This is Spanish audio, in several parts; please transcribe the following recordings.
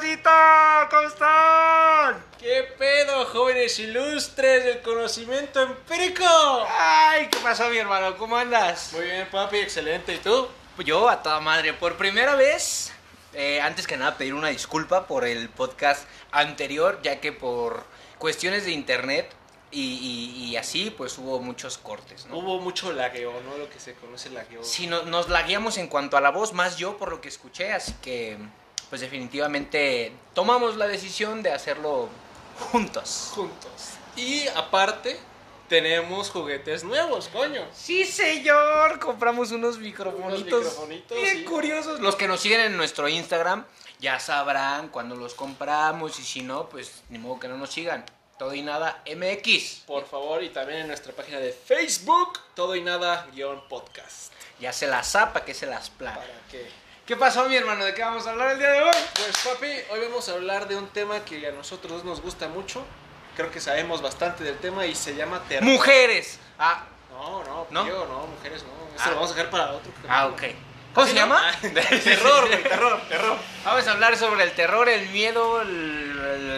racita! ¿Cómo están? ¿Qué pedo, jóvenes ilustres del conocimiento empírico? Ay, ¿qué pasó, mi hermano? ¿Cómo andas? Muy bien, papi, excelente. ¿Y tú? Yo a toda madre, por primera vez, eh, antes que nada pedir una disculpa por el podcast anterior, ya que por cuestiones de internet y, y- y así, pues hubo muchos cortes, ¿no? Hubo mucho lagueo, ¿no? Lo que se conoce lagueo. Sí, no- nos lagueamos en cuanto a la voz, más yo por lo que escuché, así que pues definitivamente tomamos la decisión de hacerlo juntos. Juntos. Y aparte, tenemos juguetes nuevos, coño. Sí, señor, compramos unos microfonitos, Unos microfonitos, bien sí. curiosos. Los que nos siguen en nuestro Instagram ya sabrán cuando los compramos y si no, pues ni modo que no nos sigan. Todo y nada MX. Por favor, y también en nuestra página de Facebook, todo y nada guion podcast. Ya se las zapa, que se las plaga. ¿Para qué? ¿Qué pasó, mi hermano? ¿De qué vamos a hablar el día de hoy? Pues papi, hoy vamos a hablar de un tema que a nosotros dos nos gusta mucho. Creo que sabemos bastante del tema y se llama terror. Mujeres. Ah, No, no, ¿No? tío, no, mujeres no. Eso Ah. lo vamos a dejar para otro. ah ok. ¿Cómo ¿Sí, se no? llama? Ah, terror, güey, terror, terror. Vamos a hablar sobre el terror, el miedo, el,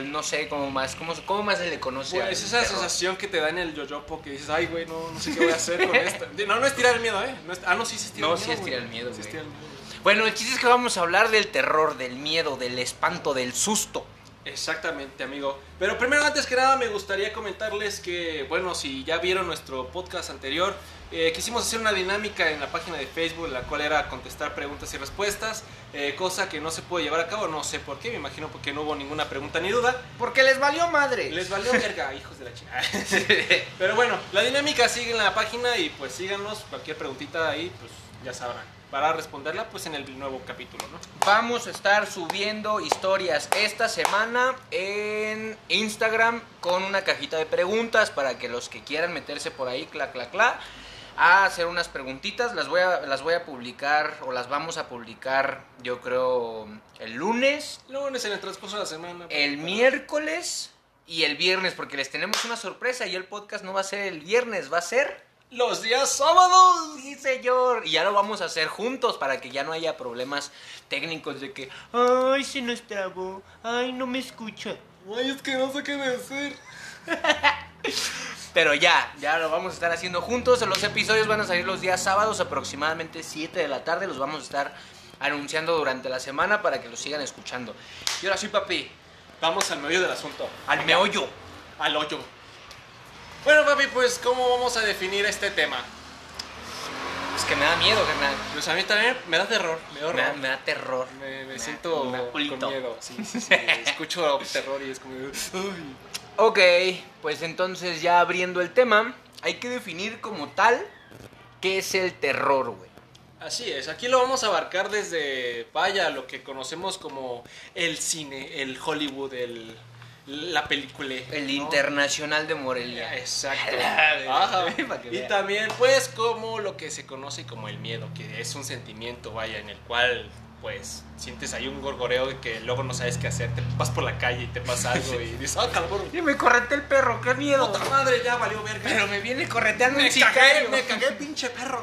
el- no sé, cómo más, cómo, cómo más se le conoce. Al es esa terror? sensación que te da en el yoyopo que dices, ay, güey, no, no sé qué voy a hacer con esto. No, no es tirar el miedo, ¿eh? No es- ah, no, sí, sí es tirar No, el sí miedo. es tirar el miedo, Sí es tirar el miedo. Bueno, el chiste es que vamos a hablar del terror, del miedo, del espanto, del susto. Exactamente, amigo. Pero primero, antes que nada, me gustaría comentarles que, bueno, si ya vieron nuestro podcast anterior, eh, quisimos hacer una dinámica en la página de Facebook, la cual era contestar preguntas y respuestas, eh, cosa que no se puede llevar a cabo, no sé por qué, me imagino porque no hubo ninguna pregunta ni duda. Porque les valió madre. Les valió verga, hijos de la chingada. Pero bueno, la dinámica sigue en la página y pues síganos, cualquier preguntita ahí, pues ya sabrán. Para responderla, pues en el nuevo capítulo, ¿no? Vamos a estar subiendo historias esta semana en Instagram con una cajita de preguntas para que los que quieran meterse por ahí, cla, cla, cla, a hacer unas preguntitas. Las voy a, las voy a publicar o las vamos a publicar, yo creo, el lunes, Lunes en el transcurso de la semana. el miércoles y el viernes, porque les tenemos una sorpresa y el podcast no va a ser el viernes, va a ser Los días sábados. Sí, señor. Y ya lo vamos a hacer juntos para que ya no haya problemas técnicos de que, ay, se nos trabó, ay, no me escucha. Ay, es que no sé qué decir. Pero ya, ya lo vamos a estar haciendo juntos. Los episodios van a salir los días sábados, aproximadamente 7 de la tarde. Los vamos a estar anunciando durante la semana para que los sigan escuchando. Y ahora sí, papi, Vamos al medio del asunto. al meollo. Al hoyo. Bueno, papi, pues, ¿cómo vamos a definir este tema? Es que me da miedo, carnal. Pues a mí también me da terror. Me da Me da, horror. me da terror. Me, siento da con miedo. Sí, sí, sí. Escucho terror y es como. Ay. Ok, pues entonces ya abriendo el tema, hay que definir como tal qué es el terror, güey. Así es, aquí lo vamos a abarcar desde, vaya, lo que conocemos como el cine, el Hollywood, el, la película. El ¿no? Internacional de Morelia. Exacto. Ajá. Y también, pues, como lo que se conoce como el miedo, que es un sentimiento, vaya, en el cual, pues, sientes ahí un gorgoreo de que luego no sabes qué hacer, te vas por la calle y te pasa algo y dices, ah, cabrón, Y me correté el perro, qué miedo. puta madre, ya valió verga. Pero me viene correteando me un cagué, sicario. me cagué, pinche perro.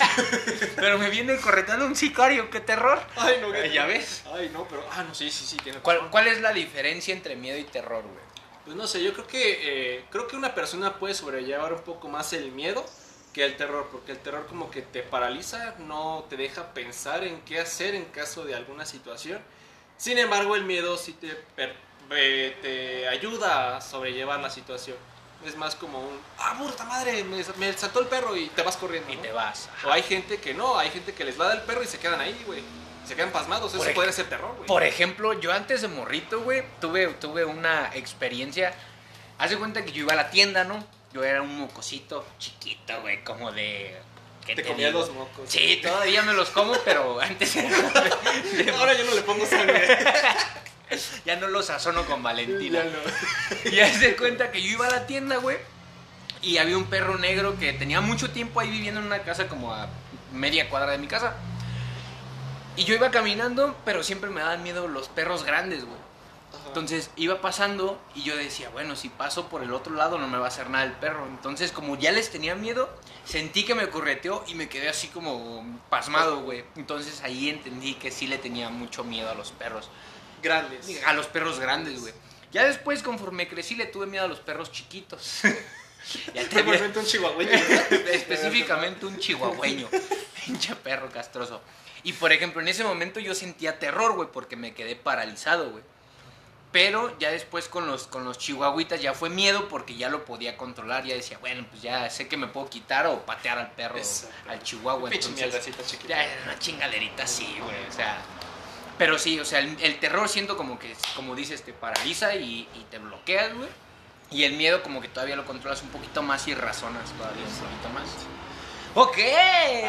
Pero me viene correteando un sicario, qué terror. Ay, no, Ay, ¿ya ves? Ay, no, pero, ah, no, sí, sí, sí, tiene ¿Cuál, cuál es la diferencia entre miedo y terror, güey? Pues no sé, yo creo que eh, creo que una persona puede sobrellevar un poco más el miedo que el terror, porque el terror como que te paraliza, no te deja pensar en qué hacer en caso de alguna situación. Sin embargo, el miedo sí te, te ayuda a sobrellevar la situación. Es más como un, ah, puta madre, me, me saltó el perro y te vas corriendo. Y ¿no? te vas. O hay gente que no, hay gente que les va del perro y se quedan ahí, güey. Se quedan pasmados, eso Por ej- puede ser terror, güey. Por ejemplo, yo antes de morrito, güey, tuve, tuve una experiencia. Haz de cuenta que yo iba a la tienda, ¿no? Yo era un mocosito chiquito, güey, como de. ¿qué Te comía los mocos. Sí, todavía me los como, pero antes Ahora yo no le pongo sangre. ya no los sazono con Valentina. Ya no. Y haz de cuenta que yo iba a la tienda, güey. Y había un perro negro que tenía mucho tiempo ahí viviendo en una casa como a media cuadra de mi casa. Y yo iba caminando, pero siempre me daban miedo los perros grandes, güey. Entonces iba pasando y yo decía, bueno, si paso por el otro lado no me va a hacer nada el perro. Entonces, como ya les tenía miedo, sentí que me correteó y me quedé así como pasmado, güey. Entonces ahí entendí que sí le tenía mucho miedo a los perros. Grandes. A los perros grandes, güey. Ya después, conforme crecí, le tuve miedo a los perros chiquitos. ya Normalmente un chihuahueño. específicamente un chihuahueño. Pinche perro castroso. Y por ejemplo, en ese momento yo sentía terror, güey, porque me quedé paralizado, güey. Pero ya después con los, con los chihuahuitas ya fue miedo porque ya lo podía controlar. Ya decía, bueno, pues ya sé que me puedo quitar o patear al perro, Exacto. al chihuahua. Entonces, ya era una chingaderita así, güey. O sea, pero sí, o sea, el, el terror siento como que, como dices, te paraliza y, y te bloqueas, güey. Y el miedo como que todavía lo controlas un poquito más y razonas todavía un poquito más. Ok.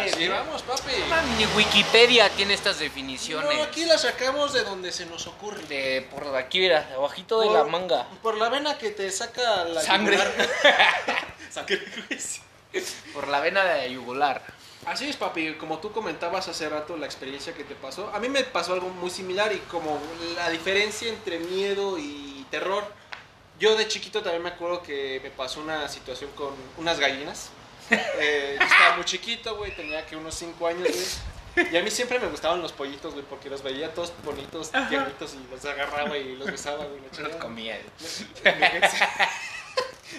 Así vamos, papi. Ni Wikipedia tiene estas definiciones. No, aquí la sacamos de donde se nos ocurre. De por aquí, mira, abajito de Por- la manga. Por la vena que te saca la Sangre. yugular. Sangre. Por la vena de yugular. Así es, papi. Como tú comentabas hace rato la experiencia que te pasó, a mí me pasó algo muy similar y como la diferencia entre miedo y terror. Yo de chiquito también me acuerdo que me pasó una situación con unas gallinas. Eh, yo estaba muy chiquito, güey, tenía que unos 5 años, güey. Y a mí siempre me gustaban los pollitos, güey, porque los veía todos bonitos, tiernitos y los agarraba y los besaba, güey. Los chingada. comía.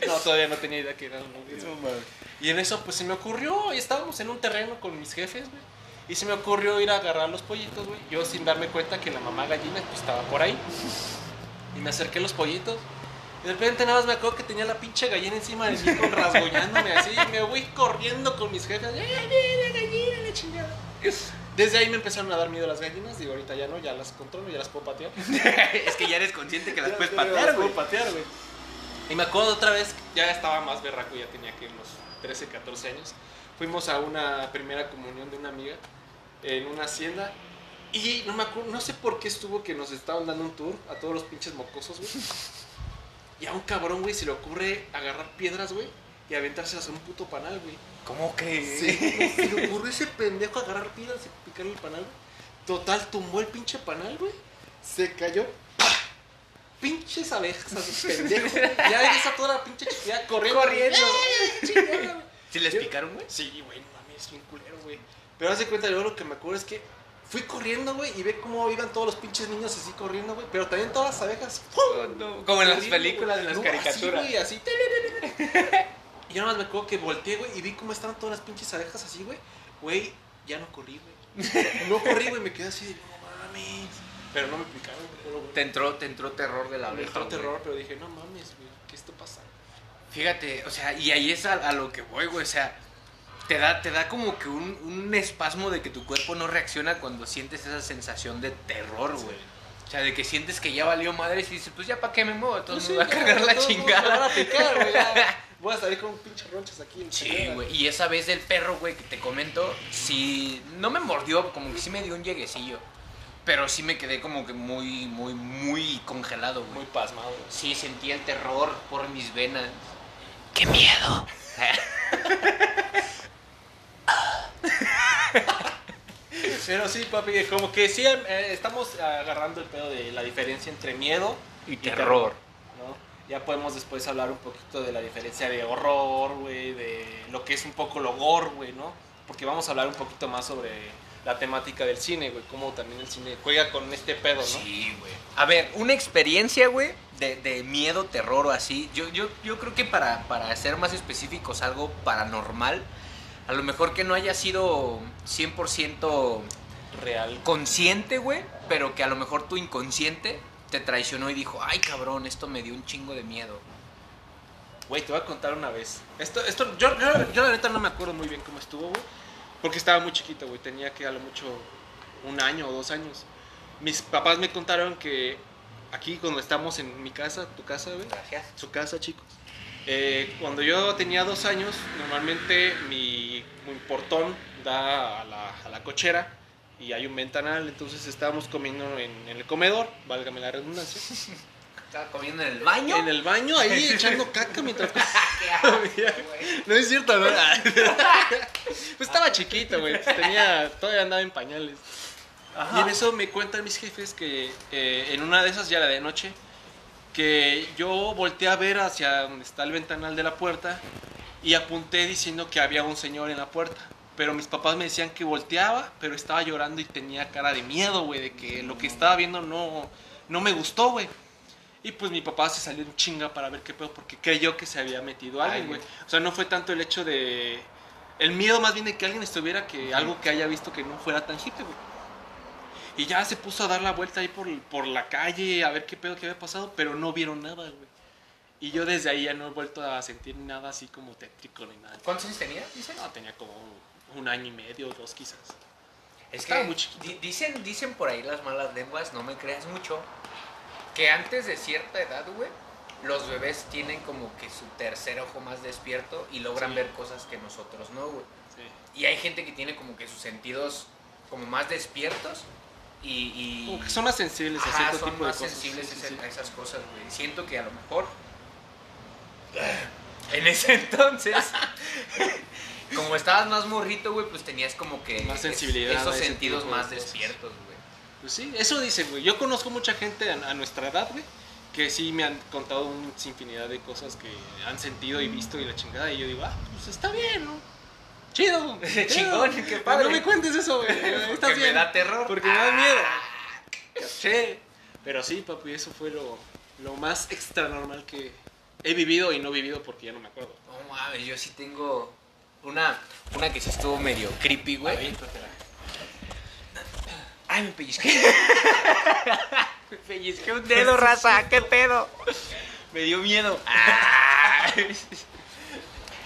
No, todavía no tenía idea que eran güey. Y en eso, pues se me ocurrió, y estábamos en un terreno con mis jefes, güey. Y se me ocurrió ir a agarrar los pollitos, güey. Yo sin darme cuenta que la mamá gallina pues, estaba por ahí. Y me acerqué a los pollitos. Y de repente nada más me acuerdo que tenía la pinche gallina encima de mí, con rasguñándome así. Y me voy corriendo con mis jefes. ¡Ay, mira, la gallina, la chingada! Desde ahí me empezaron a dar miedo las gallinas. Digo, ahorita ya no, ya las controlo, ya las puedo patear. es que ya eres consciente que las Ya, puedes ya las patear, puedo güey. patear, güey. Y me acuerdo otra vez, ya estaba más berraco, ya tenía que unos 13, 14 años. Fuimos a una primera comunión de una amiga en una hacienda. Y no me acuerdo, no sé por qué estuvo que nos estaban dando un tour a todos los pinches mocosos, güey. Y a un cabrón, güey, se le ocurre agarrar piedras, güey, y aventárselas a un puto panal, güey. ¿Cómo que? Sí, se le ocurrió ese pendejo agarrar piedras y picarle el panal, güey. Total, tumbó el pinche panal, güey. Se cayó. ¡pah! Pinches abejas a sus pendejos. güey. Ya a toda la pinche chiquilla corriendo. Corriendo. ¿Sí les picaron, güey? Sí, güey, no mames, bien culero, güey. Pero haz de cuenta, yo lo que me acuerdo es que fui corriendo, güey, y ve cómo iban todos los pinches niños así corriendo, güey. Pero también todas las abejas. ¡pum! Como en las películas, en las No, caricaturas. Así, güey, así. Y yo nada más me acuerdo que volteé, güey, y vi cómo estaban todas las pinches abejas así, güey. Güey, ya no corrí, güey. No corrí, güey, me quedé así de, no mames. Pero no me picaron, güey. Te entró, te entró terror de la Me abeja. entró güey. terror, pero dije, no mames, güey, ¿qué está pasando? Fíjate, o sea, y ahí es a, a lo que voy, güey. O sea, te da, te da como que un, un espasmo de que tu cuerpo no reacciona cuando sientes esa sensación de terror, güey. O sea, de que sientes que ya valió madres y dices, pues ya para qué me muevo, entonces me va a cargar la chingada. A picar. Voy a salir con pinches ronchas aquí. en Sí, güey. Y esa vez del perro, güey, que te comento, sí, no me mordió, como que sí me dio un lleguecillo. Pero sí me quedé como que muy, muy, muy congelado, güey. Muy pasmado. Sí, sentí el terror por mis venas. ¡Qué miedo! Pero sí, papi, como que sí eh, estamos agarrando el pedo de la diferencia entre miedo Y terror. ¿no? Ya podemos después hablar un poquito de la diferencia de horror, güey, de lo que es un poco lo gore, güey, ¿no? Porque vamos a hablar un poquito más sobre la temática del cine, güey, cómo también el cine juega con este pedo, ¿no? Sí, güey. A ver, una experiencia, güey, de, de miedo, terror o así. Yo, yo, yo creo que para, para ser más específicos, algo paranormal, a lo mejor que no haya sido 100% Real. consciente, güey, pero que a lo mejor tu inconsciente te traicionó y dijo, ay, cabrón, esto me dio un chingo de miedo. Güey, te voy a contar una vez. Esto, esto, yo, yo, yo la neta no me acuerdo muy bien cómo estuvo, güey. Porque estaba muy chiquito, güey. Tenía que a lo mucho un año o dos años. Mis papás me contaron que aquí cuando estamos en mi casa, tu casa, güey. Gracias. Su casa, chicos. Eh, cuando yo tenía dos años, normalmente mi, mi portón da a la, a la cochera y hay un ventanal. Entonces estábamos comiendo en, en el comedor, válgame la redundancia. Estaba comiendo en el baño. En el baño, ahí echando caca mientras güey. no es cierto, ¿no? pues estaba chiquito, güey. pues Tenía, todavía andaba en pañales. Y en eso me cuentan mis jefes que eh, en una de esas, ya la de noche, que yo volteé a ver hacia donde está el ventanal de la puerta y apunté diciendo que había un señor en la puerta. Pero mis papás me decían que volteaba, pero estaba llorando y tenía cara de miedo, güey, de que lo que estaba viendo no, no me gustó, güey. Y pues mi papá se salió en chinga para ver qué pedo, porque creyó que se había metido alguien, güey. güey. O sea, no fue tanto el hecho de... El miedo más bien de que alguien estuviera, que algo que haya visto que no fuera tangible, güey. Y ya se puso a dar la vuelta ahí por, por la calle a ver qué pedo que había pasado, pero no vieron nada, güey. Y yo desde ahí ya no he vuelto a sentir nada así como tétrico ni nada. ¿Cuántos años tenía, dices? No, tenía como un año y medio, dos quizás. Es Estaba que muy chiquito. di- dicen, dicen por ahí las malas lenguas, no me creas mucho, que antes de cierta edad, güey, los bebés tienen como que su tercer ojo más despierto y logran Sí. ver cosas que nosotros no, güey. Sí. Y hay gente que tiene como que sus sentidos como más despiertos y... y- Como que son más sensibles a Ajá, cierto son tipo de más cosas. sensibles a esas cosas, güey. Siento que a lo mejor en ese entonces, como estabas más morrito, güey, pues tenías como que Más es- sensibilidad a esos sentidos de más despiertos, güey. Pues sí, eso dicen, güey. Yo conozco mucha gente a, a nuestra edad, güey, que sí me han contado una infinidad de cosas que han sentido y visto y la chingada. Y yo digo, ah, pues está bien, ¿no? Chido. Chingón, qué padre. No me cuentes eso, güey. Estás me bien. da terror. Porque me da miedo. Sí. Pero sí, papi, eso fue lo, lo más extra normal que he vivido y no vivido porque ya no me acuerdo. No mames, yo sí tengo una, una que sí estuvo medio creepy, güey. Ay, me pellizqué. me pellizqué un dedo, raza. ¿Qué pedo? Me dio miedo. Ah.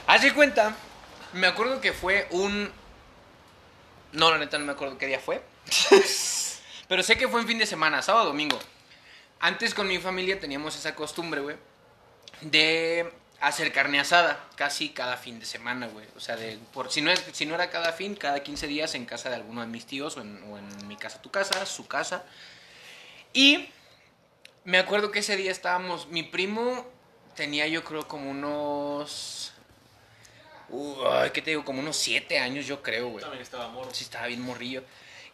Haz de cuenta, me acuerdo que fue un... No, la neta no me acuerdo qué día fue. Pero sé que fue en fin de semana, sábado domingo. Antes con mi familia teníamos esa costumbre, güey, de hacer carne asada casi cada fin de semana, güey. O sea, de, por, si, no es, si no era cada fin, cada 15 días en casa de alguno de mis tíos o en, o en mi casa, tu casa, su casa. Y me acuerdo que ese día estábamos, mi primo tenía yo creo como unos... Uh, ay, ¿Qué te digo? Como unos 7 años yo creo, güey. También estaba morro. Sí, estaba bien morrillo.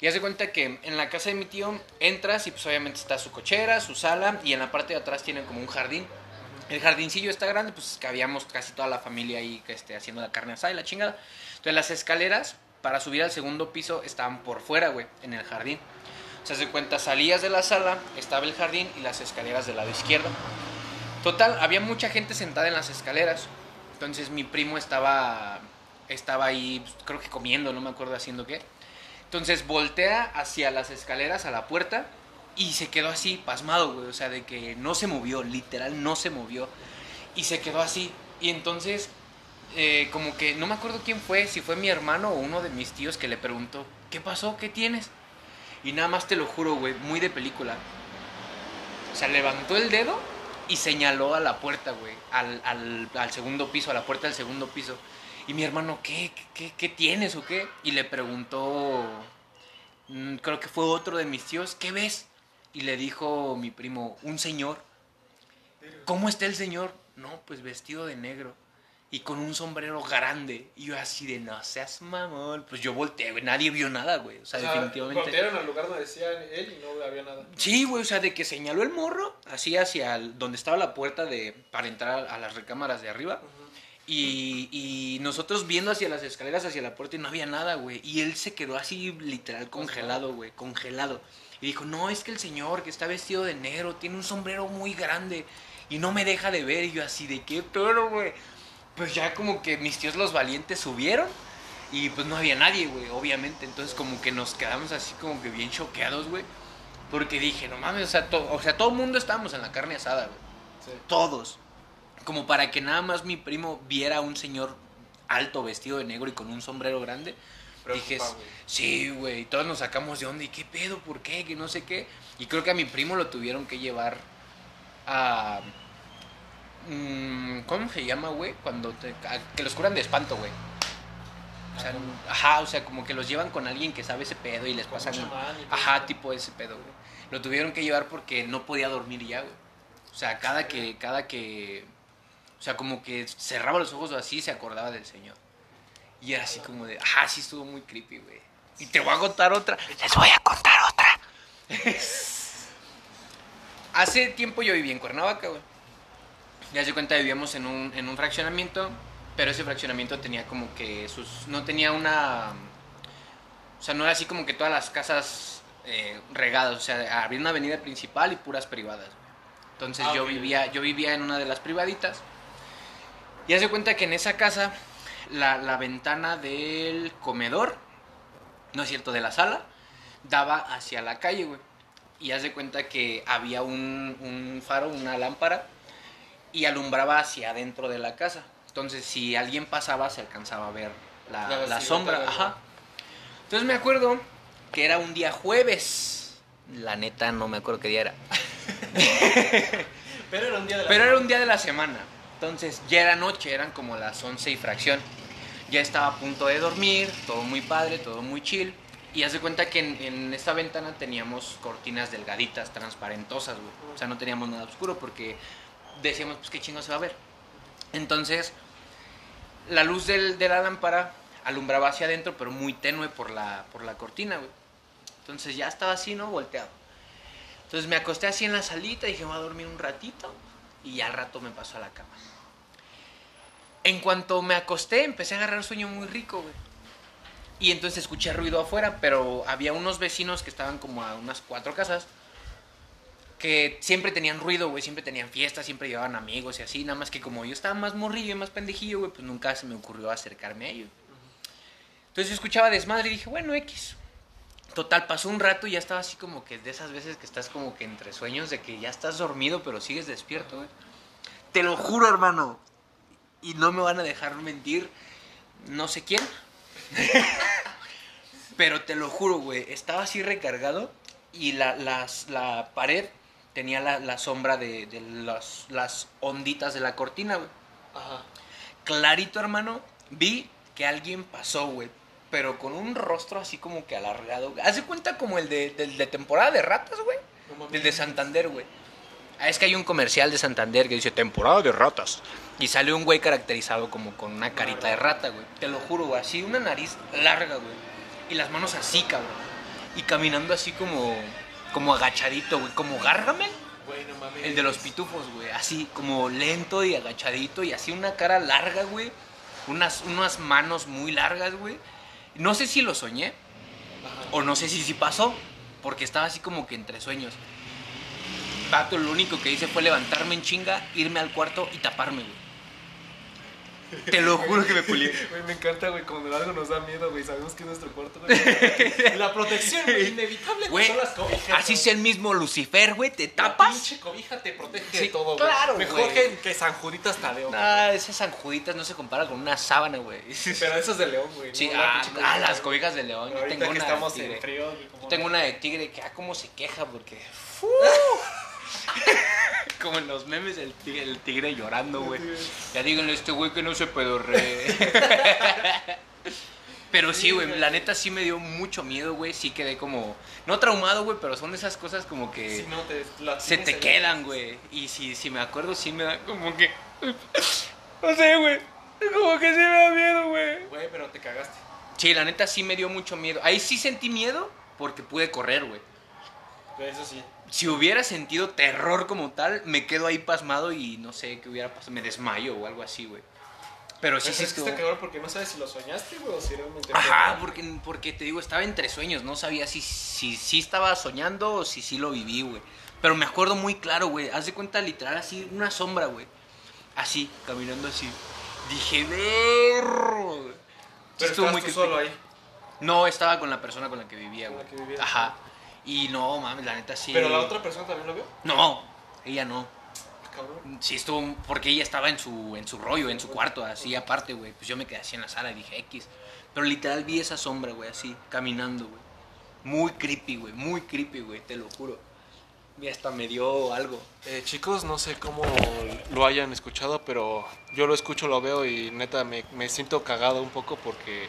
Y hace cuenta que en la casa de mi tío entras y pues obviamente está su cochera, su sala y en la parte de atrás tienen como un jardín. El jardincillo está grande, pues cabíamos casi toda la familia ahí que esté haciendo la carne asada y la chingada. Entonces las escaleras para subir al segundo piso estaban por fuera, güey, en el jardín. O sea, se cuenta, salías de la sala, estaba el jardín y las escaleras del lado izquierdo. Total, había mucha gente sentada en las escaleras. Entonces mi primo estaba, estaba ahí, pues, creo que comiendo, no me acuerdo haciendo qué. Entonces voltea hacia las escaleras, a la puerta, y se quedó así, pasmado, güey. O sea, de que no se movió, literal, no se movió. Y se quedó así. Y entonces, eh, como que no me acuerdo quién fue, si fue mi hermano o uno de mis tíos que le preguntó, ¿qué pasó? ¿Qué tienes? Y nada más te lo juro, güey, muy de película. O sea, levantó el dedo y señaló a la puerta, güey, al, al, segundo piso, a la puerta del segundo piso. Y mi hermano, ¿qué, qué, qué tienes o qué? Y le preguntó, mm, creo que fue otro de mis tíos, ¿qué ves? Y le dijo mi primo, un señor. ¿Cómo está el señor? No, pues vestido de negro. Y con un sombrero grande. Y yo así de, no seas mamón. Pues yo volteé, güey. Nadie vio nada, güey. O sea, definitivamente. Voltearon al lugar donde decía él y no había nada. Sí, güey, o sea, de que señaló el morro, así hacia el- donde estaba la puerta de para entrar a las recámaras de arriba. Y, y nosotros viendo hacia las escaleras, hacia la puerta, y no había nada, güey. Y él se quedó así, literal, congelado, güey, congelado. Y dijo, no, es que el señor que está vestido de negro tiene un sombrero muy grande y no me deja de ver. Y yo así, ¿de qué toro, güey? Pues ya como que mis tíos los valientes subieron y pues no había nadie, güey, obviamente. Entonces como que nos quedamos así como que bien choqueados, güey. Porque dije, no mames, o sea, to- o sea, todo el mundo estábamos en la carne asada, güey. Sí. Todos. Como para que nada más mi primo viera a un señor alto vestido de negro y con un sombrero grande. Dije, sí, güey, todos nos sacamos de onda. ¿Y qué pedo? ¿Por qué? Que no sé qué. Y creo que a mi primo lo tuvieron que llevar a... mm, ¿Cómo se llama, güey? Cuando te, a- que los curan de espanto, güey. O sea, ajá, o sea, como que los llevan con alguien que sabe ese pedo y les pasan... Ajá, tipo ese pedo, güey. Lo tuvieron que llevar porque no podía dormir ya, güey. O sea, cada que, cada que, o sea, como que cerraba los ojos o así, se acordaba del señor. Y era así como de, ah, sí estuvo muy creepy, güey. Y te voy a contar otra. Les voy a contar otra. Hace tiempo yo viví en Cuernavaca, güey. Ya se cuenta, vivíamos en un, en un fraccionamiento, pero ese fraccionamiento tenía como que sus... No tenía una... O sea, no era así como que todas las casas eh, regadas, o sea, había una avenida principal y puras privadas. Entonces Ah, yo vivía, yo vivía en una de las privaditas. Y hace cuenta que en esa casa, la, la ventana del comedor, no es cierto, de la sala, daba hacia la calle, güey. Y haz de cuenta que había un, un faro, una lámpara, y alumbraba hacia adentro de la casa. Entonces, si alguien pasaba, se alcanzaba a ver la, La la silueta sombra. Ajá. Entonces me acuerdo que era un día jueves. La neta, no me acuerdo qué día era. Pero era un día de la Pero era un día de la semana. Entonces ya era noche, eran como las 11 y fracción. Ya estaba a punto de dormir, todo muy padre, todo muy chill. Y haz de cuenta que en, en esta ventana teníamos cortinas delgaditas, transparentosas, güey. O sea, no teníamos nada oscuro porque decíamos, pues qué chingo se va a ver. Entonces, la luz de la lámpara alumbraba hacia adentro, pero muy tenue por la, por la cortina, güey. Entonces ya estaba así, ¿no? Volteado. Entonces me acosté así en la salita, dije, voy a dormir un ratito. Y ya al rato me pasó a la cama. En cuanto me acosté, empecé a agarrar sueño muy rico, güey. Y entonces escuché ruido afuera, pero había unos vecinos que estaban como a unas cuatro casas que siempre tenían ruido, güey, siempre tenían fiestas, siempre llevaban amigos y así, nada más que como yo estaba más morrillo y más pendejillo, güey, pues nunca se me ocurrió acercarme a ellos. Entonces yo escuchaba desmadre y dije, bueno, X. Total, pasó un rato y ya estaba así como que de esas veces que estás como que entre sueños de que ya estás dormido pero sigues despierto, güey. Te lo juro, hermano. Y no me van a dejar mentir, no sé quién. pero te lo juro, güey. Estaba así recargado y la, las- la pared tenía la, la sombra de, de las, las onditas de la cortina, güey. Ajá. Clarito, hermano, vi que alguien pasó, güey. Pero con un rostro así como que alargado. de cuenta como el de, del de temporada de ratas, güey. No. El de Santander, güey. Ah, es que hay un comercial de Santander que dice temporada de ratas. Y sale un güey caracterizado como con una carita de rata, güey. Te lo juro, güey. Así una nariz larga, güey. Y las manos así, cabrón. Y caminando así como, como agachadito, güey. Como Gargamel. Mames. El de los pitufos, güey. Así como lento y agachadito y así una cara larga, güey. Unas, unas manos muy largas, güey. No sé si lo soñé Ajá. o no sé si sí pasó. Porque estaba así como que entre sueños. Pato, lo único que hice fue levantarme en chinga, irme al cuarto y taparme, güey. Te lo juro que me pulié. Güey, me encanta, güey, cuando algo nos da miedo, güey. Sabemos que es nuestro cuarto, güey. La protección, güey, inevitable, Güey, son las cobijas. así güey. sea el mismo Lucifer, güey, te La tapas. pinche cobija te protege Sí, de todo, güey. claro, Mejor güey. que, que San Juditas Tadeo. Ah, esas sanjuditas no se compara con una sábana, güey. Pero eso es de león, güey. Sí, no la ah, ah, las cobijas de león. Yo tengo que una estamos de tigre. en frío, Yo tengo una de tigre que, ah, cómo se queja porque. Como en los memes el tigre, el tigre llorando, güey. Ya díganle a este güey que no se pedorre. Pero sí, güey, la neta sí me dio mucho miedo, güey. Sí quedé como. No traumado, güey, pero son esas cosas como que. Sí, no, te, se te quedan, güey. Y si, si me acuerdo, sí me da como que. No sé, güey. Como que sí me da miedo, güey. Güey, pero te cagaste. Sí, la neta sí me dio mucho miedo. Ahí sí sentí miedo porque pude correr, güey. Güey, eso sí. Si hubiera sentido terror como tal, me quedo ahí pasmado y no sé qué hubiera pasado. Me desmayo o algo así, güey. Pero sí, sí es que está cabrón porque no sabes si lo soñaste, güey, o si realmente. Ajá, porque, porque te digo, estaba entre sueños. No sabía si, si, si estaba soñando o si sí lo viví, güey. Pero me acuerdo muy claro, güey. Haz de cuenta, literal, así, una sombra, güey. Así, caminando así. Dije, ver. Pero estuvo muy tú solo ahí. No, estaba con la persona con la que vivía, Con güey. la que vivías. Ajá. Y no, mames, la neta sí. Pero la otra persona también lo vio. No, ella no. Cabrón. Sí estuvo, porque ella estaba en su, en su rollo, en su cuarto, así aparte, güey. Pues yo me quedé así en la sala y dije X. Pero literal vi esa sombra, güey, así, caminando, güey. Muy creepy, güey, muy creepy, güey, te lo juro. Y hasta me dio algo. Eh, chicos, no sé cómo lo hayan escuchado, pero yo lo escucho, lo veo y neta me, me siento cagado un poco porque...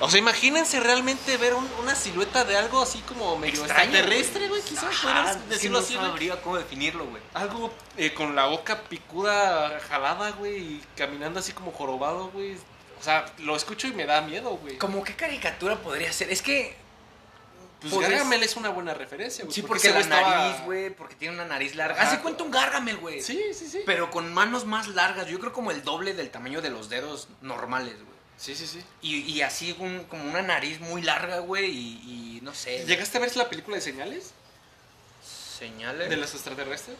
O sea, imagínense realmente ver un- una silueta de algo así como medio Extraño, extraterrestre, güey, quizás que decirlo no así, güey. sabría cómo definirlo, güey. Algo eh, con la boca picuda, jalada, güey, y caminando así como jorobado, güey. O sea, lo escucho y me da miedo, güey. ¿Cómo qué caricatura podría ser? Es que... Pues podrías- Gargamel es una buena referencia, güey. Sí, porque, ese la estaba- nariz, güey, porque tiene una nariz larga. Hace cuenta un Gargamel, güey. Sí, sí, sí. Pero con manos más largas, yo creo como el doble del tamaño de los dedos normales, güey. Sí, sí, sí. Y, y así un- como una nariz muy larga, güey, y, y no sé. ¿Llegaste a ver la película de señales? Señales. ¿De los extraterrestres?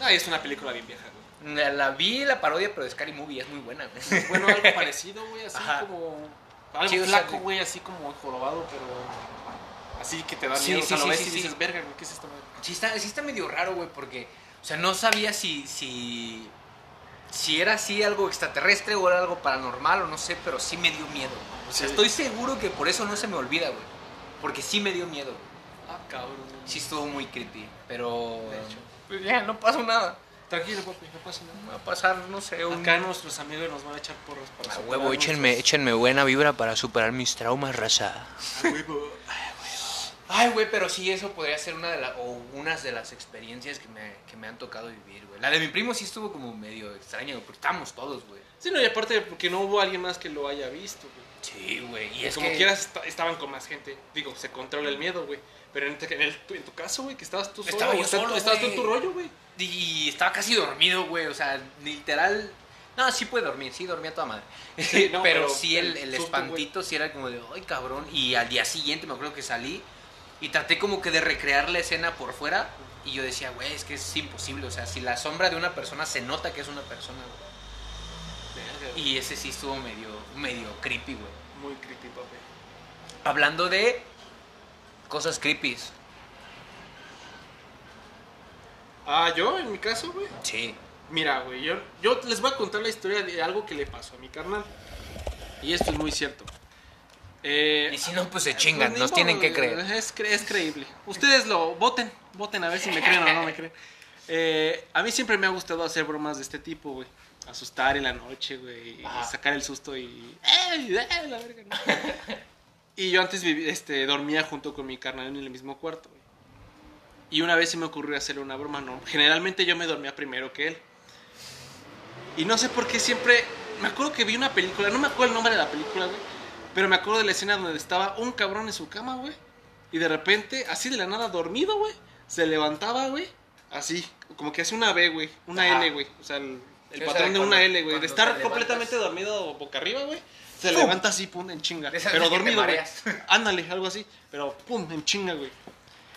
Ah, es una película bien vieja, güey. La, la vi la parodia, pero de Scary Movie es muy buena, güey. Bueno, algo parecido, güey, así Ajá. como. Algo Sí, sea, flaco, de- güey, así como jorobado, pero. Así que te da Sí, miedo. o sea, sí, lo sí, ves sí, y sí. dices, verga, güey, ¿qué es esto, madre? Sí está, sí está medio raro, güey, porque, o sea, no sabía si, si, si era así algo extraterrestre o era algo paranormal o no sé, pero sí me dio miedo. O sea, Sí. estoy seguro que por eso no se me olvida, güey. Porque sí me dio miedo. Ah, cabrón. Sí estuvo muy creepy, pero... De hecho. Pues ya, no pasó nada. Tranquilo, papi, no pasa nada. Va a pasar, no sé, un... Acá nuestros amigos nos van a echar porros para A huevo, échenme, nuestros- échenme buena vibra para superar mis traumas, raza. A huevo. Ay, güey, pero sí, eso podría ser una de las, o unas de las experiencias que me, que me han tocado vivir, güey. La de mi primo sí estuvo como medio extraña, porque estábamos todos, güey. Sí, no, y aparte porque no hubo alguien más que lo haya visto, güey. Sí, güey, y es como que... quieras esta- estaban con más gente. Digo, se controla el miedo, güey. Pero en, en el- en tu caso, güey, que estabas tú solo. Estaba yo solo, estabas tú en tu rollo, güey. Y estaba casi dormido, güey, o sea, literal... No, sí puede dormir, sí dormía toda madre. Sí, no, pero, pero sí el, el el susto, espantito sí era como de, ay, cabrón. Y al día siguiente me acuerdo que salí y traté como que de recrear la escena por fuera. Y yo decía, güey, es que es imposible. O sea, si la sombra de una persona se nota que es una persona, güey. Y ese sí estuvo medio, medio creepy, güey. Muy creepy, papi. Hablando de cosas creepy. Ah, yo, en mi caso, güey. Sí. Mira, güey, yo, yo les voy a contar la historia de algo que le pasó a mi carnal. Y esto es muy cierto. Eh, Y si no, pues se chingan, pues, nos modo, tienen que creer. Es, cre- es creíble. Ustedes lo voten, voten a ver si me creen o no me creen. Eh, a mí siempre me ha gustado hacer bromas de este tipo, güey. Asustar en la noche, güey. Y sacar el susto y. ¡Ey! ¡Ey! La verga, ¿no? y yo antes viví- este, dormía junto con mi carnal en el mismo cuarto, güey. Y una vez se me ocurrió hacerle una broma, ¿no? Generalmente yo me dormía primero que él. Y no sé por qué siempre. Me acuerdo que vi una película, no me acuerdo el nombre de la película, güey. Pero me acuerdo de la escena donde estaba un cabrón en su cama, güey. Y de repente, así de la nada, dormido, güey. Se levantaba, güey. Así, como que hace una B, güey. Una Ajá. L, güey. O sea, el, sea, patrón de cuando- una L, güey. De estar te completamente dormido boca arriba, güey. Se ¡Pum! levanta así, pum, en chinga. Pero dormido, güey. Ándale, algo así. Pero pum, en chinga, güey.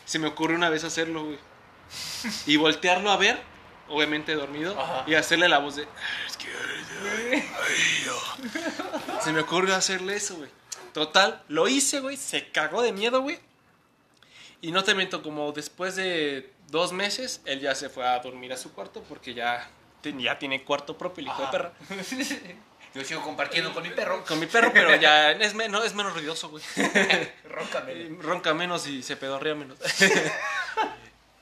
Se me ocurrió una vez hacerlo, güey. Y voltearlo a ver, obviamente dormido, Ajá. y hacerle la voz de. "Es que- Se me ocurrió hacerle eso, güey. Total, lo hice, güey. Se cagó de miedo, güey. Y no te miento, como después de dos meses, él ya se fue a dormir a su cuarto porque ya, ya tiene cuarto propio, el hijo de perra. Yo sigo compartiendo con mi perro. Con mi perro, pero ya es, menos es menos ruidoso, güey. Róncame. Eh, Ronca menos y se pedorrea menos.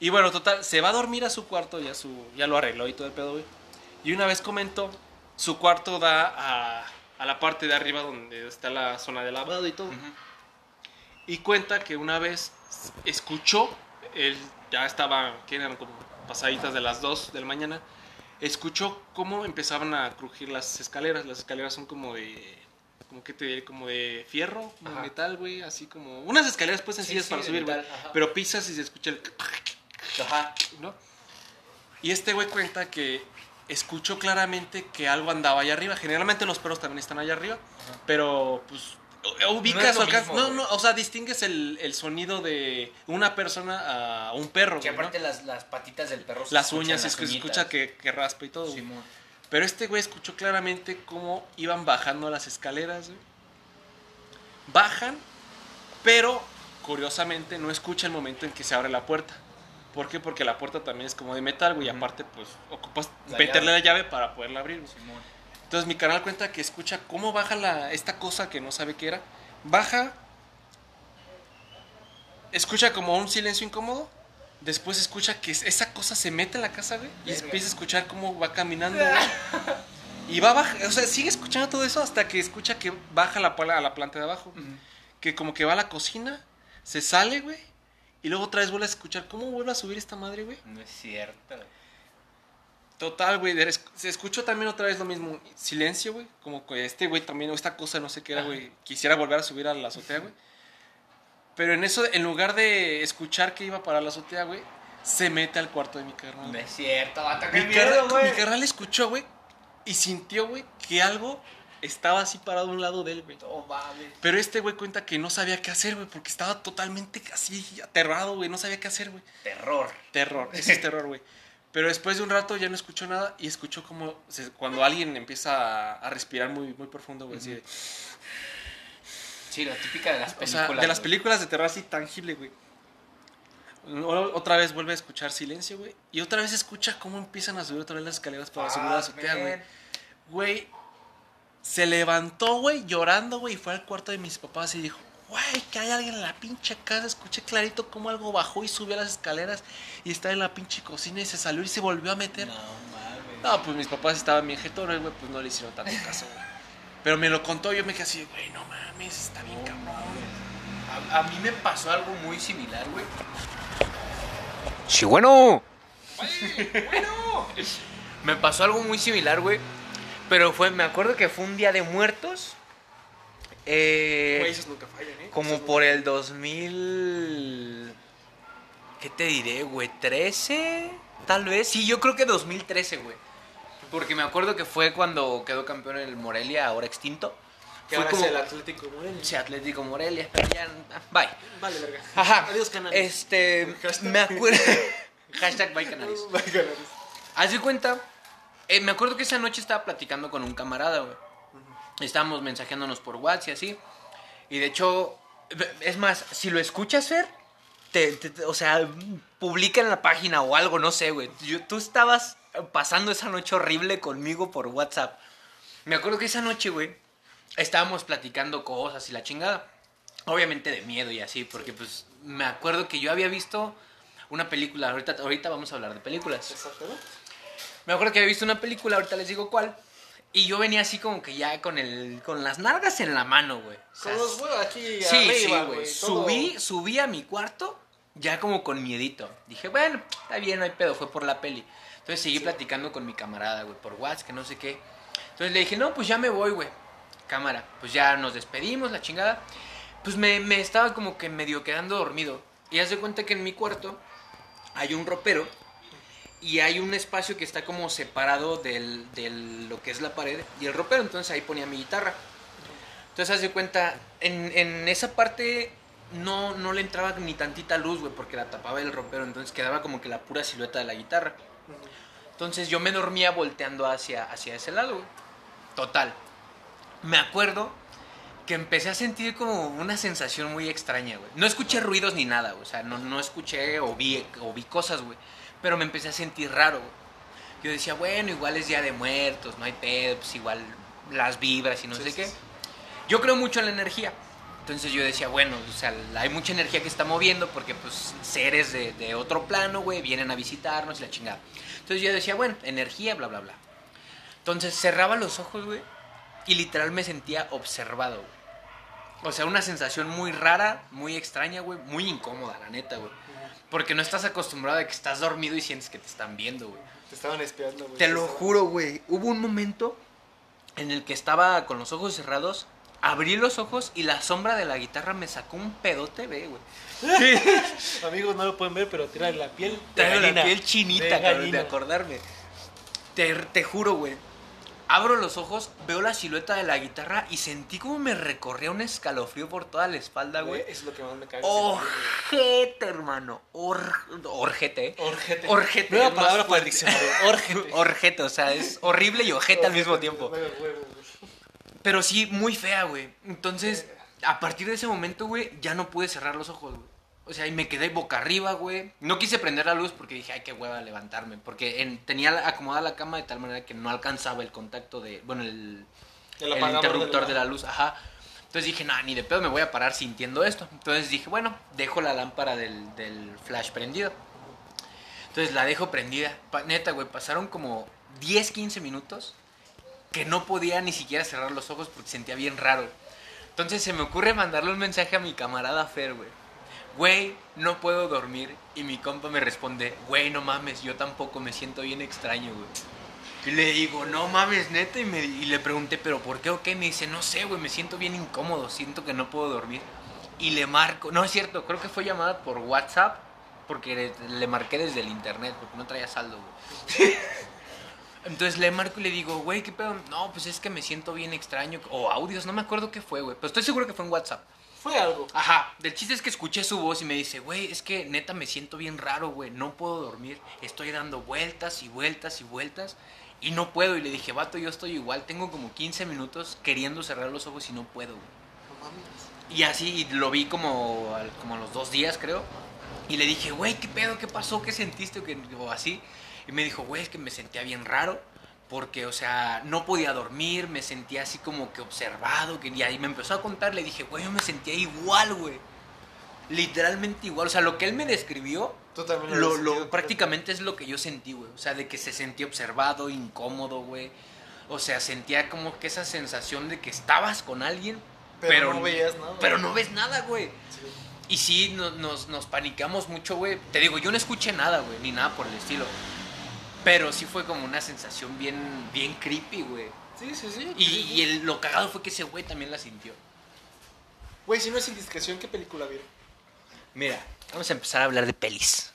Y bueno, total, se va a dormir a su cuarto, ya, su, ya lo arregló y todo el pedo, güey. Y una vez comentó, su cuarto da a, a la parte de arriba donde está la zona de lavado y todo. Y cuenta que una vez escuchó, él ya estaba, que eran como pasaditas de las 2 de la mañana, escuchó cómo empezaban a crujir las escaleras. Las escaleras son como de, como que te diré, como de fierro, como de metal, güey, así como unas escaleras pues sencillas sí, para subir, güey. Pero pisas y se escucha el, Ajá. ¿no? Y este güey cuenta que escuchó claramente que algo andaba allá arriba. Generalmente los perros también están allá arriba, pero pues ubicas, No es lo o alcan- mismo, no, o sea, distingues el, el sonido de una persona a un perro, Que aparte las, las patitas del perro se Las uñas, las es que se escucha que, que raspa y todo. Pero este güey escuchó claramente cómo iban bajando las escaleras, güey. Bajan, pero curiosamente no escucha el momento en que se abre la puerta. ¿Por qué? Porque la puerta también es como de metal, güey. Y aparte, pues, ocupas La meterle llave. la llave para poderla abrir, güey. Entonces mi canal cuenta que escucha cómo baja la, esta cosa que no sabe qué era. Baja. Escucha como un silencio incómodo. Después escucha que esa cosa se mete en la casa, güey. Y empieza a escuchar cómo va caminando, güey. Y va baja, o sea, sigue escuchando todo eso hasta que escucha que baja la, a la planta de abajo. Que como que va a la cocina, se sale, güey. Y luego otra vez vuelve a escuchar cómo vuelve a subir esta madre, güey. No es cierto. Total, güey. Se escuchó también otra vez lo mismo. Silencio, güey. Como que este güey también, o esta cosa, no sé qué era, güey. Quisiera volver a subir a la azotea, güey. Pero en eso, en lugar de escuchar que iba para la azotea, güey, se mete al cuarto de mi carnal. No es cierto, vato, Mi, carnal- miedo, güey. mi carnal escuchó, güey, y sintió, güey, que algo estaba así parado a un lado de él, güey. No mames. Pero este güey cuenta que no sabía qué hacer, güey, porque estaba totalmente así aterrado, güey, no sabía qué hacer, güey. Terror. Terror, ese es terror, güey. Pero después de un rato ya no escuchó nada y escuchó como se- cuando alguien empieza a, a respirar muy, muy profundo, güey. así de- Sí, la típica de las o películas. sea, de las güey. películas de terror así tangible, güey. Otra vez vuelve a escuchar silencio, güey. Y otra vez escucha cómo empiezan a subir otra vez las escaleras para subir a la azotea, güey. Güey, se levantó, güey, llorando, güey, y fue al cuarto de mis papás y dijo, güey, que hay alguien en la pinche casa. Escuché clarito cómo algo bajó y subió las escaleras y estaba en la pinche cocina y se salió y se volvió a meter. No mames. No, pues mis papás estaban bien jetones, güey, pues no le hicieron tanto caso, güey. Pero me lo contó, yo me quedé así, güey, no mames, está bien No cabrón. A, a mí me pasó algo muy similar, güey. Sí, bueno. bueno. Me pasó algo muy similar, güey. Pero fue, me acuerdo que fue un día de muertos. Eh, Güey, esos nunca fallan, ¿eh? como Esos por el 2000... ¿Qué te diré, güey? ¿13? Tal vez. Sí, yo creo que 2013, güey. Porque me acuerdo que fue cuando quedó campeón el Morelia, ahora extinto. Que fue ahora como... es el Atlético Morelia. Sí, Atlético Morelia, pero ya... Bye. Vale, verga. Ajá. Adiós, canales. Este... Hashtag. Me acuerdo... Hashtag bye canales. Bye, canales. Haz de cuenta, eh, me acuerdo que esa noche estaba platicando con un camarada, güey. Estábamos mensajeándonos por WhatsApp y así. Y de hecho, es más, si lo escuchas, Fer, te, te- te- o sea, publica en la página o algo, no sé, güey. Tú estabas pasando esa noche horrible conmigo por WhatsApp. Me acuerdo que esa noche, güey, estábamos platicando cosas y la chingada. Obviamente de miedo y así, porque pues me acuerdo que yo había visto una película. Ahorita, ahorita vamos a hablar de películas. Exactamente. Me acuerdo que había visto una película, ahorita les digo cuál. Y yo venía así como que ya con el con las nalgas en la mano, güey. O sea, Con los huevos aquí sí, arriba, sí, güey. todo- Subí, subí a mi cuarto ya como con miedito. Dije, bueno, está bien, no hay pedo, fue por la peli. Entonces seguí platicando con mi camarada, güey, por WhatsApp, que no sé qué. Entonces le dije, no, pues ya me voy, güey. Cámara. Pues ya nos despedimos, la chingada. Pues me, me estaba como que medio quedando dormido. Y haz de cuenta que en mi cuarto hay un ropero y hay un espacio que está como separado del, del- lo que es la pared y el ropero. Entonces ahí ponía mi guitarra. Entonces haz de cuenta, en, en esa parte no, no le entraba ni tantita luz, güey, porque la tapaba el ropero. Entonces quedaba como que la pura silueta de la guitarra. Entonces yo me dormía volteando hacia, hacia ese lado, güey. Total. Me acuerdo que empecé a sentir como una sensación muy extraña, güey. No escuché ruidos ni nada. O sea, no, no escuché o vi, o vi cosas, güey. Pero me empecé a sentir raro. Yo decía, bueno, igual es Día de Muertos, no hay pedo, pues igual las vibras y no Sí, sé sí, qué. sí. Yo creo mucho en la energía. Entonces yo decía, bueno, o sea, hay mucha energía que está moviendo porque pues seres de, de otro plano, güey, vienen a visitarnos y la chingada. Entonces yo decía, bueno, energía, bla, bla, bla. Entonces cerraba los ojos, güey, y literal me sentía observado, güey. O sea, una sensación muy rara, muy extraña, güey, muy incómoda, la neta, güey. Porque no estás acostumbrado a que estás dormido y sientes que te están viendo, güey. Te estaban espiando, güey. Te lo estaban- juro, güey. Hubo un momento en el que estaba con los ojos cerrados, abrí los ojos y la sombra de la guitarra me sacó un pedote, ve, güey. Amigos, no lo pueden ver, pero tira la piel. de Traigo la piel chinita, De cabrón, de acordarme. Te, te juro, güey. Abro los ojos, veo la silueta de la guitarra y sentí como me recorría un escalofrío por toda la espalda, Güey, es lo que más me caga. Orjete, hermano. Or, orjete, ¿eh? Orjete. Orjete. Nueva palabra para el diccionario. Orjete. Orjete, o sea, es horrible y ojete al mismo tiempo. Pero sí, muy fea, güey. Entonces, a partir de ese momento, güey, ya no pude cerrar los ojos, güey. O sea, y me quedé boca arriba, güey. No quise prender la luz porque dije, ay, qué hueva levantarme. Porque en- tenía acomodada la cama de tal manera que no alcanzaba el contacto de, bueno, el, El el apagador interruptor de la- luz, ajá. Entonces dije, nah, ni de pedo me voy a parar sintiendo esto. Entonces dije, bueno, dejo la lámpara del, del flash prendido. Entonces la dejo prendida. Pa- neta, güey, pasaron como 10, 15 minutos que no podía ni siquiera cerrar los ojos porque sentía bien raro. Entonces se me ocurre mandarle un mensaje a mi camarada Fer, güey. Güey, no puedo dormir. Y mi compa me responde, güey, no mames, yo tampoco me siento bien extraño, güey. Y le digo, no mames, neta. Y, me, le pregunté, ¿pero por qué o qué? Me dice, no sé, güey, me siento bien incómodo, siento que no puedo dormir. Y le marco, no es cierto, creo que fue llamada por WhatsApp, porque le, le marqué desde el internet, porque no traía saldo, güey. Entonces le marco y le digo, güey, ¿qué pedo? No, pues es que me siento bien extraño. O audios, no me acuerdo qué fue, güey. Pero estoy seguro que fue en WhatsApp. Fue algo. Ajá, del chiste es que escuché su voz y me dice, güey, es que neta me siento bien raro, güey, no puedo dormir, estoy dando vueltas y vueltas y vueltas y no puedo. Y le dije, vato, yo estoy igual, tengo como 15 minutos queriendo cerrar los ojos y no puedo, güey. No mames. Y así y lo vi como, como a los dos días, creo. Y le dije, güey, ¿qué pedo? ¿Qué pasó? ¿Qué sentiste? O así. Y me dijo, güey, es que me sentía bien raro. Porque, o sea, no podía dormir, me sentía así como que observado. Que, y ahí me empezó a contar, le dije, güey, yo me sentía igual, güey. Literalmente igual. O sea, lo que él me describió, también lo, lo- prácticamente es lo que yo sentí, güey. O sea, de que se sentía observado, incómodo, güey. O sea, sentía como que esa sensación de que estabas con alguien, Pero, pero- no veías nada. pero no ves nada, güey. Sí. Y sí, no- nos, nos panicamos mucho, güey. Te digo, yo no escuché nada, güey, ni nada por el estilo. Pero sí fue como una sensación bien, bien creepy, güey. Sí, sí, sí. Y, y el- lo cagado fue que ese güey también la sintió. Güey, si no es indiscreción, ¿qué película vieron? Mira, vamos a empezar a hablar de pelis.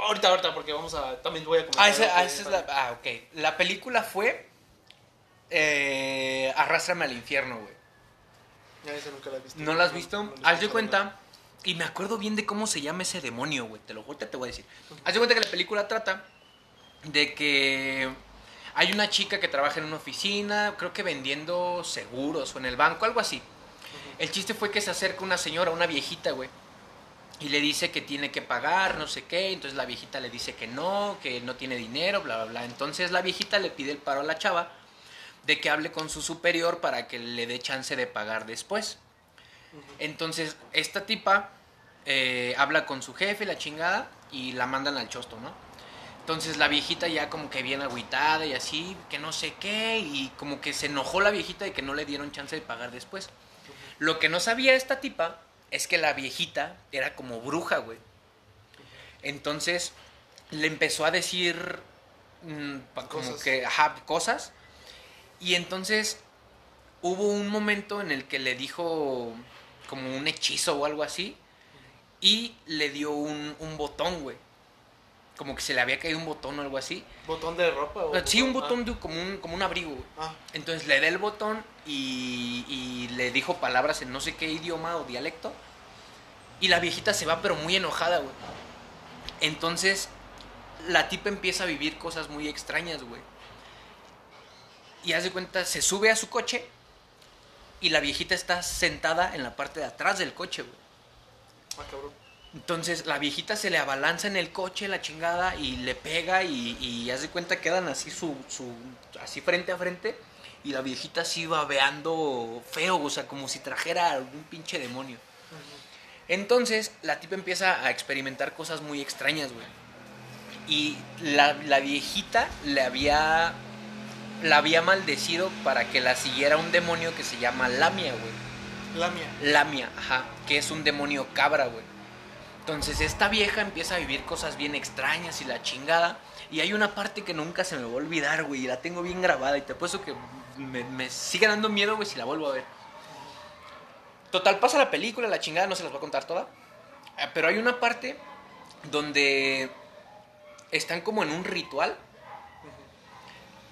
Ahorita, ahorita, porque vamos a. También voy a comentar. Ah, esa, ah, esa es la. Ah, ok. La película fue. eh, Arrástrame al infierno, güey. Ya, esa nunca la he visto. ¿No la has visto? no Haz de cuenta. Y me acuerdo bien de cómo se llama ese demonio, güey. Te lo juro, te voy a decir. Haz de cuenta que la película trata de que hay una chica que trabaja en una oficina, creo que vendiendo seguros o en el banco, algo así. El chiste fue que se acerca una señora, una viejita, güey. Y le dice que tiene que pagar, no sé qué. Entonces la viejita le dice que no, que no tiene dinero, bla, bla, bla. Entonces la viejita le pide el paro a la chava de que hable con su superior para que le dé chance de pagar después. Entonces, esta tipa eh, habla con su jefe, la chingada, y la mandan al chosto, ¿no? Entonces la viejita ya como que bien agüitada y así, que no sé qué, y como que se enojó la viejita de que no le dieron chance de pagar después. Lo que no sabía esta tipa es que la viejita era como bruja, güey. Entonces le empezó a decir mm, como Cosas. que, ajá, cosas. Y entonces hubo un momento en el que le dijo como un hechizo o algo así y le dio un, un botón, güey. Como que se le había caído un botón o algo así. ¿Botón de ropa? O Sí, un Ah, botón de, como, un, como un abrigo, güey. Ah, Entonces le da el botón y, y le dijo palabras en no sé qué idioma o dialecto. Y la viejita se va pero muy enojada, güey. Entonces la tipa empieza a vivir cosas muy extrañas, güey. Y hace cuenta, se sube a su coche y la viejita está sentada en la parte de atrás del coche, güey. ah, cabrón. Entonces la viejita se le abalanza en el coche, la chingada, y le pega y, y haz de cuenta quedan así su, su, así frente a frente. Y la viejita así babeando feo, o sea, como si trajera algún pinche demonio. Entonces la tipa empieza a experimentar cosas muy extrañas, güey. Y la, la viejita le había, la había maldecido para que la siguiera un demonio que se llama Lamia, güey. La mía. Lamia, ajá, que es un demonio cabra, güey. Entonces esta vieja empieza a vivir cosas bien extrañas y la chingada. Y hay una parte que nunca se me va a olvidar, güey, y la tengo bien grabada. Y te apuesto que me, me sigue dando miedo, güey, si la vuelvo a ver. Total, pasa la película, la chingada, no se las voy a contar toda. Eh, Pero hay una parte donde están como en un ritual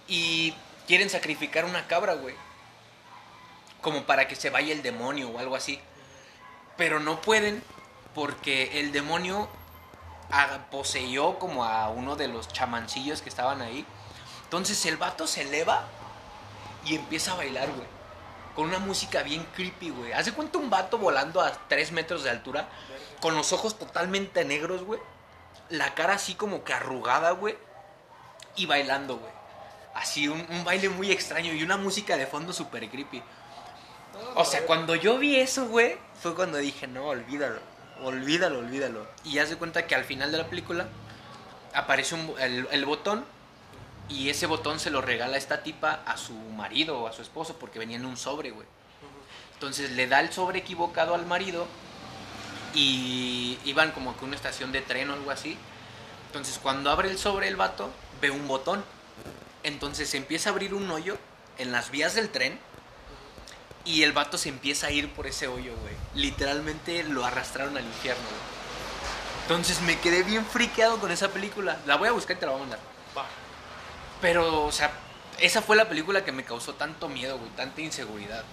y quieren sacrificar una cabra, güey. Como para que se vaya el demonio o algo así. Pero no pueden porque el demonio a- poseyó como a uno de los chamancillos que estaban ahí. Entonces el vato se eleva y empieza a bailar, güey. Con una música bien creepy, güey. Hace cuenta un vato volando a 3 metros de altura. Con los ojos totalmente negros, güey. La cara así como que arrugada, güey. Y bailando, güey. Así, un, un baile muy extraño y una música de fondo súper creepy. O sea, cuando yo vi eso, güey, fue cuando dije, no, olvídalo, olvídalo, olvídalo. Y ya se cuenta que al final de la película aparece el, botón y ese botón se lo regala esta tipa a su marido o a su esposo porque venía en un sobre, güey. Entonces le da el sobre equivocado al marido y iban como que una estación de tren o algo así. Entonces cuando abre el sobre el vato, ve un botón. Entonces se empieza a abrir un hoyo en las vías del tren y el vato se empieza a ir por ese hoyo, güey. Literalmente lo arrastraron al infierno, güey. Entonces me quedé bien friqueado con esa película. La voy a buscar y te la voy a mandar. Va. Pero, o sea, esa fue la película que me causó tanto miedo, güey, tanta inseguridad.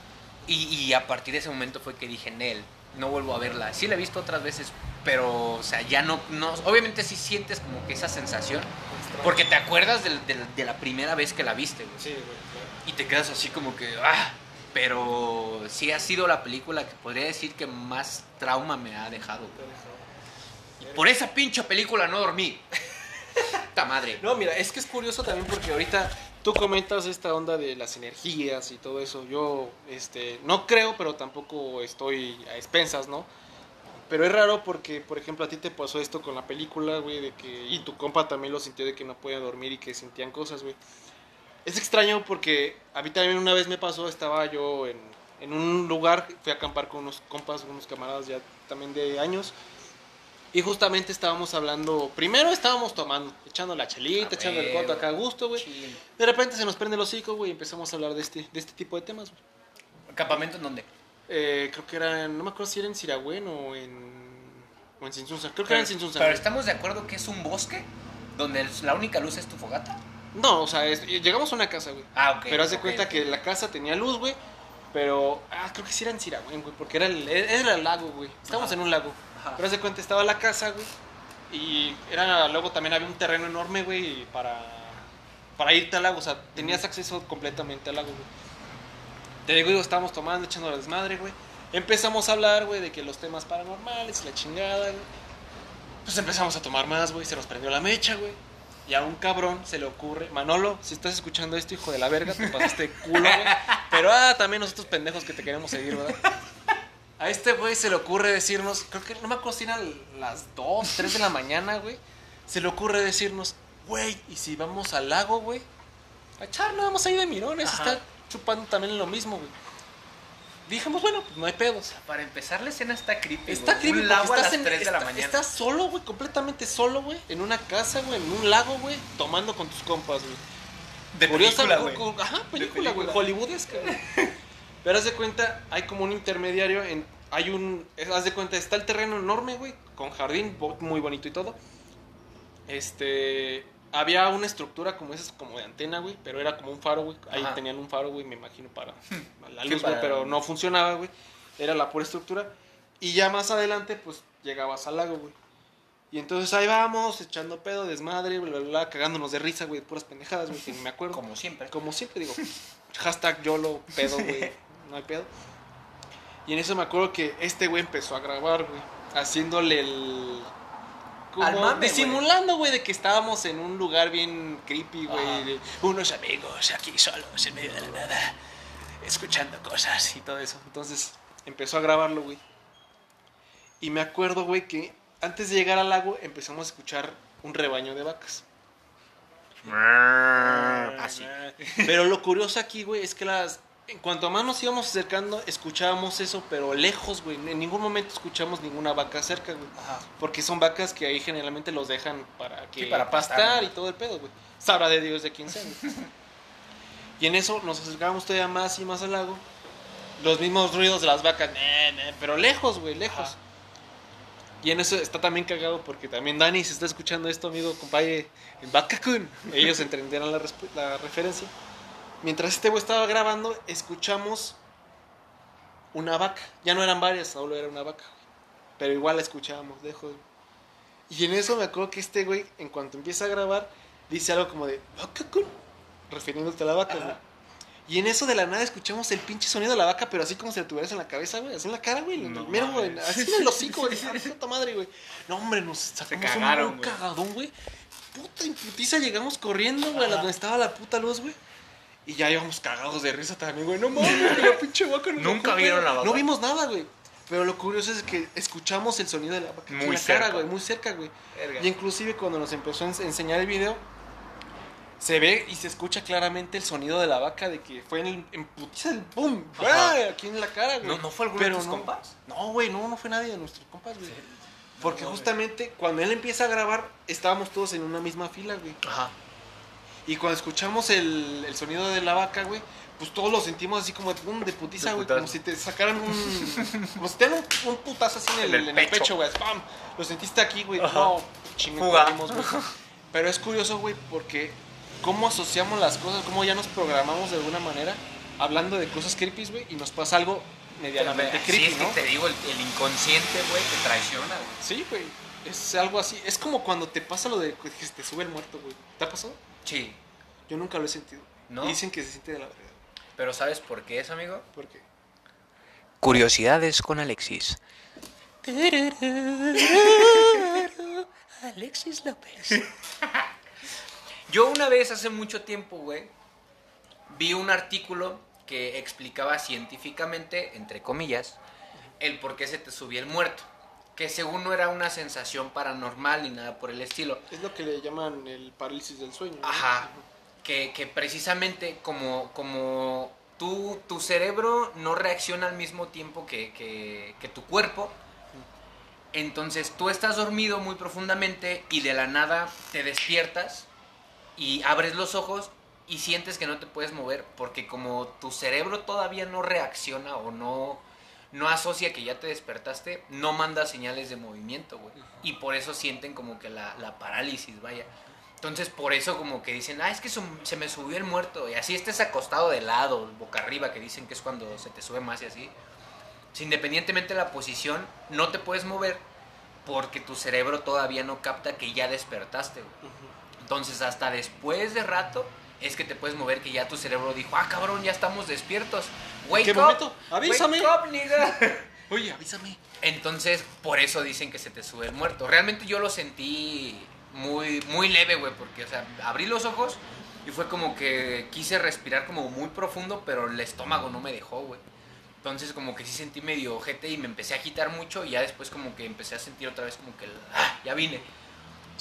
Y, y a partir de ese momento fue que dije, Nel, no vuelvo a verla. Sí la he visto otras veces, pero, o sea, ya no, no obviamente sí sientes como que esa sensación. Porque te acuerdas del- del- de, la primera vez que la viste, güey. Sí, güey, claro. Y te quedas así como que, ah, pero sí ha sido la película que podría decir que más trauma me ha dejado. Y por esa pinche película no dormí. Puta madre. No, mira, es que es curioso también porque ahorita tú comentas esta onda de las energías y todo eso. Yo, este, no creo, pero tampoco estoy a expensas, ¿no? Pero es raro porque, por ejemplo, a ti te pasó esto con la película, güey, de que y tu compa también lo sintió de que no podía dormir y que sentían cosas, güey. Es extraño porque a mí también una vez me pasó, estaba yo en, en un lugar, fui a acampar con unos compas, unos camaradas ya también de años. Y justamente estábamos hablando, primero estábamos tomando, echando la chelita, echando el coto acá a gusto, güey. De repente se nos prende el hocico, güey, y empezamos a hablar de este, de este tipo de temas, güey. ¿Campamento en dónde? Eh, creo que era, en- no me acuerdo si era en Siragüen o en, o en Sinsunza. Creo que era en Sinsunza. Pero güey. estamos de acuerdo que es un bosque donde el- la única luz es tu fogata. No, o sea, es- llegamos a una casa, güey. Ah, ok. pero haz de ok, cuenta que la casa tenía luz, güey. Pero, ah, creo que sí era en Siragüen, güey, porque era el, era el lago, güey. Estábamos Ajá. en un lago. Ajá. Pero haz de cuenta, estaba la casa, güey. Y era, luego también había un terreno enorme, güey, para, para irte al lago. O sea, tenías acceso completamente al lago, güey. Te digo, digo, estábamos tomando, echando la desmadre, güey. Empezamos a hablar, güey, de que los temas paranormales, la chingada, güey. Pues empezamos a tomar más, güey. Se nos prendió la mecha, güey. Y a un cabrón se le ocurre, Manolo, si estás escuchando esto, hijo de la verga, te pasaste culo, güey. Pero ah, también nosotros pendejos que te queremos seguir, ¿verdad? A este güey se le ocurre decirnos, creo que no me acuerdo si eran las 2, 3 de la mañana, güey. Se le ocurre decirnos, güey, ¿y si vamos al lago, güey? A echar, no vamos ahí de mirones, Ajá. está chupando también lo mismo, güey. Dijimos, bueno, pues no hay pedos. Para empezar, la escena está creepy. Está güey. creepy Un porque lago a estás las en- 3 de la está- mañana. Estás solo, güey, completamente solo, güey, en una casa, güey, en un lago, güey, tomando con tus compas, güey. de Curiosa, película, güey, Ajá, película, güey, hollywoodesca, güey. Pero haz de cuenta, hay como un intermediario, en, hay un, haz de cuenta, está el terreno enorme, güey, con jardín muy bonito y todo. Este, había una estructura como esas, como de antena, güey, pero era como un faro, güey. Ahí Ajá. tenían un faro, güey, me imagino, para la Sí, luz, güey, pero no funcionaba, güey. Era la pura estructura. Y ya más adelante, pues, llegabas al lago, güey. Y entonces ahí vamos, echando pedo, desmadre, bla, bla, bla, cagándonos de risa, güey, de puras pendejadas, güey, que me acuerdo. Como siempre. Como siempre digo, hashtag YOLO, pedo, güey, no hay pedo. Y en eso me acuerdo que este güey empezó a grabar, güey, haciéndole el... Como Al mame, güey. disimulando, güey, de que estábamos en un lugar bien creepy, güey. Unos amigos aquí solos en medio de la nada, escuchando cosas y todo eso. Entonces empezó a grabarlo, güey. Y me acuerdo, güey, que antes de llegar al lago empezamos a escuchar un rebaño de vacas. Así. Pero lo curioso aquí, güey, es que las. En cuanto más nos íbamos acercando, escuchábamos eso, pero lejos, güey. En ningún momento escuchamos ninguna vaca cerca, güey. Ajá. Porque son vacas que ahí generalmente los dejan para que Sí, para pastar, pastar ¿no? y todo el pedo, güey. Sabrá de Dios de quién sea. Y en eso nos acercábamos todavía más y más al lago. Los mismos ruidos de las vacas, "Ne, ne", pero lejos, güey, lejos. Ajá. Y en eso está también cagado porque también Dani, si está escuchando esto, amigo, compadre, en Bakakun, ellos entenderán la, la referencia. Mientras este güey estaba grabando, escuchamos una vaca. Ya no eran varias, solo era una vaca. Pero igual la escuchábamos güey. Y en eso me acuerdo que este güey, en cuanto empieza a grabar, dice algo como de Bakakun, refiriéndote a la vaca, güey. Y en eso de la nada escuchamos el pinche sonido de la vaca, pero así como si la tuvieras en la cabeza, güey, así en la cara, güey, No mero, güey, así en el hocico, güey, puta madre, güey. No, hombre, nos sacamos cagaron, un cagadón, güey. Puta imputiza, llegamos corriendo, güey, a donde estaba la puta luz, güey. Y ya íbamos cagados de risa también, güey. No mames, güey, la pinche vaca nos Nunca vieron güey. la vaca. No vimos nada, güey. Pero lo curioso es que escuchamos el sonido de la vaca Muy en la cerca. cara, güey, muy cerca, güey. Verga. Y inclusive cuando nos empezó a ens- enseñar el video, se ve y se escucha claramente el sonido de la vaca de que fue en, el, en putiza el Ajá. ¡ah! aquí en la cara, güey. ¿No, ¿No fue alguno Pero de tus no. compas? No, güey, no, no fue nadie de nuestros compas, güey. Porque No, justamente cuando él empieza a grabar, estábamos todos en una misma fila, güey. Ajá. Y cuando escuchamos el, el sonido de la vaca, güey, pues todos lo sentimos así como de, putiza, güey. Como si te sacaran un. como si te dieran un, un putazo así en el, En el en el pecho. güey. ¡Pam! Lo sentiste aquí, güey. No, corrimos, güey. Pero es curioso, güey, porque cómo asociamos las cosas, cómo ya nos programamos de alguna manera, hablando de cosas creepy, güey, y nos pasa algo medianamente Sí, creepy, es que ¿no? te digo, el, el inconsciente, güey, te traiciona, güey. Sí, güey. Es algo así. Es como cuando te pasa lo de que te sube el muerto, güey. ¿Te ha pasado? Sí. Yo nunca lo he sentido. ¿No? Y dicen que se siente de la verga. Pero ¿sabes por qué es, amigo? ¿Por qué? Curiosidades con Alexis. Alexis López. Yo una vez hace mucho tiempo, güey, vi un artículo que explicaba científicamente, entre comillas, el por qué se te subía el muerto. Que según no era una sensación paranormal ni nada por el estilo. Es lo que le llaman el parálisis del sueño. ¿no? Ajá. Que, que precisamente como, como tú, tu cerebro no reacciona al mismo tiempo que, que- que tu cuerpo, entonces tú estás dormido muy profundamente y de la nada te despiertas y abres los ojos y sientes que no te puedes mover porque como tu cerebro todavía no reacciona o no, no asocia que ya te despertaste, no manda señales de movimiento, güey. Y por eso sienten como que la, la parálisis, vaya. Entonces por eso como que dicen, ah, es que su- se me subió el muerto. Y así estés acostado de lado, boca arriba, que dicen que es cuando se te sube más y así. Si independientemente de la posición, no te puedes mover porque tu cerebro todavía no capta que ya despertaste, güey. Entonces, hasta después de rato es que te puedes mover, que ya tu cerebro dijo, ah, cabrón, ya estamos despiertos. Wake ¿Qué up, momento? Avísame. Wake up, nigga. Oye, avísame. Entonces, por eso dicen que se te sube el muerto. Realmente yo lo sentí muy, muy leve, güey, porque, o sea, abrí los ojos y fue como que quise respirar como muy profundo, pero el estómago no me dejó, güey. Entonces, como que sí sentí medio ojete y me empecé a agitar mucho y ya después como que empecé a sentir otra vez como que, ah, ya vine.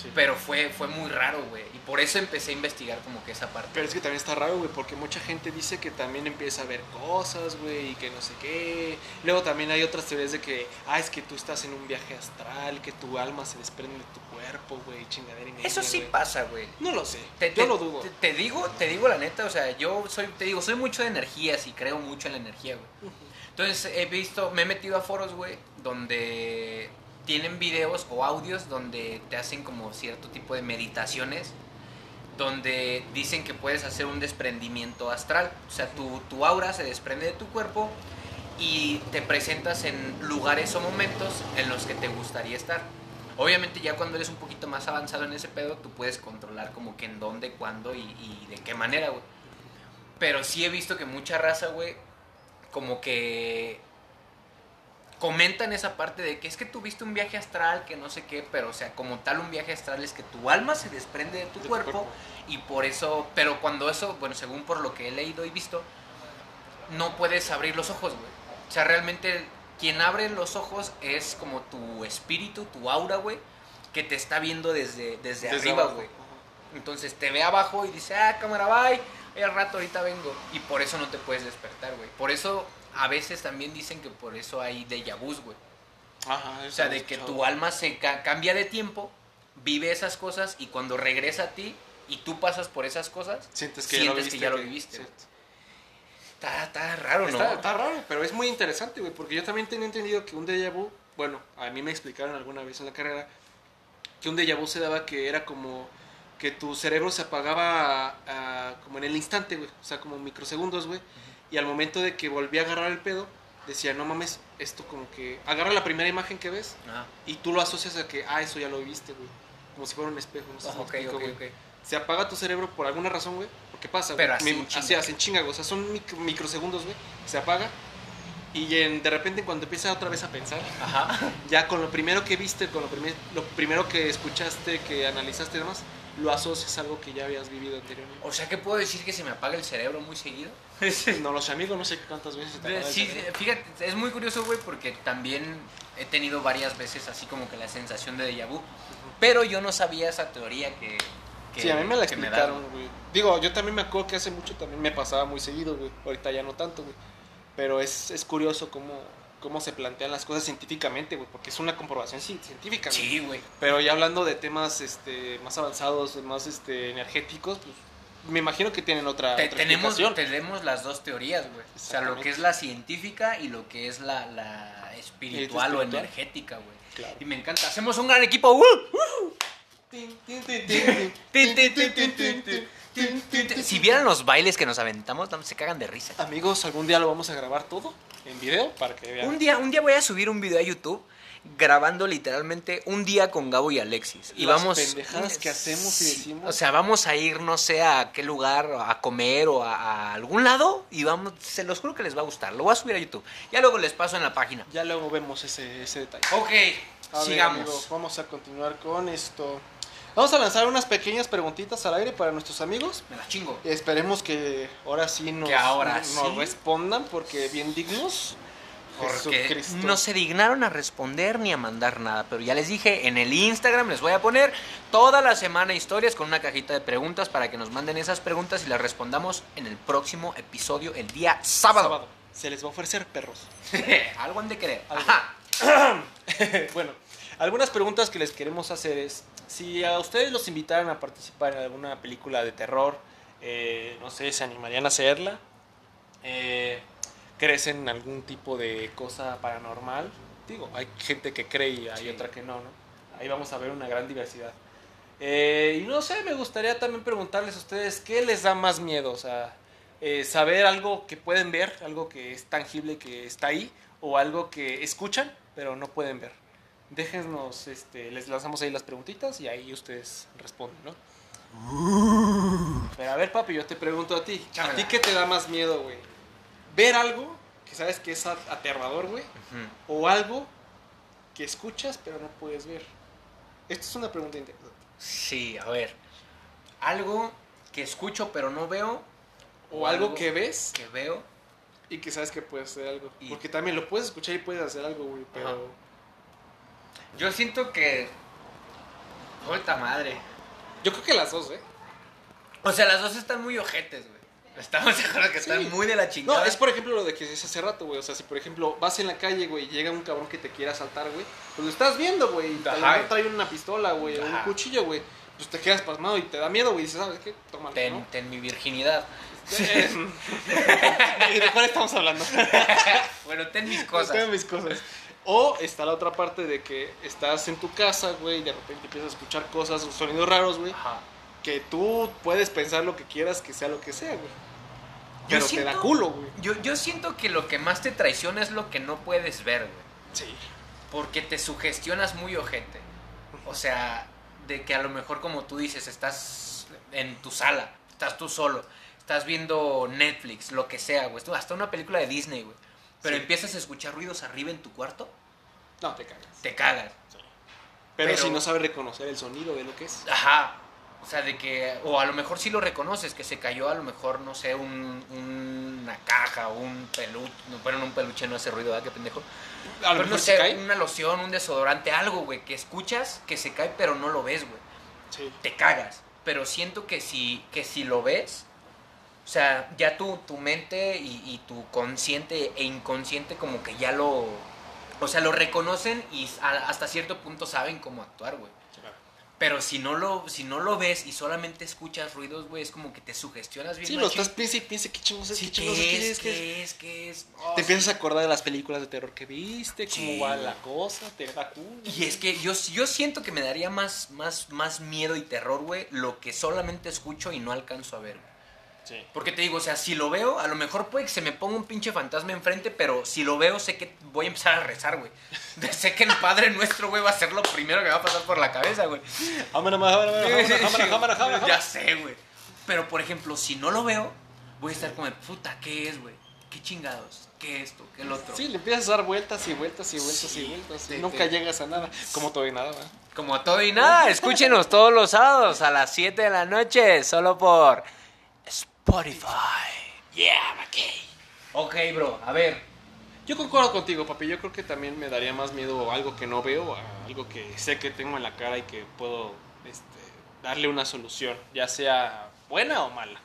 Sí. Pero fue, fue muy raro, güey. Y por eso empecé a investigar como que esa parte. Pero es que también está raro, güey, porque mucha gente dice que también empieza a ver cosas, güey, y que no sé qué. Luego también hay otras teorías de que, ah, es que tú estás en un viaje astral, que tu alma se desprende de tu cuerpo, güey, chingadera y Eso sí pasa, güey. No lo sé, Te, yo te- lo dudo. Te, te digo, te digo la neta, o sea, yo soy, te digo, soy mucho de energías y creo mucho en la energía, güey. Entonces he visto, me he metido a foros, güey, donde tienen videos o audios donde te hacen como cierto tipo de meditaciones, donde dicen que puedes hacer un desprendimiento astral, o sea, tu, tu aura se desprende de tu cuerpo y te presentas en lugares o momentos en los que te gustaría estar. Obviamente ya cuando eres un poquito más avanzado en ese pedo, tú puedes controlar como que en dónde, cuándo y, y de qué manera, güey. Pero sí he visto que mucha raza, güey, como que comentan esa parte de que es que tuviste un viaje astral, que no sé qué, pero o sea, como tal un viaje astral es que tu alma se desprende de tu De tu cuerpo y por eso, pero cuando eso, bueno, según por lo que he leído y visto, no puedes abrir los ojos, güey. O sea, realmente quien abre los ojos es como tu espíritu, tu aura, güey, que te está viendo desde, desde, Desde arriba, abajo. güey. Entonces te ve abajo y dice, ah, cámara, bye, al rato ahorita vengo. Y por eso no te puedes despertar, güey. Por eso a veces también dicen que por eso hay déjà vus, güey. Ajá, O sea, de que tu alma se ca- cambia de tiempo, vive esas cosas y cuando regresa a ti y tú pasas por esas cosas, sientes que, sientes ya lo que viviste. ya lo que- viviste, cierto. está, está raro, ¿no? Está, está raro, pero es muy interesante, güey, porque yo también tenía entendido que un déjà vu, bueno, a mí me explicaron alguna vez en la carrera, que un déjà vu se daba que era como que tu cerebro se apagaba ah, como en el instante, güey, o sea, como microsegundos, güey, y al momento de que volví a agarrar el pedo, decía, no mames, esto como que, agarra la primera imagen que ves Ah, y tú lo asocias a que, ah, eso ya lo viste, güey, como si fuera un espejo, no sé si me ok, explico, ok, güey. ok. Se apaga tu cerebro por alguna razón, güey. ¿Qué pasa? güey? Pero así en chinga. así hacen chinga, güey. O sea, son micro- microsegundos, güey. Se apaga. Y en- de repente cuando empieza otra vez a pensar, Ajá. ya con lo primero que viste, con lo, primer- lo primero que escuchaste, que analizaste y demás, lo asocias a algo que ya habías vivido anteriormente. O sea, que puedo decir que se me apaga el cerebro muy seguido. No lo sé, amigo, no sé cuántas veces te Sí, fíjate, es muy curioso, güey, porque también he tenido varias veces así como que la sensación de déjà vu. Pero yo no sabía esa teoría que. que- Sí, a mí me la explicaron, güey. Digo, yo también me acuerdo que hace mucho también me pasaba muy seguido, güey. Ahorita ya no tanto, güey. Pero es, es curioso cómo, cómo se plantean las cosas científicamente, güey. Porque es una comprobación ci- científica, güey. Sí, güey. Pero ya hablando de temas este, más avanzados, más este, energéticos, pues me imagino que tienen otra, Te, tenemos, tenemos las dos teorías, güey. O sea, lo que es la científica y lo que es la, la espiritual, o energética, güey. Y me encanta. Hacemos un gran equipo. ¡Uh! Si vieran los bailes que nos aventamos, se cagan de risa. Amigos, algún día lo vamos a grabar todo en video para que vean. Un día, un día voy a subir un video a YouTube grabando literalmente un día con Gabo y Alexis. Y Las vamos. pendejadas que hacemos y decimos. O sea, vamos a ir, no sé a qué lugar, a comer o a, a algún lado. Y vamos, se los juro que les va a gustar. Lo voy a subir a YouTube. Ya luego les paso en la página. Ya luego vemos ese, ese detalle. Ok, A ver, sigamos. amigos, vamos a continuar con esto. Vamos a lanzar unas pequeñas preguntitas al aire para nuestros amigos. Me la chingo. Esperemos que ahora sí nos, ahora nos sí. respondan porque bien dignos. Porque Jesucristo. no se dignaron a responder ni a mandar nada. Pero ya les dije, en el Instagram les voy a poner toda la semana historias con una cajita de preguntas para que nos manden esas preguntas y las respondamos en el próximo episodio, el día sábado. Sábado. Se les va a ofrecer perros. Algo han de querer. Ajá. bueno, algunas preguntas que les queremos hacer es, si a ustedes los invitaran a participar en alguna película de terror, eh, no sé, ¿se animarían a hacerla? Eh, ¿Crecen en algún tipo de cosa paranormal? Digo, hay gente que cree y hay Sí. otra que no, ¿no? Ahí vamos a ver una gran diversidad. Eh, y no sé, me gustaría también preguntarles a ustedes, ¿qué les da más miedo? O sea, eh, saber algo que pueden ver, algo que es tangible, que está ahí, o algo que escuchan, pero no pueden ver. Déjenos, este, les lanzamos ahí las preguntitas y ahí ustedes responden, ¿no? Pero a ver, papi, yo te pregunto a ti. ¿A ti qué te da más miedo, güey? ¿Ver algo que sabes que es aterrador, güey? ¿O algo que escuchas pero no puedes ver? Esta es una pregunta interesante. Sí, a ver. Algo que escucho pero no veo. O algo que ves que veo. y que sabes que puedes hacer algo. Y- Porque también lo puedes escuchar y puedes hacer algo, güey, pero... Ajá. Yo siento que. Puta madre. Yo creo que las dos, ¿eh? O sea, las dos están muy ojetes, güey. Estamos acuerdo que están Sí. muy de la chingada. No, es por ejemplo lo de que dices hace rato, güey. O sea, si por ejemplo vas en la calle, güey, y llega un cabrón que te quiera asaltar, güey, pues lo estás viendo, güey. y A trae una pistola, güey, o un cuchillo, güey. Pues te quedas pasmado y te da miedo, güey. Y dices, ¿sabes qué? Tómalo, Ten, ¿no? ten mi virginidad. ¿Y de cuál estamos hablando? bueno, ten mis Tengo cosas. mis cosas. O está la otra parte de que estás en tu casa, güey, y de repente empiezas a escuchar cosas, sonidos raros, güey, Ajá. que tú puedes pensar lo que quieras, que sea lo que sea, güey. Te siento- da culo, güey. Yo, yo siento que lo que más te traiciona es lo que no puedes ver, güey. Sí. Porque te sugestionas muy ojete. O sea, de que a lo mejor como tú dices, estás en tu sala, estás tú solo, estás viendo Netflix, lo que sea, güey. Hasta una película de Disney, güey. Pero Sí. empiezas a escuchar ruidos arriba en tu cuarto, No, te cagas. te cagas. Pero, Pero- si no sabes reconocer el sonido de lo que es. Ajá. O sea, de que, o a lo mejor sí lo reconoces, que se cayó a lo mejor, no sé, un, un- una caja o un peluche. No, bueno, un peluche no hace ruido, ¿verdad? Qué pendejo. A lo Pero mejor no se sé, cae. una loción, un desodorante, algo, güey, que escuchas, que se cae, pero no lo ves, güey. Sí. te cagas. Pero siento que si, que si lo ves, o sea, ya tu, tu mente y, y tu consciente e inconsciente como que ya lo... O sea, lo reconocen y a- hasta cierto punto saben cómo actuar, güey. Pero si no lo, si no lo ves y solamente escuchas ruidos, güey, es como que te sugestionas bien. Sí, lo estás piensa y piensa qué chingos es, Sí, qué chingos es, ¿qué qué es? qué es. ¿Qué es? ¿Qué es? Oh, Te sí. empiezas a acordar de las películas de terror que viste, cómo Sí, va güey. la cosa, te da culo. Y es que yo, yo siento que me daría más, más, más miedo y terror, güey, lo que solamente escucho y no alcanzo a ver, güey. Sí. Porque te digo, o sea, si lo veo, a lo mejor puede que se me ponga un pinche fantasma enfrente, pero si lo veo, sé que voy a empezar a rezar, güey. sé que el Padre Nuestro, güey, va a ser lo primero que va a pasar por la cabeza, güey. Ya sé, güey. Pero, por ejemplo, si no lo veo, voy a estar como, de, puta, ¿qué es, güey? ¿Qué chingados? ¿Qué esto? ¿Qué el otro? Sí, le empiezas a dar vueltas y vueltas y vueltas Sí, y vueltas. Y nunca te- llegas a nada. Como todo y nada, ¿verdad? Como todo y nada, escúchenos todos los sábados a las 7 de la noche, solo por Spotify. Yeah, McKay. Ok, bro, a ver. Yo concuerdo contigo, papi. Yo creo que también me daría más miedo algo que no veo, a algo que sé que tengo en la cara y que puedo este, darle una solución, ya sea buena o mala.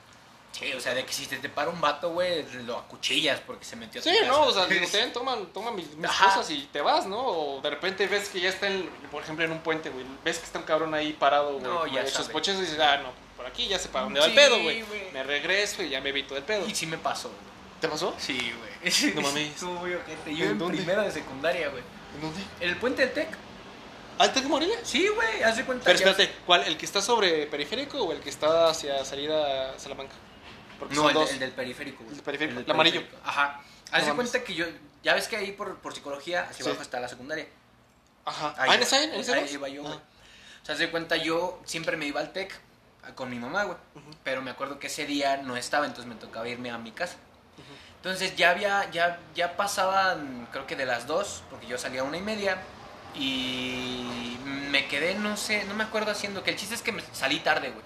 Sí, o sea, de que si te, te para un vato, güey, lo acuchillas porque se metió a tu Sí, casa. no, o sea, digo, ten, toma, toma mis, cosas y te vas, ¿no? O de repente ves que ya está, en, por ejemplo, en un puente, güey. Ves que está un cabrón ahí parado, güey. No, ya esos sabe. poches y dices, ah, no, por aquí ya sé para dónde va el pedo, güey. Me regreso y ya me evito del pedo. Y sí me pasó, güey. ¿Te pasó? Sí, güey. No mames. Estuvo muy ojete. Yo ¿En primera de secundaria, güey. ¿En dónde? En el puente del Tec. ¿Al Tec Morelia? Sí, güey, haz de cuenta. Pero ya- espérate, ¿cuál? ¿El que está sobre periférico o el que está hacia salida a Salamanca? Porque No, son el, dos. el del periférico, güey. El periférico, del el amarillo. periférico. Ajá. Haz No de mames. cuenta que yo. Ya ves que ahí por, por psicología, hacia Sí. abajo está la secundaria. Ajá. Ahí ¿Ah, en esa? ¿En esa ahí dos? iba yo, güey. Ah. O sea, haz de cuenta, yo siempre me iba al TEC con mi mamá, güey. Pero me acuerdo que ese día no estaba, entonces me tocaba irme a mi casa. Entonces ya había, ya, ya pasaban, creo que de las dos, porque yo salía a una y media. Y me quedé, no sé, no me acuerdo haciendo, que el chiste es que me salí tarde, güey.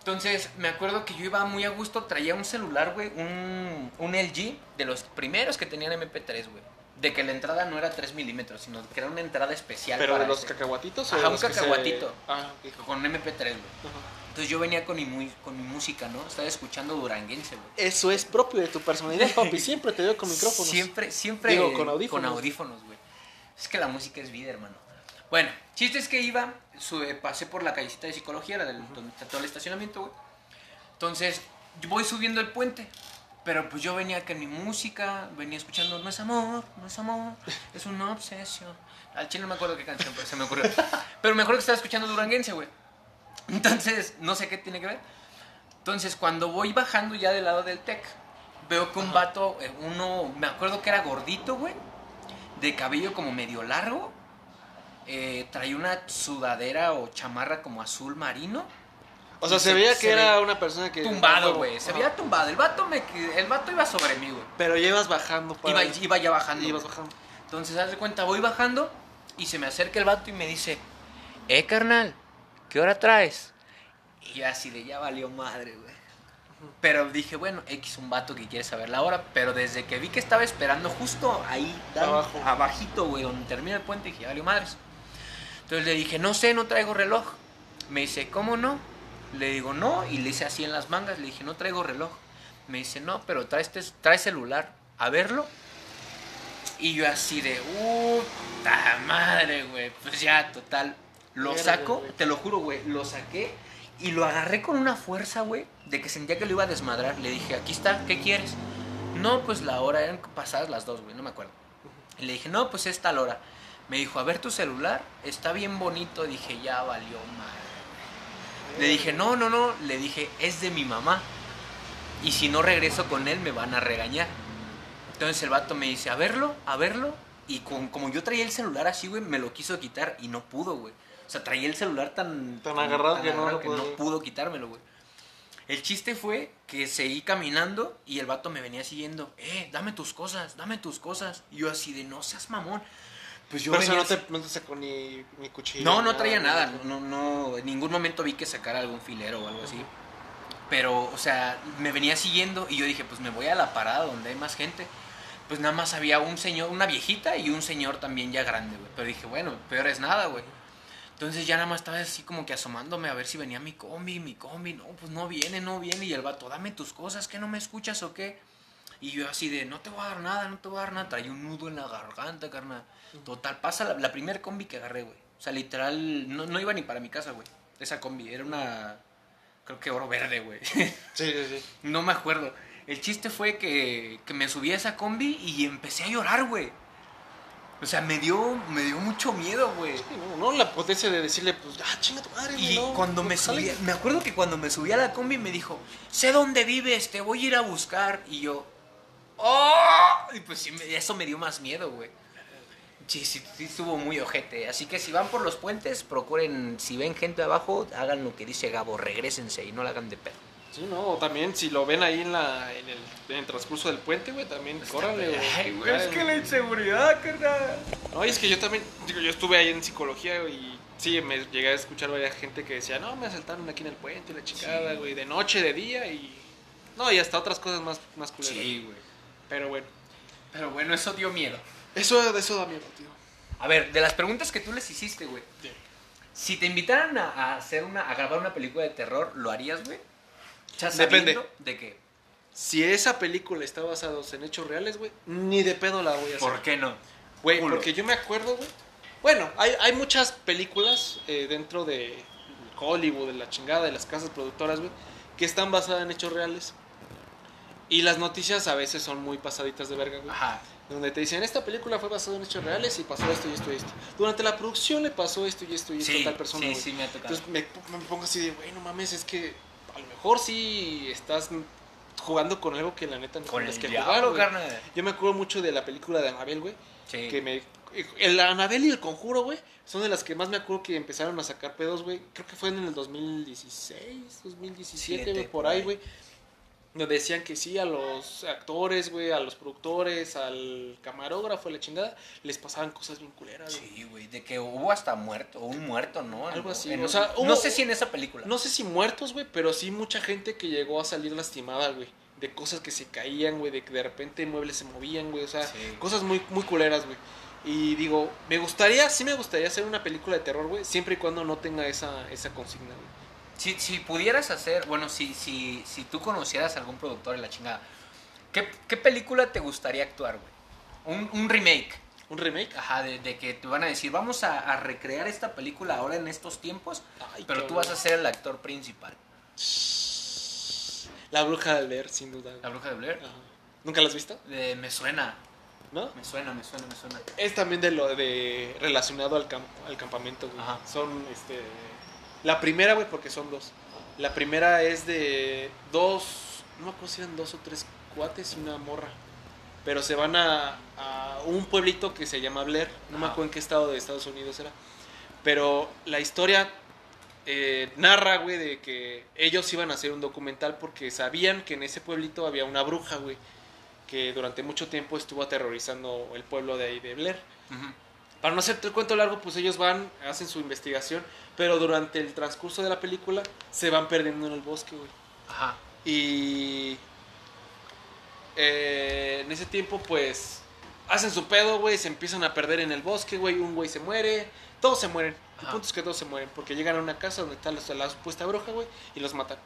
Entonces, me acuerdo que yo iba muy a gusto, traía un celular, güey, un, un LG, de los primeros que tenían MP3, güey. De que la entrada no era 3 milímetros, sino que era una entrada especial. ¿Pero para de los ese. cacahuatitos o Ajá, de un que se- cacahuatito. Ah, ok. Con un MP3, güey. Entonces yo venía con mi, con mi música, ¿no? Estaba escuchando duranguense, güey. Eso es propio de tu personalidad, papi. Siempre te veo con micrófonos. Siempre, siempre. Digo, con audífonos. Con audífonos, güey. Es que la música es vida, hermano. Bueno, chiste es que iba, sube- pasé por la callecita de psicología, la del, donde está todo el estacionamiento, güey. Entonces, yo voy subiendo el puente. Pero pues yo venía con mi música, venía escuchando No es amor, no es amor, es una obsesión. Al chile no me acuerdo qué canción, pero se me ocurrió. Pero me acuerdo que estaba escuchando Duranguense, güey. Entonces, no sé qué tiene que ver. Entonces, cuando voy bajando ya del lado del tech, veo que un vato, eh, uno, me acuerdo que era gordito, güey, de cabello como medio largo, eh, traía una sudadera o chamarra como azul marino, O sea, se, se- veía que era una persona que. tumbado, güey, se veía tumbado. El vato, me, el vato iba sobre mí, güey. Pero llevas bajando para. Iba, iba ya bajando. Ibas bajando. Entonces, haz de cuenta, voy bajando y se me acerca el vato y me dice, eh, carnal, ¿qué hora traes? Y así de ya valió madre, güey. Pero dije, bueno, X un vato que quiere saber la hora, pero desde que vi que estaba esperando justo ahí, dan- Abajo. abajito, güey, donde termina el puente, dije, ya valió madres. Entonces le dije, no sé, no traigo reloj. Me dice, ¿cómo no? Le digo, no, y le hice así en las mangas, le dije, no traigo reloj. Me dice, no, pero traes, trae celular, a verlo. Y yo así de, puta madre, güey. Pues ya, total. Lo saco, te lo juro, güey. Lo saqué y lo agarré con una fuerza, güey. De que sentía que lo iba a desmadrar. Le dije, aquí está, ¿qué quieres? No, pues la hora, eran pasadas las dos, güey, no me acuerdo. Y le dije, no, pues es tal hora. Me dijo, a ver tu celular, está bien bonito. Dije, ya valió madre. Le dije, no, no, no. Le dije, es de mi mamá. Y si no regreso con él, me van a regañar. Entonces el vato me dice, a verlo, a verlo. Y con- como yo traía el celular así, güey, me lo quiso quitar y no pudo, güey. O sea, traía el celular tan... Tan agarrado que no lo que pudo, no pudo quitármelo, güey. El chiste fue que seguí caminando y el vato me venía siguiendo. Eh, dame tus cosas, dame tus cosas. Y yo así de, no seas mamón. Pues yo Pero no te, no te sacó ni, ni cuchillo. no, no traía nada. No, no, en ningún momento vi que sacara algún filero o algo así. Pero, o sea, me venía siguiendo y yo dije, pues me voy a la parada donde hay más gente. Pues nada más había un señor, una viejita y un señor también ya grande, güey. Pero dije, bueno, peor es nada, güey. Entonces ya nada más estaba así como que asomándome a ver si venía mi combi, mi combi. No, pues no viene, no viene. Y el vato, dame tus cosas, que no me escuchas o qué. Y yo así de, no te voy a dar nada, no te voy a dar nada. Traía un nudo en la garganta, carnal. Total, pasa la, la primer combi que agarré, güey. O sea, literal, no, no iba ni para mi casa, güey. Esa combi, era una, creo que oro verde, güey. Sí, sí, sí. no me acuerdo. El chiste fue que, que me subí a esa combi y empecé a llorar, güey. O sea, me dio, me dio mucho miedo, güey. Sí, no, no, la potencia de decirle, pues, ah, chinga tu madre, güey, Y no, cuando no me subí, me acuerdo que cuando me subí a la combi me dijo, sé dónde vives, te voy a ir a buscar. Y yo, ¡oh! Y pues sí, eso me dio más miedo, güey. Sí, sí, sí, estuvo muy ojete. Así que si van por los puentes, procuren, si ven gente abajo, hagan lo que dice Gabo, regrésense y no la hagan de pedo. Sí, no, o también si lo ven ahí en, la, en, el, en el transcurso del puente, güey, también güey. Ay, güey, es que la inseguridad, carnal. No, y es que yo también, digo, yo estuve ahí en psicología y sí, me llegué a escuchar varias gente que decía, no, me asaltaron aquí en el puente, la chingada, Sí. güey, de noche, de día y... No, y hasta otras cosas más, más culeras. Sí, güey. Pero bueno, Pero bueno, eso dio miedo. eso, de eso da miedo, tío. A ver, de las preguntas que tú les hiciste, güey. Sí. Si te invitaran a, a hacer una, a grabar una película de terror, ¿lo harías, güey? Ya Depende. ¿De qué? Si esa película está basada en hechos reales, güey, ni de pedo la voy a hacer. ¿Por qué no? Güey, Culo. porque yo me acuerdo, güey. Bueno, hay, hay muchas películas eh, dentro de Hollywood, de la chingada, de las casas productoras, güey, que están basadas en hechos reales. Y las noticias a veces son muy pasaditas de verga, güey. Ajá. donde te dicen, esta película fue basada en hechos reales y pasó esto y esto y esto. Durante la producción le pasó esto y esto y esto a tal persona. sí, güey. sí, me ha tocado. Entonces me, me pongo así de, güey, no mames, es que a lo mejor sí estás jugando con algo que la neta no el que diablo, jugar, güey. carnal. Yo me acuerdo mucho de la película de Anabel, güey. Sí. Que me. El Anabel y el Conjuro, güey, son de las que más me acuerdo que empezaron a sacar pedos, güey. Creo que fue en el 2016, 2017, Siete, güey, por ahí. güey. Donde decían que sí, a los actores, güey, a los productores, al camarógrafo, a la chingada, les pasaban cosas bien culeras, güey. Sí, güey, de que hubo hasta muerto, o un muerto, ¿no? Algo así, en- o sea, no sé si en esa película. No sé si muertos, güey, pero sí mucha gente que llegó a salir lastimada, güey. De cosas que se caían, güey, de que de repente muebles se movían, güey. O sea, Sí. cosas muy, muy culeras, güey. Y digo, me gustaría, sí me gustaría hacer una película de terror, güey, siempre y cuando no tenga esa, esa consigna, güey. Si, si pudieras hacer, bueno, si, si, si tú conocieras a algún productor en la chingada, ¿qué, qué película te gustaría actuar, güey? Un, un remake. ¿Un remake? Ajá, de, de que te van a decir, vamos a, a recrear esta película ahora en estos tiempos, Ay, pero tú vas a ser el actor principal. La bruja de leer, sin duda. La bruja de Blair. Ajá. ¿Nunca la has visto? Eh, me suena, ¿No? me suena, me suena, me suena. Es también de lo de relacionado al, camp- al campamento, güey. Ajá. Son, este... La primera, güey, porque son dos. La primera es de dos... No me acuerdo si eran dos o tres cuates y una morra. Pero se van a, a un pueblito que se llama Blair. No me acuerdo en qué estado de Estados Unidos era. Pero la historia eh, narra, güey, de que ellos iban a hacer un documental porque sabían que en ese pueblito había una bruja, güey. Que durante mucho tiempo estuvo aterrorizando el pueblo de ahí de Blair. Ujú. Para no hacerte el cuento largo, pues ellos van, hacen su investigación, pero durante el transcurso de la película se van perdiendo en el bosque, güey. Ajá. Y eh, en ese tiempo, pues, hacen su pedo, güey, se empiezan a perder en el bosque, güey, un güey se muere, todos se mueren. El Ajá. punto es que todos se mueren, porque llegan a una casa donde está la, la supuesta bruja, güey, y los matan.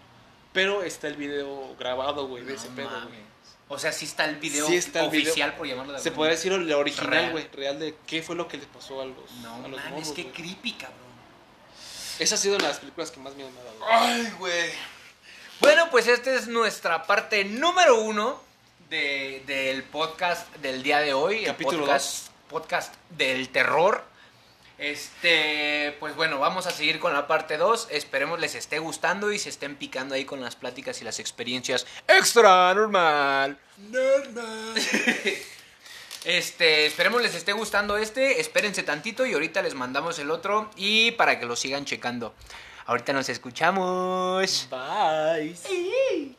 Pero está el video grabado, güey, de No ese pedo, güey. O sea, sí está el video Sí está el video. oficial, por llamarlo de Se podría decir el original, güey, real de qué fue lo que les pasó a los, No a los mames, morros, qué güey. creepy, cabrón. Esa ha sido una de las películas que más miedo me ha dado. Ay, güey. Bueno, pues esta es nuestra parte número uno de- del podcast del día de hoy. el Capítulo podcast, podcast del terror. Este, pues bueno, vamos a seguir con la parte 2. Esperemos les esté gustando y se estén picando ahí con las pláticas y las experiencias extra normal. Este, esperemos les esté gustando este, espérense tantito y ahorita les mandamos el otro y para que lo sigan checando. Ahorita nos escuchamos. Bye. ¡Hey!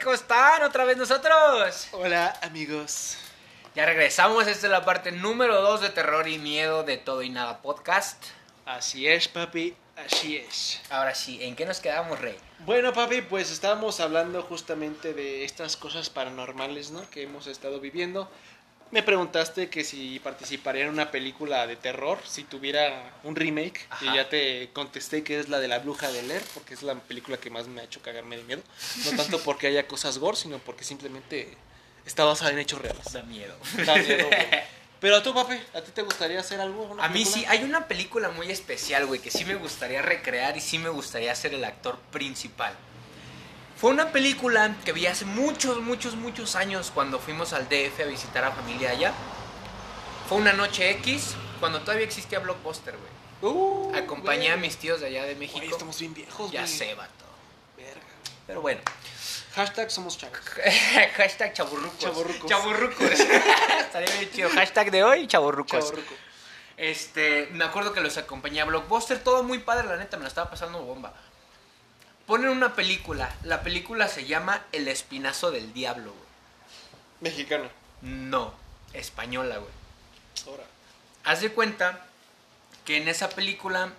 ¿Cómo están? ¿Otra vez nosotros? Hola, amigos. Ya regresamos, esta es la parte número 2 de Terror y Miedo de Todo y Nada Podcast. Así es, papi. Así es. Ahora sí, ¿en qué nos quedamos, Rey? Bueno, papi, pues estábamos hablando justamente de estas cosas paranormales, ¿no? Que hemos estado viviendo. Me preguntaste que si participaría en una película de terror, si tuviera un remake. Ajá. Y ya te contesté que es la de la bruja de leer, porque es la película que más me ha hecho cagarme de miedo. No tanto porque haya cosas gore, sino porque simplemente está basada en hechos reales. Da miedo. Da miedo, güey. Pero tú, papi, ¿a ti te gustaría hacer algo? una A mí película? sí, hay una película muy especial, güey, que sí me gustaría recrear y sí me gustaría ser el actor principal. Fue una película que vi hace muchos, muchos, muchos años cuando fuimos al DF a visitar a familia allá. Fue una noche X, cuando todavía existía Blockbuster, güey. Uh, Acompañé a mis tíos de allá de México. Estamos bien viejos, ya güey. sé, vato. Verga. Pero bueno. Hashtag somos chavos. Hashtag chaburrucos. Chavorrucos. Chavorrucos. Estaría bien chido. Hashtag de hoy, chaburrucos. Chavorruco. Este, me acuerdo que los acompañé a Blockbuster, todo muy padre, la neta, me la estaba pasando bomba. Ponen una película, la película se llama El Espinazo del Diablo, güey. Mexicano. No, española, güey. Ahora. Haz de cuenta que en esa película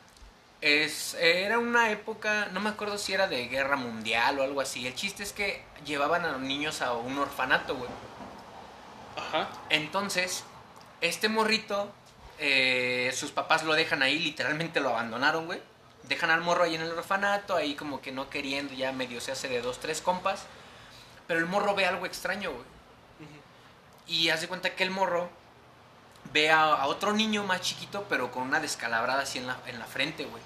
es, era una época, no me acuerdo si era de guerra mundial o algo así. El chiste es que llevaban a los niños a un orfanato, güey. Ajá. Entonces, este morrito, eh, sus papás lo dejan ahí, literalmente lo abandonaron, güey. Dejan al morro ahí en el orfanato, ahí como que no queriendo, ya medio se hace de dos, tres compas. Pero el morro ve algo extraño, güey. Y hace cuenta que el morro ve a, a otro niño más chiquito, pero con una descalabrada así en la, en la frente, güey.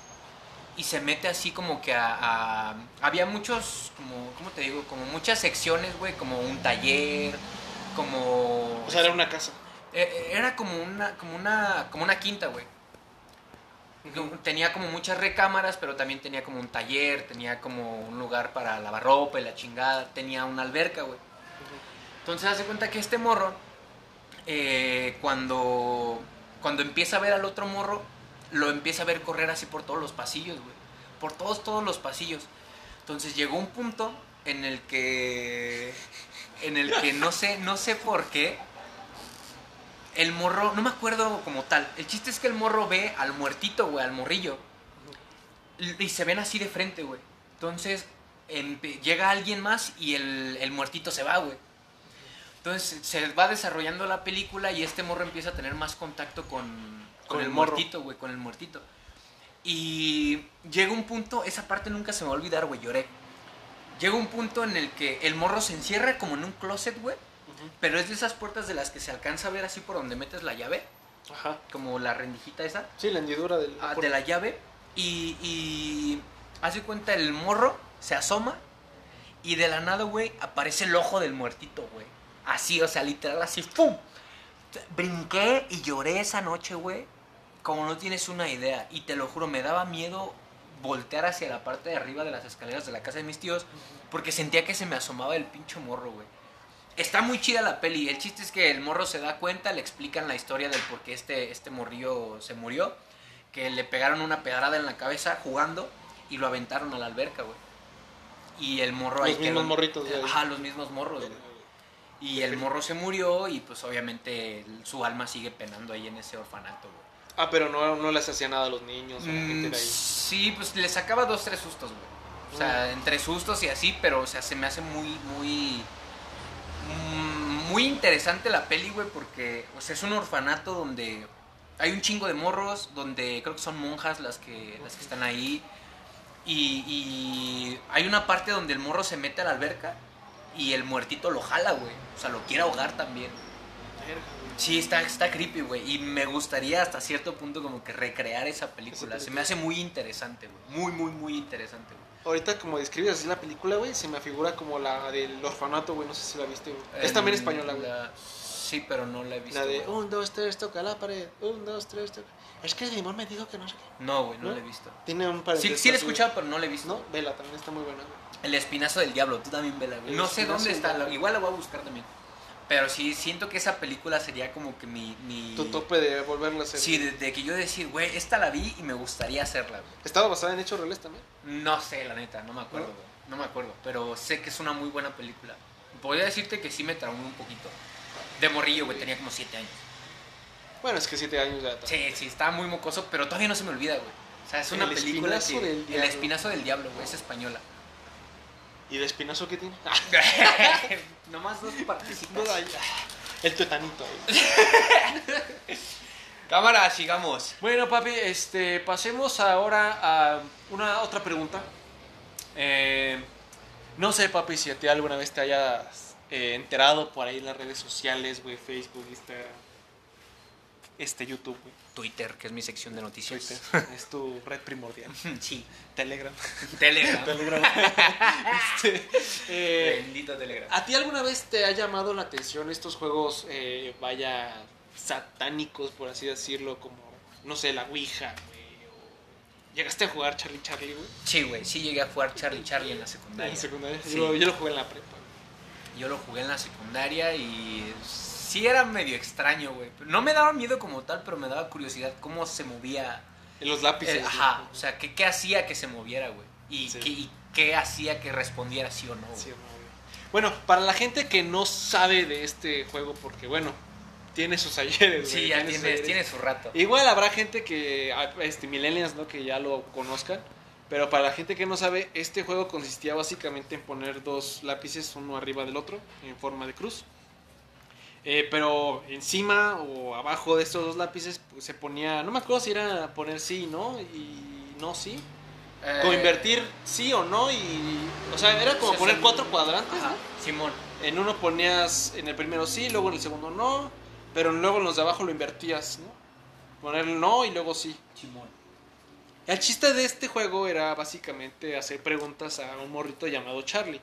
Y se mete así como que a, a- Había muchos, como, ¿cómo te digo? Como muchas secciones, güey, como un taller, como... O sea, era una casa. Eh, eh, Era como una, como una, como una quinta, güey. Tenía como muchas recámaras, pero también tenía como un taller, tenía como un lugar para lavar ropa y la chingada, tenía una alberca, güey. Entonces hace cuenta que este morro, eh, cuando, cuando empieza a ver al otro morro, lo empieza a ver correr así por todos los pasillos, güey. Por todos, todos los pasillos. Entonces llegó un punto en el que, en el que no sé, no sé por qué, el morro, no me acuerdo como tal. El chiste es que el morro ve al muertito, güey, al morrillo. Y se ven así de frente, güey. Entonces llega alguien más y el, el muertito se va, güey. Entonces se va desarrollando la película y este morro empieza a tener más contacto con, con Con el el muertito, güey, con el muertito. Y llega un punto, esa parte nunca se me va a olvidar, güey, lloré. Llega un punto en el que el morro se encierra como en un closet, güey. Pero es de esas puertas de las que se alcanza a ver así por donde metes la llave, Ajá. como la rendijita esa, Sí, la hendidura del. ah, de la llave. Y, y hace cuenta el morro, se asoma y de la nada, güey, aparece el ojo del muertito, güey. Así, o sea, literal, así, ¡pum! Brinqué y lloré esa noche, güey, como no tienes una idea. Y te lo juro, me daba miedo voltear hacia la parte de arriba de las escaleras de la casa de mis tíos porque sentía que se me asomaba el pinche morro, güey. Está muy chida la peli. El chiste es que el morro se da cuenta, le explican la historia del por qué este, este morrillo se murió. Que le pegaron una pedrada en la cabeza jugando y lo aventaron a la alberca, güey. Y el morro ahí Los mismos quedó- morritos ahí. Ajá, los mismos morros, güey. Y el morro se murió y pues obviamente su alma sigue penando ahí en ese orfanato, güey. Ah, pero no, no les hacía nada a los niños o a la gente Mm, de ahí. sí, pues le sacaba dos, tres sustos, güey. O sea, entre sustos y así, pero o sea, se me hace muy, muy, mm, muy interesante la peli, güey, porque, o sea, es un orfanato donde hay un chingo de morros, donde creo que son monjas las que, las que están ahí. Y, y hay una parte donde el morro se mete a la alberca y el muertito lo jala, güey. O sea, lo quiere ahogar también. Sí, está, está creepy, güey. Y me gustaría hasta cierto punto como que recrear esa película. Se me hace muy interesante, güey. Muy, muy, muy interesante, güey. Ahorita, como describes así la película, güey, se me figura como la del orfanato, güey. No sé si la viste, güey. Es también El- española, güey. la- Sí, pero no la he visto. La de güey. un, dos, tres, toca la pared. Un, dos, tres, toca. Es que Limón me dijo que no sé qué. No, güey, no, ¿No? la he visto. Tiene un Sí, parentesco sí la he escuchado, pero no la he visto. No, vela, también está muy buena, güey. El espinazo del diablo, tú también vela, güey. No sé espinazo dónde está, diablo. la- igual la voy a buscar también. Pero sí, siento que esa película sería como que mi... mi... Tu tope de volverla a hacer. Sí, de, de que yo decir, güey, esta la vi y me gustaría hacerla, güey. ¿Estaba basada en hechos reales también? No sé, la neta, no me acuerdo, ¿No? güey. No me acuerdo, pero sé que es una muy buena película. Podría decirte que sí me traumó un poquito. De morrillo, güey, tenía como 7 años. Bueno, es que siete años ya. está. Sí, sí, estaba muy mocoso, pero todavía no se me olvida, güey. O sea, es una El película espinazo que... del El espinazo del diablo, güey, es española. ¿Y de espinazo qué tiene? Nomás dos ahí. El tuetanito ahí. Cámara, sigamos. Bueno, papi, este, pasemos ahora a una otra pregunta. Eh, no sé, papi, si a ti alguna vez te hayas eh, enterado por ahí en las redes sociales, güey, Facebook, Instagram, este, YouTube, güey, Twitter, que es mi sección de noticias. Twitter, es tu red primordial. Sí. Telegram. Telegram. Telegram. Este, eh, Bendito Telegram. ¿A ti alguna vez te ha llamado la atención estos juegos, eh, vaya, satánicos, por así decirlo, como, no sé, la Ouija, ¿Llegaste a jugar Charlie Charlie, güey? Sí, güey, sí llegué a jugar Charlie Charlie en la En secundaria. la secundaria. Sí. Yo, lo- yo lo jugué en la prepa. Yo lo jugué en la secundaria y sí era medio extraño, güey. No me daba miedo como tal, pero me daba curiosidad cómo se movía. En los lápices. eh, ajá, o sea, ¿qué, qué hacía que se moviera, güey? Y, Sí. qué, y qué hacía que respondiera sí o no. Sí. Bueno, para la gente que no sabe de este juego, porque bueno, tiene sus ayeres, Sí, ya tiene su rato. Igual habrá gente que, este, millennials, ¿no? Que ya lo conozcan. Pero para la gente que no sabe, este juego consistía básicamente en poner dos lápices uno arriba del otro en forma de cruz. Eh, pero encima o abajo de estos dos lápices pues, se ponía, no me acuerdo si era poner sí, ¿no? Y no sí. Eh, Como invertir sí o no y... O sea, era como poner cuatro cuadrantes. Ajá, ¿no? Simón. En uno ponías en el primero sí, luego en el segundo no. pero luego en los de abajo lo invertías, ¿no? Poner no y luego sí. Chimón. El chiste de este juego era básicamente hacer preguntas a un morrito llamado Charlie.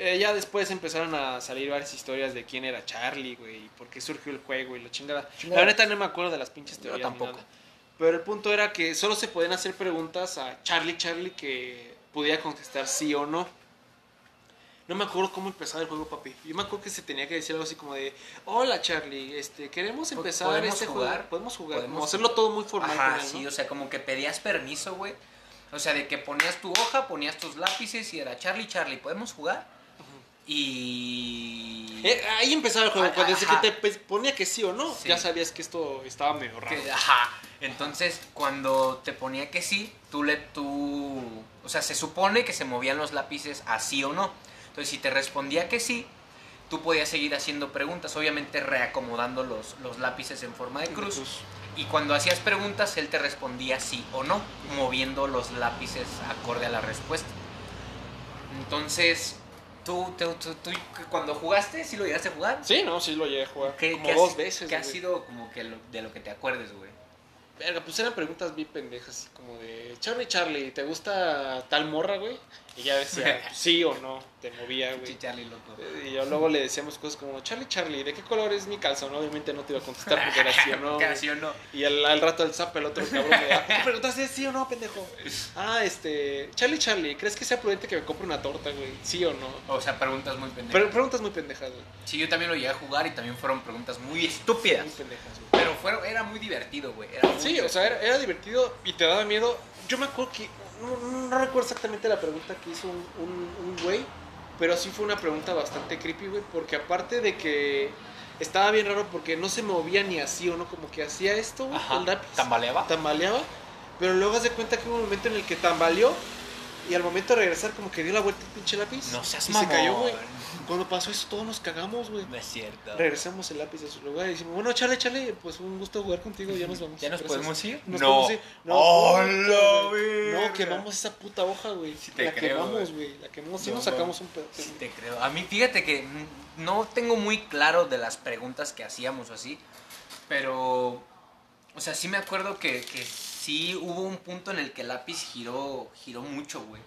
Eh, ya después empezaron a salir varias historias de quién era Charlie, güey, y por qué surgió el juego y la chingada. Chingada. La neta no me acuerdo de las pinches Yo teorías. ni tampoco. nada. Pero el punto era que solo se podían hacer preguntas a Charlie Charlie que pudiera contestar sí o no. No me acuerdo cómo empezaba el juego, papi. Yo me acuerdo que se tenía que decir algo así como de, hola Charlie, este, queremos empezar ¿Podemos este jugar? juego. Podemos jugar. ¿Podemos Como hacerlo todo muy formal. Ajá, sí, o sea, como que pedías permiso, güey. O sea, de que ponías tu hoja, ponías tus lápices y era Charlie, Charlie, ¿podemos jugar? Y... Eh, ahí empezaba el juego, cuando desde ajá. que te ponía que sí o no, Sí. ya sabías que esto estaba medio raro. Que- ajá. Entonces, cuando te ponía que sí, tú le, tú, o sea, se supone que se movían los lápices así o no. Entonces, si te respondía que sí, tú podías seguir haciendo preguntas, obviamente reacomodando los, los lápices en forma de cruz. Y cuando hacías preguntas, él te respondía sí o no, moviendo los lápices acorde a la respuesta. Entonces, tú, tú, tú- tú cuando jugaste, ¿sí lo llegaste a jugar? Sí, no, sí lo llegué a jugar. ¿Qué- como qué dos si- veces. ¿Qué ha sido como que lo- de lo que te acuerdes, güey? Verga, pues eran preguntas bien pendejas, como de, Charlie, Charlie, ¿te gusta tal morra, güey? Y ya decía, sí o no, te movía, güey. Sí, Charlie, loco. Y yo luego le decíamos cosas como, Charlie, Charlie, ¿de qué color es mi calzón? Obviamente no te iba a contestar porque era sí o no. Y al, al rato el zap, el otro cabrón me da, ¿qué preguntaste sí o no, pendejo? Ah, este, Charlie, Charlie, ¿crees que sea prudente que me compre una torta, güey? ¿Sí o no? O sea, preguntas muy pendejas. Pero preguntas muy pendejas, güey. sí, yo también lo llegué a jugar y también fueron preguntas muy estúpidas. Muy pendejas, güey. Pero fueron, era muy divertido, güey. era muy Sí, o sea, era, era divertido y te daba miedo. Yo me acuerdo que. No, no- no recuerdo exactamente la pregunta que hizo un, un, un güey, pero sí fue una pregunta bastante creepy, güey, porque aparte de que estaba bien raro porque no se movía ni así o no, como que hacía esto, güey, Ajá. el lápiz. ¿Tambaleaba? Tambaleaba, pero luego haz de cuenta que hubo un momento en el que tambaleó y al momento de regresar, como que dio la vuelta el pinche lápiz. No seas y mamón. se cayó, güey. Cuando pasó eso, todos nos cagamos, güey. No es cierto. Regresamos el lápiz a su lugar y decimos, bueno, chale, chale, pues un gusto jugar contigo, ya nos vamos. ¿Ya nos Gracias. podemos ir? Nos no. podemos ir. No, ¡Oh, güey. No, quemamos esa puta hoja, güey. Sí te la creo, quemamos, güey. La quemamos. Sí No, nos sacamos un pedo. Sí, te creo. A mí, fíjate que mm, no tengo muy claro de las preguntas que hacíamos o así, pero, o sea, sí me acuerdo que, que sí hubo un punto en el que el lápiz giró, giró mucho, güey.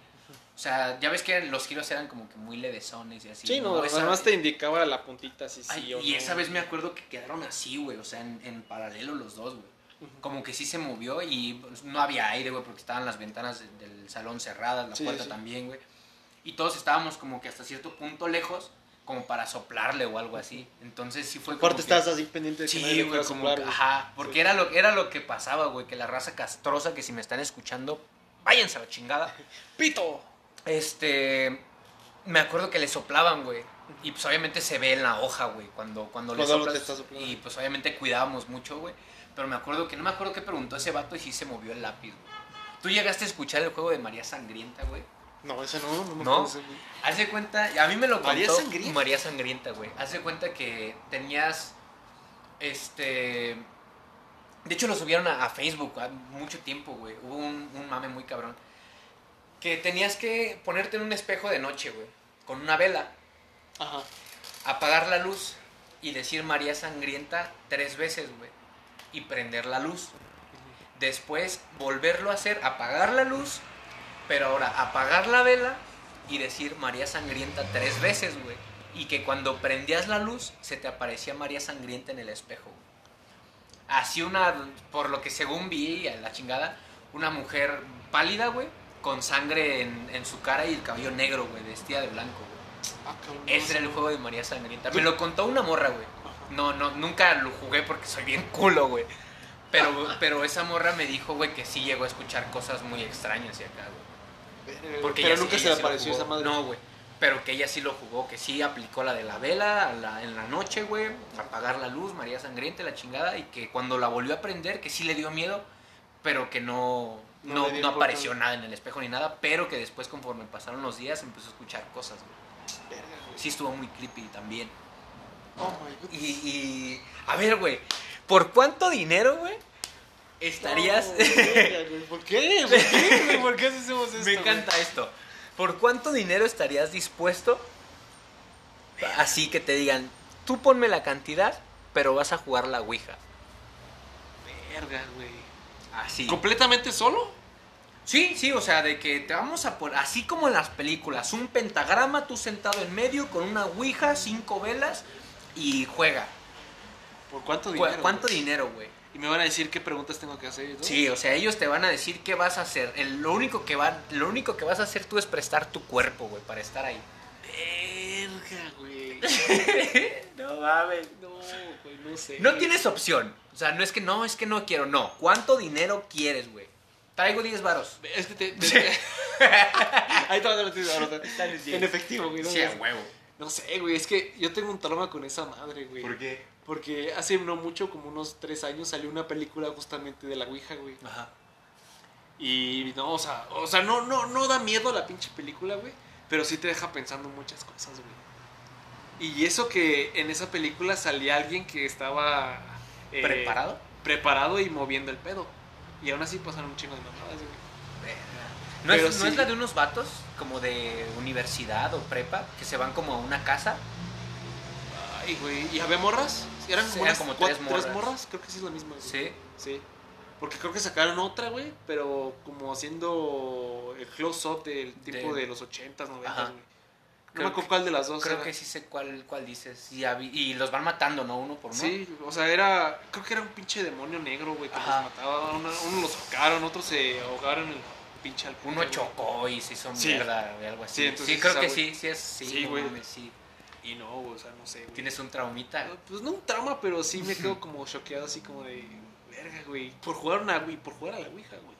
O sea, ya ves que los giros eran como que muy levesones y así. Sí, no, Esa- además te indicaba la puntita así, sí Ay, o y no. esa vez me acuerdo que quedaron así, güey, o sea, en, en paralelo los dos, güey. Como que sí se movió y no había aire, güey, porque estaban las ventanas de- del salón cerradas, la Sí, puerta sí. también, güey. Y todos estábamos como que hasta cierto punto lejos, como para soplarle o algo así. Entonces sí fue como Aparte estabas así pendiente de que Sí, güey, como soplar, que- ajá, porque era lo, era lo que pasaba, güey, que la raza castrosa que si me están escuchando, váyanse a la chingada. ¡Pito! Este, me acuerdo que le soplaban, güey. Y pues obviamente se ve en la hoja, güey, cuando, cuando, le soplas. y pues obviamente cuidábamos mucho, güey. Pero me acuerdo que, no me acuerdo qué preguntó ese vato y sí se movió el lápiz, güey. ¿Tú llegaste a escuchar el juego de María Sangrienta, güey? No, ese no, no me ¿No? ese, güey. Hace cuenta, a mí me lo contó ¿María Sangrienta? María Sangrienta, güey. Hace cuenta que tenías, este... De hecho lo subieron a, a Facebook a mucho tiempo, güey. Hubo un, un mame muy cabrón. Que tenías que ponerte en un espejo de noche, güey. Con una vela. Ajá. Apagar la luz y decir María Sangrienta tres veces, güey. Y prender la luz. Después volverlo a hacer, apagar la luz, pero ahora apagar la vela y decir María Sangrienta tres veces, güey. Y que cuando prendías la luz se te aparecía María Sangrienta en el espejo. güey. Así una, por lo que según vi, a la chingada, una mujer pálida, güey, con sangre en, en su cara y el cabello negro, güey, vestida de blanco, güey. Ah, Ese era el juego de María Sangrienta. Me lo contó una morra, güey. No, no, nunca lo jugué porque soy bien culo, güey. Pero, pero esa morra me dijo, güey, que sí llegó a escuchar cosas muy extrañas y acá, güey. Verga, Porque Pero ella nunca se le sí apareció esa madre. No, güey. Pero que ella sí lo jugó, que sí aplicó la de la vela a la- en la noche, güey. Apagar la luz, María Sangrienta, la chingada. Y que cuando la volvió a prender, que sí le dio miedo, pero que no, No no, apareció nada en el espejo ni nada. Pero que después, conforme pasaron los días, empezó a escuchar cosas, güey. Verga, güey. Sí estuvo muy creepy también. Oh. Y, y- a ver, güey, ¿por cuánto dinero, güey? Estarías... Verga, güey, ¿Por qué? ¿Por qué? ¿Por qué hacemos esto? Me encanta esto. ¿Por cuánto dinero estarías dispuesto? Así que te digan, tú ponme la cantidad pero vas a jugar la Ouija. Verga, güey. Así. ¿Completamente solo? Sí, sí, o sea, de que te vamos a poner, así como en las películas, un pentagrama, tú sentado en medio con una ouija, cinco velas y juega. ¿Por cuánto Cu- dinero? ¿Cuánto güey? dinero, güey? Y me van a decir qué preguntas tengo que hacer. ¿no? Sí, o sea, ellos te van a decir qué vas a hacer. El- lo, único que va, lo único que vas a hacer tú es prestar tu cuerpo, güey, para estar ahí. Verga, güey. No mames. No, güey, no sé. No tienes opción. O sea, no es que no, es que no quiero, no. ¿Cuánto dinero quieres, güey? Traigo 10 varos. Es que te. te- Ahí te vas a meter en En efectivo, güey. No, Sí, a huevo. no sé, güey. Es que yo tengo un trauma con esa madre, güey. qué? Porque hace no mucho, como unos tres años, salió una película justamente de la Ouija, güey. Ajá. Y no, o sea, o sea no, no, no da miedo la pinche película, güey. Pero sí te deja pensando muchas cosas, güey. Y eso que en esa película salía alguien que estaba... eh, ¿Preparado? Preparado y moviendo el pedo. Y aún así pasaron un chingo de mamadas, güey. ¿No, es, ¿No es la de unos vatos como de universidad o prepa que se van como a una casa? Ay, güey. ¿Y había morras? ¿Eran Sí, como, eran como cuatro- tres tres morras. morras? Creo que sí es la misma. güey. Sí. Sí. Porque creo que sacaron otra, güey, pero como haciendo el close-up del tipo De- de, los 80s, 90s, Ajá. Güey. No Creo me acuerdo cuál de las dos Creo era. que sí sé cuál, cuál dices. Y, los van matando, ¿no? Uno por uno. Sí, o sea, era. Creo que era un pinche demonio negro, güey, que Ajá. los mataba. Uno, uno los sacaron, otros se ahogaron en el pinche alcohol. Uno güey. chocó y se hizo Sí. mierda o algo así. Sí, entonces Sí, creo que sí, sí es. Sí, Sí, no güey. mames, sí. Y no, o sea, no sé, güey. Tienes un traumita. Pues no un trauma, pero sí me quedo como choqueado, así como de. Verga, güey. Por jugar una, güey, por jugar a la Ouija, güey.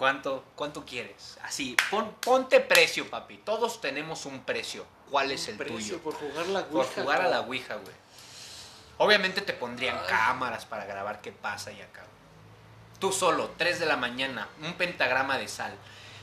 ¿Cuánto, ¿Cuánto quieres? Así, pon- ponte precio, papi. Todos tenemos un precio. ¿Cuál es el Precio tuyo? Por jugar la Por Ouija. jugar a la. Ouija, güey. Obviamente te pondrían Ay. cámaras para grabar qué pasa y acá. Tú solo, 3 de la mañana, un pentagrama de sal,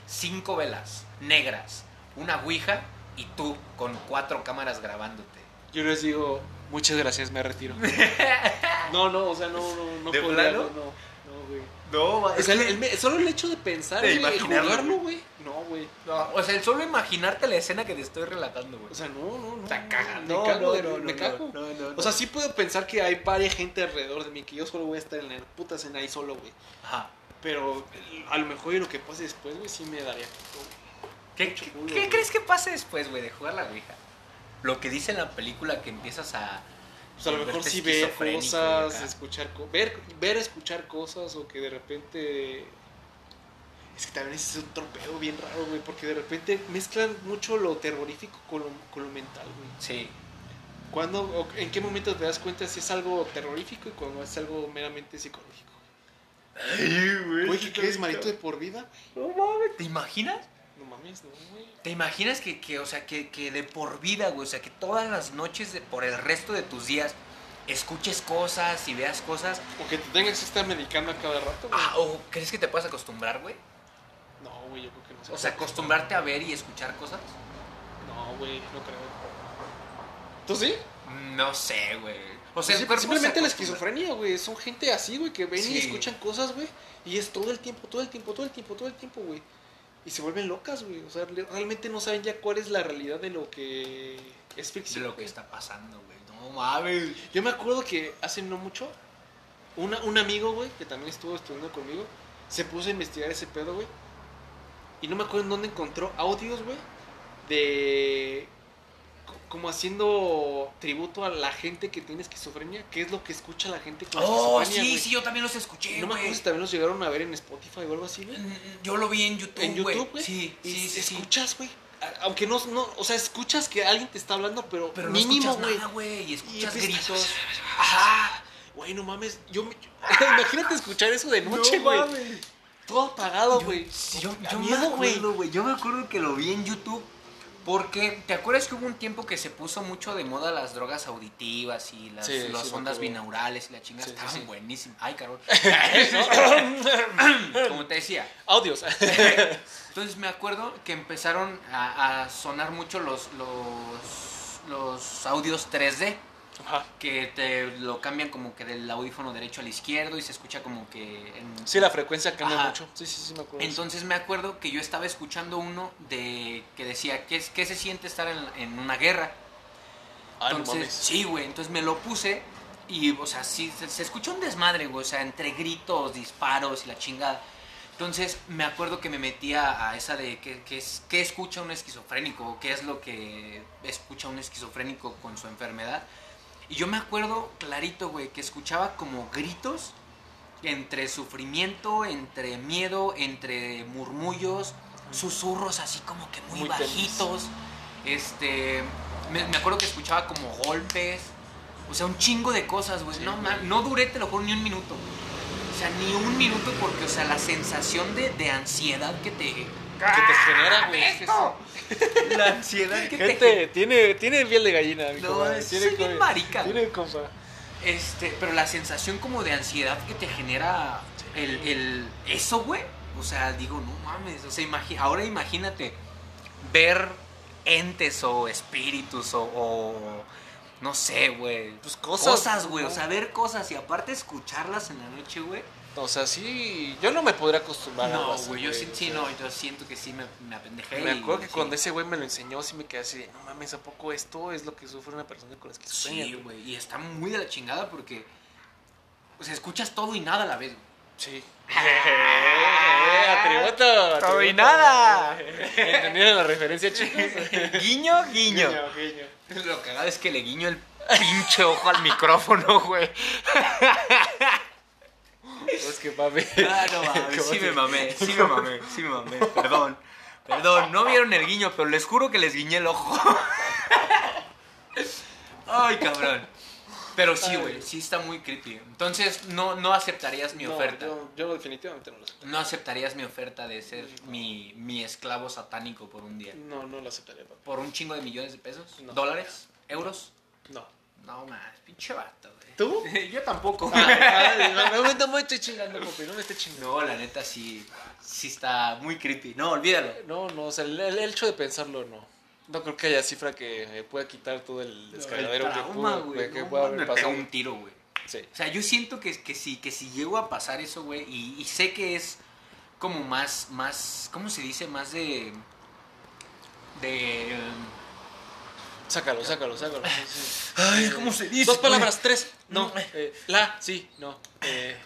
cinco velas negras, una Ouija y tú con cuatro cámaras grabándote. Yo les digo, muchas gracias, me retiro. no, no, o sea, no, no, no ¿De podría, plano? no, no, güey. No, O sea, el- el me- solo el hecho de pensar De güey, y imaginarlo, jugarlo, güey. No, güey. o sea, el solo imaginarte la escena que te estoy relatando, güey. O sea, no, no, no. Está no, cagando. Me cago, de- me cago. no, no, no. O sea, sí puedo pensar que hay varias gente alrededor de mí, que yo solo voy a estar en la puta escena ahí solo, güey. Ajá. Pero a lo mejor y lo que pase después, güey, sí me daría. culo. ¿Qué, Mucho qué- culo, qué crees que pase después, güey, de jugar la Ouija? Lo que dice en la película que empiezas a... Pues a lo mejor volverte sí ver cosas, escuchar ver, ver, escuchar cosas o que de repente es que también es un torpedo bien raro, güey, porque de repente mezclan mucho lo terrorífico con lo, con lo mental, güey. Sí. ¿Cuándo o en qué momento te das cuenta si es algo terrorífico y cuando es algo meramente psicológico? Güey, ¿qué crees, marito de por vida? No mames. ¿Te imaginas? No mames, no, güey. ¿Te imaginas que, que, o sea, que, que de por vida, güey? O sea, que todas las noches, de, por el resto de tus días, escuches cosas y veas cosas. O que te tengas que estar medicando a cada rato, güey. Ah, ¿O crees que te puedas acostumbrar, güey? No, güey, yo creo que no se O sea, acostumbrarte a ver y escuchar cosas. No, güey, no creo. ¿Tú sí? No sé, güey. O sea, simplemente se la esquizofrenia, güey. Son gente así, güey, que ven Sí. y escuchan cosas, güey. Y es todo el tiempo, todo el tiempo, todo el tiempo, todo el tiempo, güey. Y se vuelven locas, güey. O sea, realmente no saben ya cuál es la realidad de lo que es De ficción. lo que está pasando, güey. No mames. Yo me acuerdo que hace no mucho, una, un amigo, güey, que también estuvo estudiando conmigo, se puso a investigar ese pedo, güey. Y no me acuerdo en dónde encontró audios, güey, de. Co- Como haciendo tributo a la gente que tiene esquizofrenia, qué es lo que escucha la gente con Oh, esquizofrenia. sí, sí, yo también los escuché, No me acuerdo si también los llegaron a ver en Spotify o algo así, güey. Mm, Yo lo vi en YouTube, En güey. YouTube, güey. Sí, Y sí, sí, escuchas, güey. Aunque no, no, o sea, escuchas que alguien te está hablando, pero, Pero no mínimo, güey. güey. Y escuchas gritos. Ajá. Güey, no mames. Yo, me- imagínate escuchar eso de noche, güey. Todo apagado, güey. Yo, yo, yo me acuerdo, güey. Yo me acuerdo que lo vi en YouTube. Porque, ¿te acuerdas que hubo un tiempo que se puso mucho de moda las drogas auditivas y las, Sí, las sí, me ondas binaurales y la chingada? Sí, Estaban buenísimas. Ay, carol. Como te decía. Audios. Entonces me acuerdo que empezaron a, a sonar mucho los, los, los audios 3D. Ajá. Que te lo cambian como que del audífono derecho al izquierdo y se escucha como que... en- Sí, la frecuencia cambia Ajá. mucho. Sí, sí, sí, me acuerdo. Entonces me acuerdo que yo estaba escuchando uno de que decía, ¿qué, es- qué se siente estar en, en una guerra? Ah, no Entonces, sí, güey, entonces me lo puse Y, o sea, sí, se, se escucha un desmadre, güey. O sea, entre gritos, disparos y la chingada. Entonces, me acuerdo que me metía a esa de qué, qué es, qué escucha un esquizofrénico, qué es lo que escucha un esquizofrénico con su enfermedad. Y yo me acuerdo clarito, güey, que escuchaba como gritos entre sufrimiento, entre miedo, entre murmullos, susurros así como que muy, Muy bajitos. Este, me, me acuerdo que escuchaba como golpes, o sea, un chingo de cosas, güey. Sí, no, güey. no duré, te lo juro, ni un minuto. O sea, ni un minuto porque, o sea, la sensación de, de ansiedad que te... Que te genera, güey. es que es- La ansiedad que te... Gente, tiene, tiene piel de gallina, mi No, compadre. es- Tiene soy bien marica, Tiene compa. Este, pero la sensación como de ansiedad que te genera el, el eso, güey. O sea, digo, no mames. O sea, imagi- ahora imagínate ver entes o espíritus o, o no sé, güey. Pues cosas, Cosas, güey. O sea, ver cosas y aparte escucharlas en la noche, güey. O sea, sí, yo no me podría acostumbrar a algo No, güey, yo sí, sí, no, yo siento que sí me, me apendejé. Me y- acuerdo que sí. cuando ese güey me lo enseñó, sí me quedé así de, no mames, ¿a poco esto es lo que sufre una persona con esquizofrenia? Sí, güey, y está muy de la chingada porque, o sea, escuchas todo y nada a la vez, güey. Sí. atributo, Todo y atributo. nada. ¿Entendieron la referencia, chicos? Guiño, guiño. Lo cagado es que le guiño el pinche ojo al micrófono, güey. Es que mami. Ah, no mames, ¿Cómo sí me mamé, sí me mamé, sí me mamé, perdón. Perdón, no vieron el guiño, pero les juro que les guiñé el ojo. Ay, cabrón. Pero sí, güey, sí está muy creepy. Entonces, no, no aceptarías mi No, oferta. Yo, yo definitivamente no lo aceptaría. No aceptarías mi oferta de ser mi, mi esclavo satánico por un día. No, no lo aceptaría, papi. ¿Por un chingo de millones de pesos? No. ¿Dólares? ¿Euros? No. No más, pinche vato. ¿Tú? Yo tampoco. no, no, no me estoy chingando, papi, no me estoy chingando. No, la neta sí, sí está muy creepy. No, olvídalo. No, no, o sea, el, el hecho de pensarlo, no. No creo que haya cifra que pueda quitar todo el descargadero El que, pudo- güey, que no pueda haber me pega pasado. un tiro, güey. Sí. O sea, yo siento que, que, sí, que si llego a pasar eso, güey, y, y sé que es como más, más, ¿cómo se dice? Más de... De... um, Sácalo, sácalo, sácalo. sí, sí. Ay, ¿cómo se dice, Dos palabras, tres. No. Eh, la, sí, no. Eh,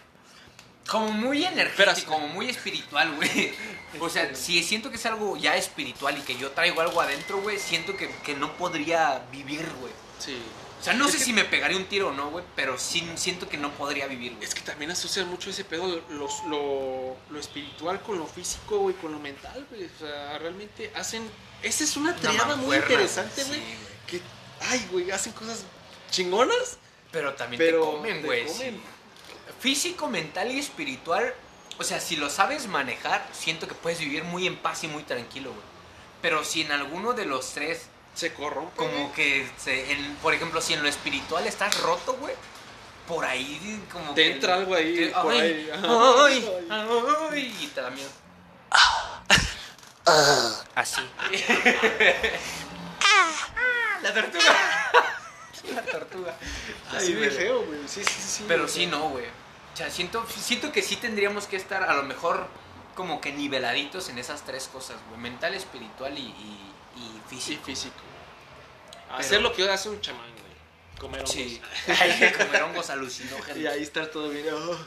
Como muy energético, como muy espiritual, güey. O sea, si siento que es algo ya espiritual y que yo traigo algo adentro, güey, siento que, que no podría vivir, güey. sí. O sea, no Es sé que- si me pegaría un tiro o no, güey, pero sí siento que no podría vivir, güey. Es que también asocian mucho ese pedo, los- lo, lo espiritual con lo físico, güey, con lo mental, güey. O sea, realmente hacen... Esa es una Una triada muy mancuerna, interesante, sí, güey. güey. Que, ay, güey, hacen cosas chingonas, Pero también pero te comen, te güey. comen. sí. Físico, mental y espiritual. O sea, si lo sabes manejar, siento que puedes vivir muy en paz y muy tranquilo, güey. Pero si en alguno de los tres, Se corrompe. como que, se, en- por ejemplo, si en lo espiritual estás roto, güey, por ahí como Te que- entra algo ahí, te- por ay, ahí, ay, ay, y te da miedo. Así. La tortuga. La tortuga. Así Ay, de feo, güey. Sí, sí, sí. Pero sí, no, güey. O sea, siento, siento que sí tendríamos que estar a lo mejor como que niveladitos en esas tres cosas, güey. Mental, espiritual y, y, y Sí, físico. físico. Pero- Hacer lo que hace un chamán, güey. Comer hongos. Sí. Comer hongos alucinógenos. Y ahí estar todo bien. oh.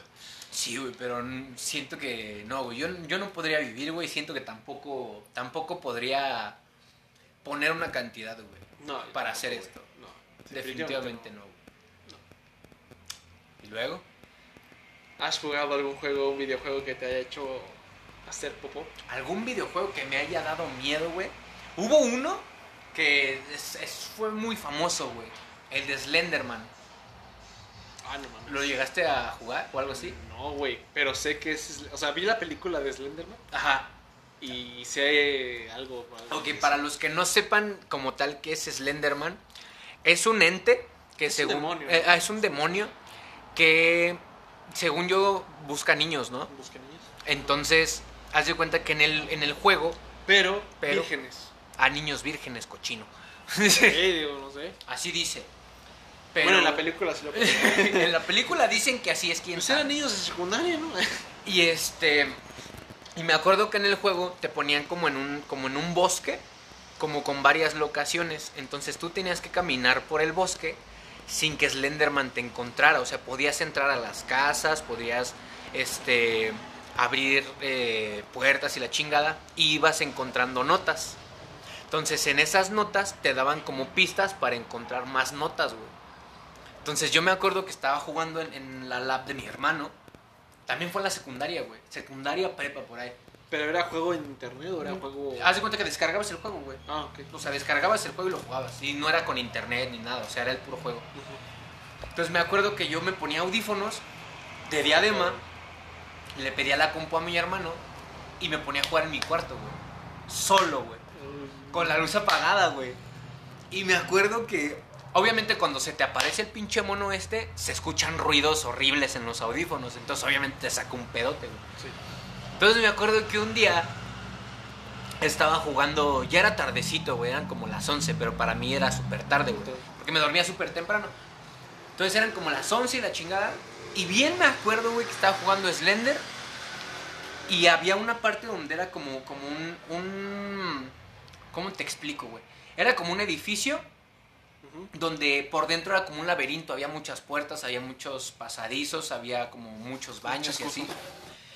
Sí, güey, pero siento que no, güey. Yo, yo no podría vivir, güey. Siento que tampoco, tampoco podría poner una cantidad, güey. No, Para hacer esto. No, Definitivamente no, güey. ¿Y luego? ¿Has jugado algún juego, un videojuego que te haya hecho hacer popó? ¿Algún videojuego que me haya dado miedo, güey? Hubo uno que es- es- fue muy famoso, güey. El de Slenderman. Ah, no mames. ¿Lo llegaste a jugar o algo así? No, güey. Pero sé que es. O sea, vi la película de Slenderman Ajá. Y sé algo. algo Ok, para los que no sepan como tal qué es Slenderman, es un ente que Es un según... demonio, eh, ah, es un demonio que, según yo, busca niños, ¿no? Busca niños. Entonces, haz de cuenta que en el, en el juego, Pero, Pero- vírgenes. a niños vírgenes, cochino. Sí, digo, no sé. Así dice. Pero Bueno, en la película sí lo en la película dicen que así es quien Pues eran niños de secundaria, ¿no? Y este. Y me acuerdo que en el juego te ponían como en un, como en un bosque, como con varias locaciones. Entonces tú tenías que caminar por el bosque sin que Slenderman te encontrara. O sea, podías entrar a las casas, podías este, abrir eh, puertas y la chingada, y ibas encontrando notas. Entonces en esas notas te daban como pistas para encontrar más notas, güey. Entonces yo me acuerdo que estaba jugando en, en la lab de mi hermano. También fue en la secundaria, güey. Secundaria prepa por ahí. ¿Pero era juego en internet o era juego...? Haz de cuenta que descargabas el juego, güey. Ah, ok. O sea, descargabas el juego y lo jugabas. Y no era con internet ni nada, o sea, era el puro juego. Entonces me acuerdo que yo me ponía audífonos de diadema, le pedía la compu a mi hermano y me ponía a jugar en mi cuarto, güey. Solo, güey. Con la luz apagada, güey. Y me acuerdo que, obviamente, cuando se te aparece el pinche mono este, se escuchan ruidos horribles en los audífonos. Entonces, obviamente, te saca un pedote, güey. Sí. Entonces me acuerdo que un día estaba jugando, ya era tardecito, güey, eran como las 11, pero para mí era súper tarde, güey, porque me dormía súper temprano. Entonces eran como las 11 y la chingada. Y bien me acuerdo, güey, que estaba jugando Slender. Y había una parte donde era como, como un, un... ¿Cómo te explico, güey? Era como un edificio. Donde por dentro era como un laberinto, había muchas puertas, había muchos pasadizos, había como muchos baños Muchas y así. cosas.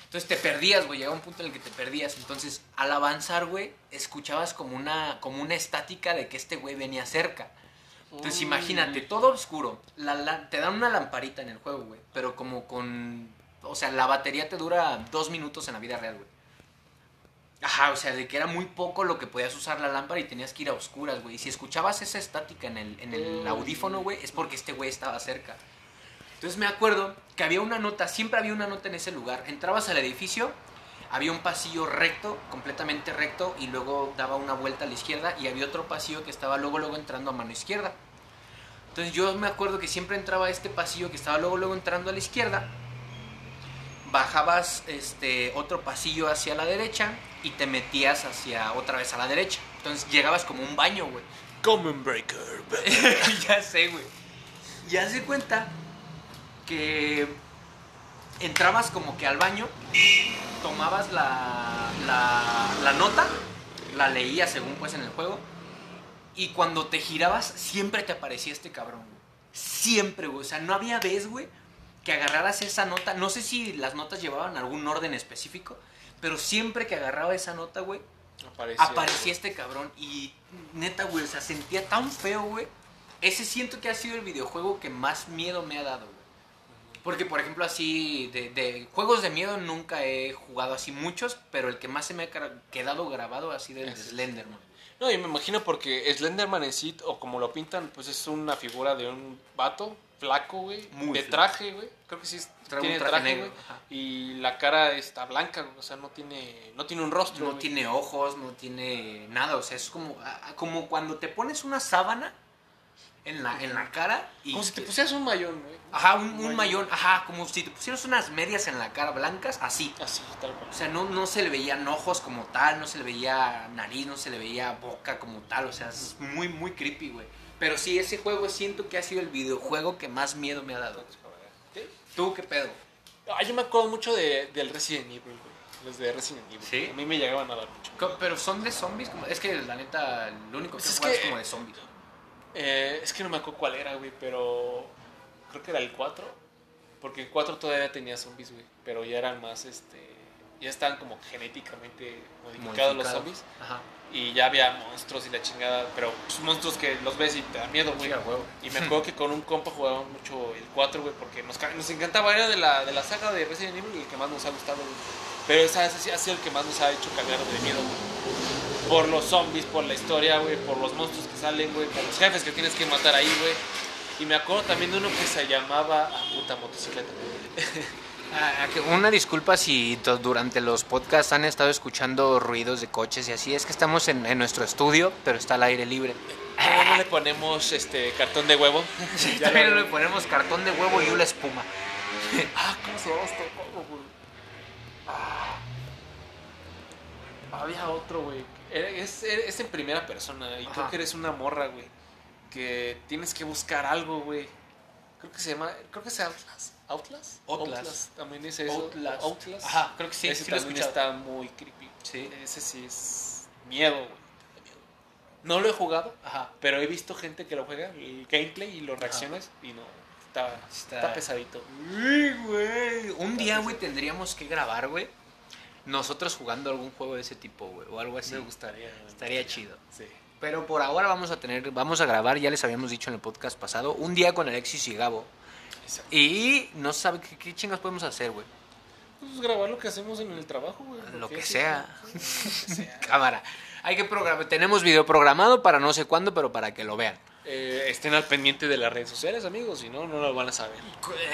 Entonces te perdías, güey, llegaba un punto en el que te perdías. Entonces, al avanzar, güey, escuchabas como una, como una estática de que este güey venía cerca. Entonces, Uy. imagínate, todo oscuro. La, la- te dan una lamparita en el juego, güey. Pero como con... O sea, la batería te dura dos minutos en la vida real, güey. Ajá, o sea, de que era muy poco lo que podías usar la lámpara y tenías que ir a oscuras, güey. Y si escuchabas esa estática en el, en el Mm. audífono, güey, es porque este güey estaba cerca. Entonces me acuerdo que había una nota, siempre había una nota en ese lugar. Entrabas al edificio, había un pasillo recto, completamente recto, y luego daba una vuelta a la izquierda, y había otro pasillo que estaba luego, luego entrando a mano izquierda. Entonces yo me acuerdo que siempre entraba a este pasillo que estaba luego, luego entrando a la izquierda, bajabas este otro pasillo hacia la derecha y te metías hacia otra vez a la derecha. Entonces llegabas como un baño, güey. Common Breaker. ya sé, güey. Y haz de cuenta que entrabas como que al baño, tomabas la, la, la nota, la leías según pues en el juego, y cuando te girabas siempre te aparecía este cabrón, güey. Siempre, güey. O sea, no había vez, güey, que agarraras esa nota. No sé si las notas llevaban algún orden específico, pero siempre que agarraba esa nota, güey, Aparecía. aparecía este cabrón y neta, güey, o sea, sentía tan feo, güey. Ese siento que ha sido el videojuego que más miedo me ha dado, güey. Porque, por ejemplo, así, de, de juegos de miedo nunca he jugado así muchos, pero el que más se me ha quedado grabado ha sido el de Slenderman. No, yo me imagino porque Slenderman en sí, o como lo pintan, pues es una figura de un vato flaco, güey. Muy de traje, güey. Creo que sí es- tiene un traje traje, negro, güey. Y la cara está blanca, güey, o sea, no tiene, no tiene un rostro. No tiene ojos, no tiene nada, o sea, es como, ah, como cuando te pones una sábana en la, en la cara y... Como si te pusieras un mayón, güey. Ajá, un, un mayón. mayón, ajá, como si te pusieras unas medias en la cara blancas, así. Así, tal cual. O sea, no, no se le veían ojos como tal, no se le veía nariz, no se le veía boca como tal. O sea, es muy, muy creepy, güey. Pero sí, ese juego siento que ha sido el videojuego que más miedo me ha dado. ¿Tú qué pedo? Ah, yo me acuerdo mucho de, del Resident Evil, güey. Los de Resident Evil. ¿Sí? A mí me llegaban a dar mucho. Pero son de zombies, como... es que la neta, lo único que Pues es juego es que- como de zombies. Eh, es que no me acuerdo cuál era, güey, pero creo que era el 4. Porque el 4 todavía tenía zombies, güey. Pero ya eran más, este... Ya estaban como genéticamente modificados los Modificados. zombies. Ajá. Y ya había monstruos y la chingada. Pero pues, monstruos que los ves y te da miedo, güey. Y me acuerdo que con un compa jugábamos mucho el 4, güey, porque nos, nos encantaba. Era de la, de la saga de Resident Evil el que más nos ha gustado, güey. Pero esa ese ha sido el que más nos ha hecho cagar de miedo, güey. Por los zombies, por la historia, güey, por los monstruos que salen, güey, por los jefes que tienes que matar ahí, güey. Y me acuerdo también de uno que se llamaba. Ah, puta motocicleta. Ah, Una disculpa si durante los podcasts han estado escuchando ruidos de coches y así. Es que estamos en, en nuestro estudio, pero está al aire libre. ¿Por qué no le ponemos este cartón de huevo? Ya También lo- le ponemos cartón de huevo y una espuma. Ah, ¿cómo se llama este güey? Ah, había otro, güey. Es, es en primera persona y Ajá. creo que eres una morra, güey. Que tienes que buscar algo, güey. Creo que se llama. Creo que es Outlast. ¿Outlast? Outlast. También es eso. Outlast. Outlast. Ajá, creo que sí, Ese sí lo también escuchado. está muy creepy. Sí. Ese sí es miedo, güey. No lo he jugado, Ajá. pero he visto gente que lo juega, el gameplay y los reacciones, y no, está, Está- está, pesadito. Uy, güey. Un día, güey, tendríamos que grabar, güey. Nosotros jugando algún juego de ese tipo, güey. O algo así. Me gustaría. me Estaría gustaría. chido. Sí. Pero por ahora vamos a tener, vamos a grabar, ya les habíamos dicho en el podcast pasado, un día con Alexis y Gabo. Exacto. Y no sabe qué, qué chingas podemos hacer, güey. Pues grabar lo que hacemos en el trabajo, güey. Lo que sea. Cámara. Hay que programar, tenemos video programado para no sé cuándo, pero para que lo vean. Eh, estén al pendiente de las redes sociales, amigos, si no, no lo van a saber.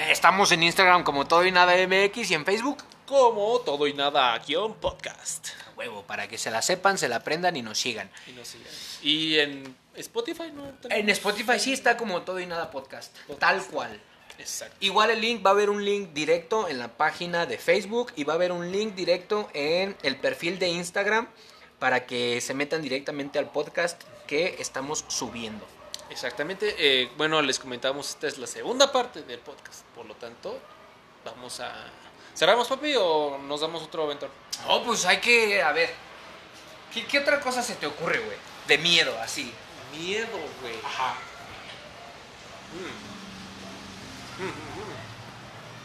Estamos en Instagram como Todo y Nada MX y en Facebook. Como todo y nada guion podcast. A Huevo, para que se la sepan, se la aprendan y nos sigan. Y nos sigan. Y en Spotify, ¿no? También. En Spotify sí está como Todo y Nada Podcast. Podcast. Tal cual. Exacto. Igual el link, va a haber un link directo en la página de Facebook y va a haber un link directo en el perfil de Instagram para que se metan directamente al podcast que estamos subiendo. Exactamente. eh, bueno, les comentamos, esta es la segunda parte del podcast. Por lo tanto, vamos a... ¿Cerramos, papi, o nos damos otro aventón? Oh, pues hay que, a ver, ¿qué, qué otra cosa se te ocurre, güey? De miedo, así. Miedo, güey. Ajá.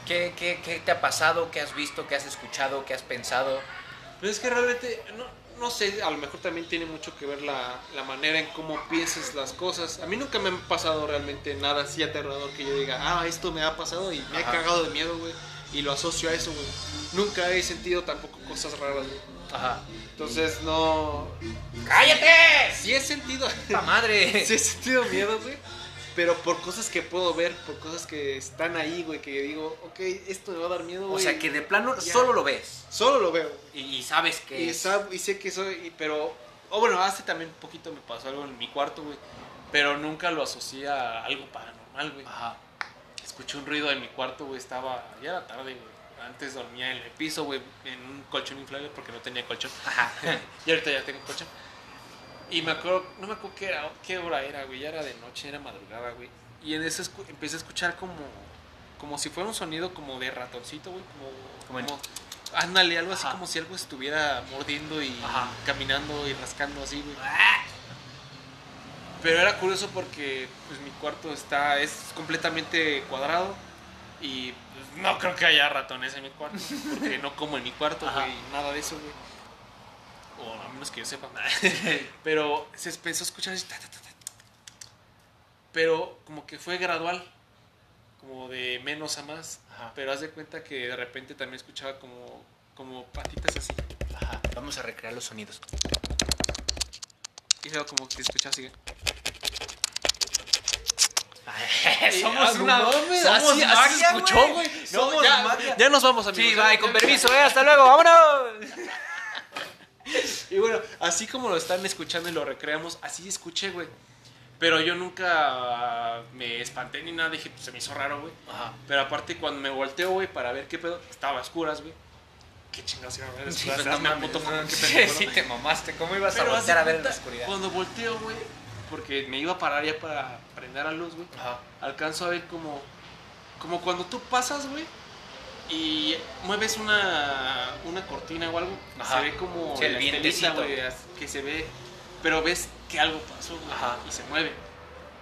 ¿Qué, qué, qué te ha pasado? ¿Qué has visto? ¿Qué has escuchado? ¿Qué has pensado? Pero es que realmente, no, no sé, a lo mejor también tiene mucho que ver la, la manera en cómo piensas las cosas. A mí nunca me ha pasado realmente nada así aterrador que yo diga, ah, esto me ha pasado y me Ajá. he cagado de miedo, güey. Y lo asocio a eso, güey. Nunca he sentido tampoco cosas raras, güey. Ajá. Entonces, no... ¡Cállate! Sí he sentido... ¡Puta madre! sí he sentido miedo, güey. Pero por cosas que puedo ver, por cosas que están ahí, güey, que digo, ok, esto me va a dar miedo, O güey. sea, que de plano Ya. solo lo ves. Solo lo veo. Y, y sabes que Y, es- sab- y sé que soy, pero, o bueno, hace también un poquito me pasó algo en mi cuarto, güey, pero nunca lo asocié a algo paranormal, güey. Ajá. Escuché un ruido en mi cuarto, güey, estaba, ya era tarde, güey. Antes dormía en el piso, güey, en un colchón inflable porque no tenía colchón. Ajá. y ahorita ya tengo colchón. Y me acuerdo, no me acuerdo qué, era, qué hora era, güey, ya era de noche, era madrugada, güey. Y en eso escu- empecé a escuchar como, como si fuera un sonido como de ratoncito, güey, como, ándale, algo así como si algo estuviera mordiendo y Ajá. caminando y rascando así, güey. Ah, Pero era curioso porque pues mi cuarto está es completamente cuadrado y pues, no creo que haya ratones en mi cuarto porque no como en mi cuarto, güey, nada de eso, güey. O a menos que yo sepa. Pero se empezó a escuchar así, ta, ta, ta, ta. Pero como que fue gradual, como de menos a más. Ajá. Pero haz de cuenta que de repente también escuchaba como, como patitas así. Ajá. Vamos a recrear los sonidos. Y luego como que escuchaba así. somos Ah, no una. somos así- magia, se escuchó, güey. No, Somos ya, nos vamos, amigos. Sí, bye, con permiso, eh. Hasta luego, vámonos. Y bueno, así como lo están escuchando y lo recreamos, así escuché, güey. Pero yo nunca me espanté ni nada, dije, pues se me hizo raro, güey. Pero aparte, cuando me volteo, güey, para ver qué pedo, estaba a oscuras, güey. Qué chingados iba a ver Sí, oscuras. no Hazme mames, puto no, favor, qué sí, pendejo, sí, ¿no? te mamaste. ¿Cómo ibas Pero a voltear a ver en la oscuridad? Cuando volteo, güey, porque me iba a parar ya para prender la luz, güey. Alcanzo a ver como como cuando tú pasas, güey, y mueves una una cortina o algo, Ajá. se ve como Sí, el vientecito. güey, que se ve, pero ves que algo pasó, güey, Ajá. y se mueve.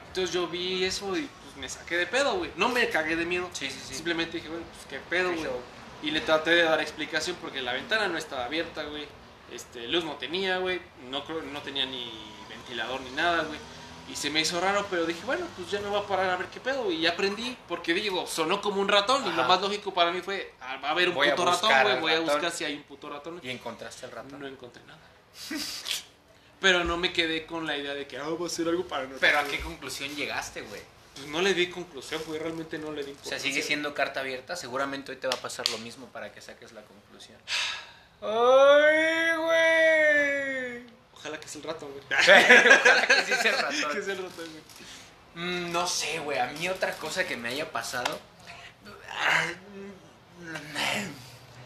Entonces yo vi eso y pues me saqué de pedo, güey. No me cagué de miedo. Sí, sí, sí. Simplemente dije, bueno, pues qué pedo, güey. Y le traté de dar explicación porque la ventana no estaba abierta, güey. Este, luz no tenía, güey. No no tenía ni ventilador ni nada, güey. Y se me hizo raro, pero dije, bueno, pues ya me voy a parar a ver qué pedo. Y ya aprendí, porque digo, sonó como un ratón. Y lo más lógico para mí fue, ah, va a haber un Voy puto ratón, güey. Voy a buscar si hay un puto ratón. Y encontraste el ratón. No encontré nada. pero no me quedé con la idea de que, ah, va a ser algo paranormal. Pero a qué conclusión llegaste, güey. Pues no le di conclusión, güey. Realmente no le di O sea, sigue siendo carta abierta. Seguramente hoy te va a pasar lo mismo para que saques la conclusión. ¡Ay, güey! Ojalá que sea el ratón, güey. Ojalá que sí sea el que ratón. sea el ratón, güey. Mm, No sé, güey. A mí otra cosa que me haya pasado.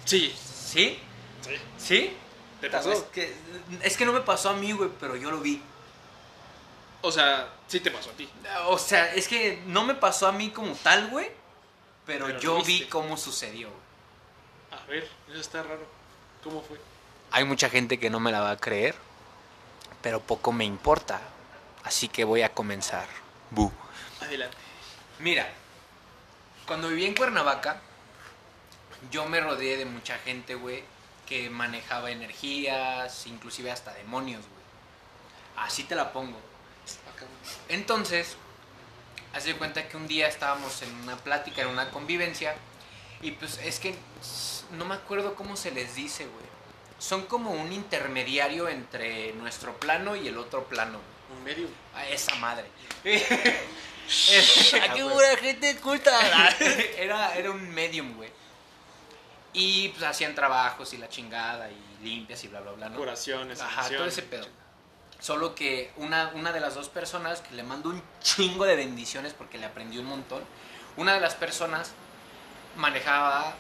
Sí. ¿Sí? Sí. ¿Sí? ¿Te Es pasó? que, es que no me pasó a mí, güey, pero yo lo vi. O sea, sí te pasó a ti. O sea, es que no me pasó a mí como tal, güey. Pero, Pero yo lo vi cómo sucedió, güey. A ver, eso está raro. ¿Cómo fue? Hay mucha gente que no me la va a creer. Pero poco me importa. Así que voy a comenzar. Bu. Adelante. Mira, cuando viví en Cuernavaca, yo me rodeé de mucha gente, güey, que manejaba energías, inclusive hasta demonios, güey. Así te la pongo. Entonces, haz de cuenta que un día estábamos en una plática, en una convivencia, y pues es que no me acuerdo cómo se les dice, güey. Son como un intermediario entre nuestro plano y el otro plano. Un medio. A esa madre. Ah, qué buena gente culta. era, era un medium, güey. Y pues hacían trabajos y la chingada y limpias y bla, bla, bla, ¿no? Curaciones. Ajá, todo ese pedo. Solo que una, una de las dos personas que le mando un chingo de bendiciones porque le aprendí un montón, una de las personas manejaba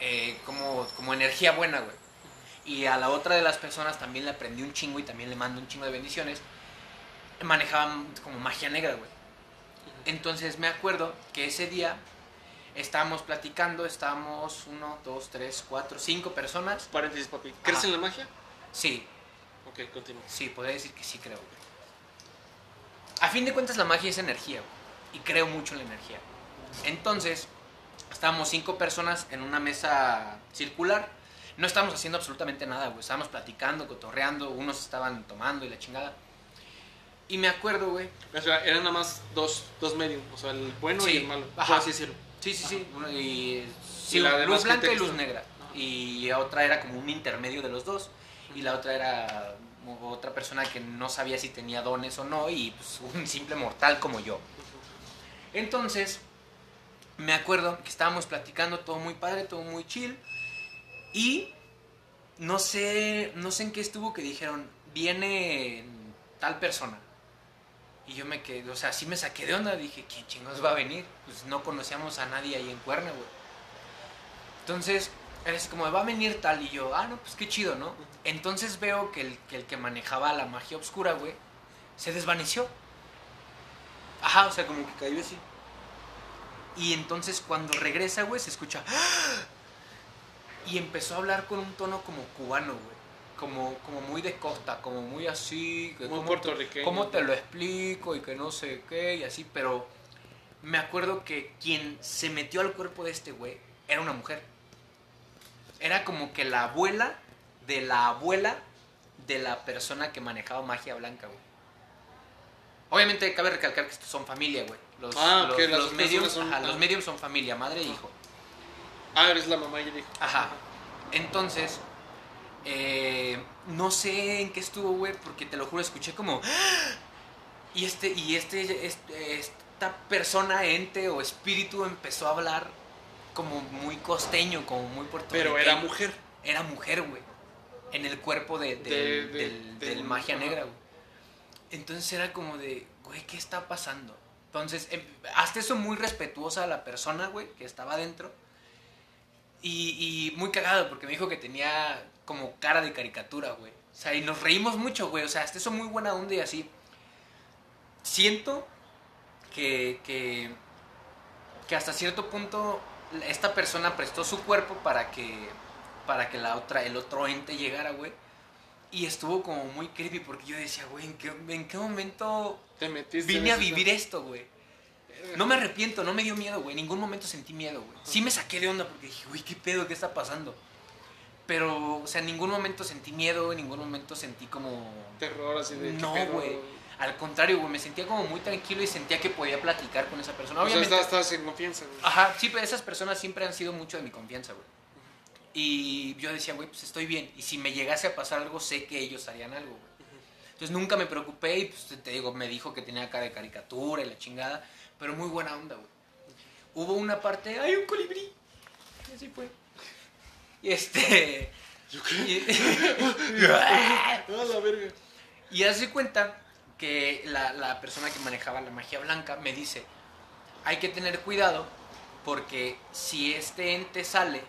eh, como, como energía buena, güey. Y a la otra de las personas también le aprendí un chingo y también le mando un chingo de bendiciones. Manejaban como magia negra, güey. Entonces me acuerdo que ese día estábamos platicando, estábamos uno, dos, tres, cuatro, cinco personas. Paréntesis, papi. ¿Crees Ajá. en la magia? Sí, Ok, continúa. Sí, podría decir que sí creo. güey. A fin de cuentas la magia es energía, güey, y creo mucho en la energía. Entonces, estábamos cinco personas en una mesa circular. No estábamos haciendo absolutamente nada, güey. Estábamos platicando, cotorreando, unos estaban tomando y la chingada. Y me acuerdo, güey. O sea, eran nada más dos, dos medios. O sea, el bueno Sí, y el malo. ajá. Así decirlo. Sí, sí, sí. Y, sí, Y la luz blanca y luz negra. Ajá. Y otra era como un intermedio de los dos. Y la otra era otra persona que no sabía si tenía dones o no. Y pues un simple mortal como yo. Entonces, me acuerdo que estábamos platicando todo muy padre, todo muy chill. Y no sé, no sé en qué estuvo que dijeron, viene tal persona. Y yo me quedé, o sea, sí me saqué de onda. Dije, ¿quién chingos va a venir? Pues no conocíamos a nadie ahí en Cuerna, güey. Entonces, es como, va a venir tal. Y yo, ah, no, pues qué chido, ¿no? Entonces veo que el que, el que manejaba la magia oscura, güey, se desvaneció. Ajá, o sea, como que cayó así. Y entonces cuando regresa, güey, se escucha. "Ah". Y empezó a hablar con un tono como cubano, güey. Como, como muy de costa, como muy así. que Muy ¿cómo te- puertorriqueño. ¿Cómo te lo explico? Y que no sé qué, y así. Pero me acuerdo que quien se metió al cuerpo de este güey era una mujer. Era como que la abuela de la abuela de la persona que manejaba magia blanca, güey. Obviamente cabe recalcar que estos son familia, güey. Los, Ah, los, las los dos mediums, personas son- ajá, los mediums son familia, madre e hijo. Ah, eres la mamá y el hijo. Ajá. Entonces, eh, no sé en qué estuvo, güey, porque te lo juro, escuché como... "Ah". Y este, y este, este- esta persona, ente o espíritu empezó a hablar como muy costeño, como muy puertorriqueño. Pero era mujer. Era mujer, güey. En el cuerpo de, del- De- de- del, del- del magia negra, güey. Entonces era como de, güey, ¿qué está pasando? Entonces, em, hasta eso muy respetuosa a la persona, güey, que estaba adentro. Y, y muy cagado, porque me dijo que tenía como cara de caricatura, güey. O sea, y nos reímos mucho, güey. O sea, hasta eso muy buena onda y así. Siento que, que, que hasta cierto punto esta persona prestó su cuerpo para que, para que la otra, el otro ente llegara, güey. Y estuvo como muy creepy porque yo decía, güey, ¿en qué, en qué momento Te metiste. vine a vivir esto, güey? No me arrepiento, no me dio miedo, güey. En ningún momento sentí miedo, güey. Sí me saqué de onda porque dije, güey, ¿qué pedo? ¿Qué está pasando? Pero, o sea, en ningún momento sentí miedo, en ningún momento sentí como... Terror así de. ¿qué No, güey. Al contrario, güey, me sentía como muy tranquilo y sentía que podía platicar con esa persona. O sea, Obviamente... estás, estás en confianza, güey. Ajá, sí, pero esas personas siempre han sido mucho de mi confianza, güey. Y yo decía, güey, pues estoy bien. Y si me llegase a pasar algo, sé que ellos harían algo, güey. Entonces nunca me preocupé y pues te digo, me dijo que tenía cara de caricatura y la chingada. Pero muy buena onda, güey. Hubo una parte, ¡ay, un colibrí! Y así fue. Y este... y- Ah, la verga. y haz de cuenta que la, la persona que manejaba la magia blanca me dice, hay que tener cuidado porque si este ente sale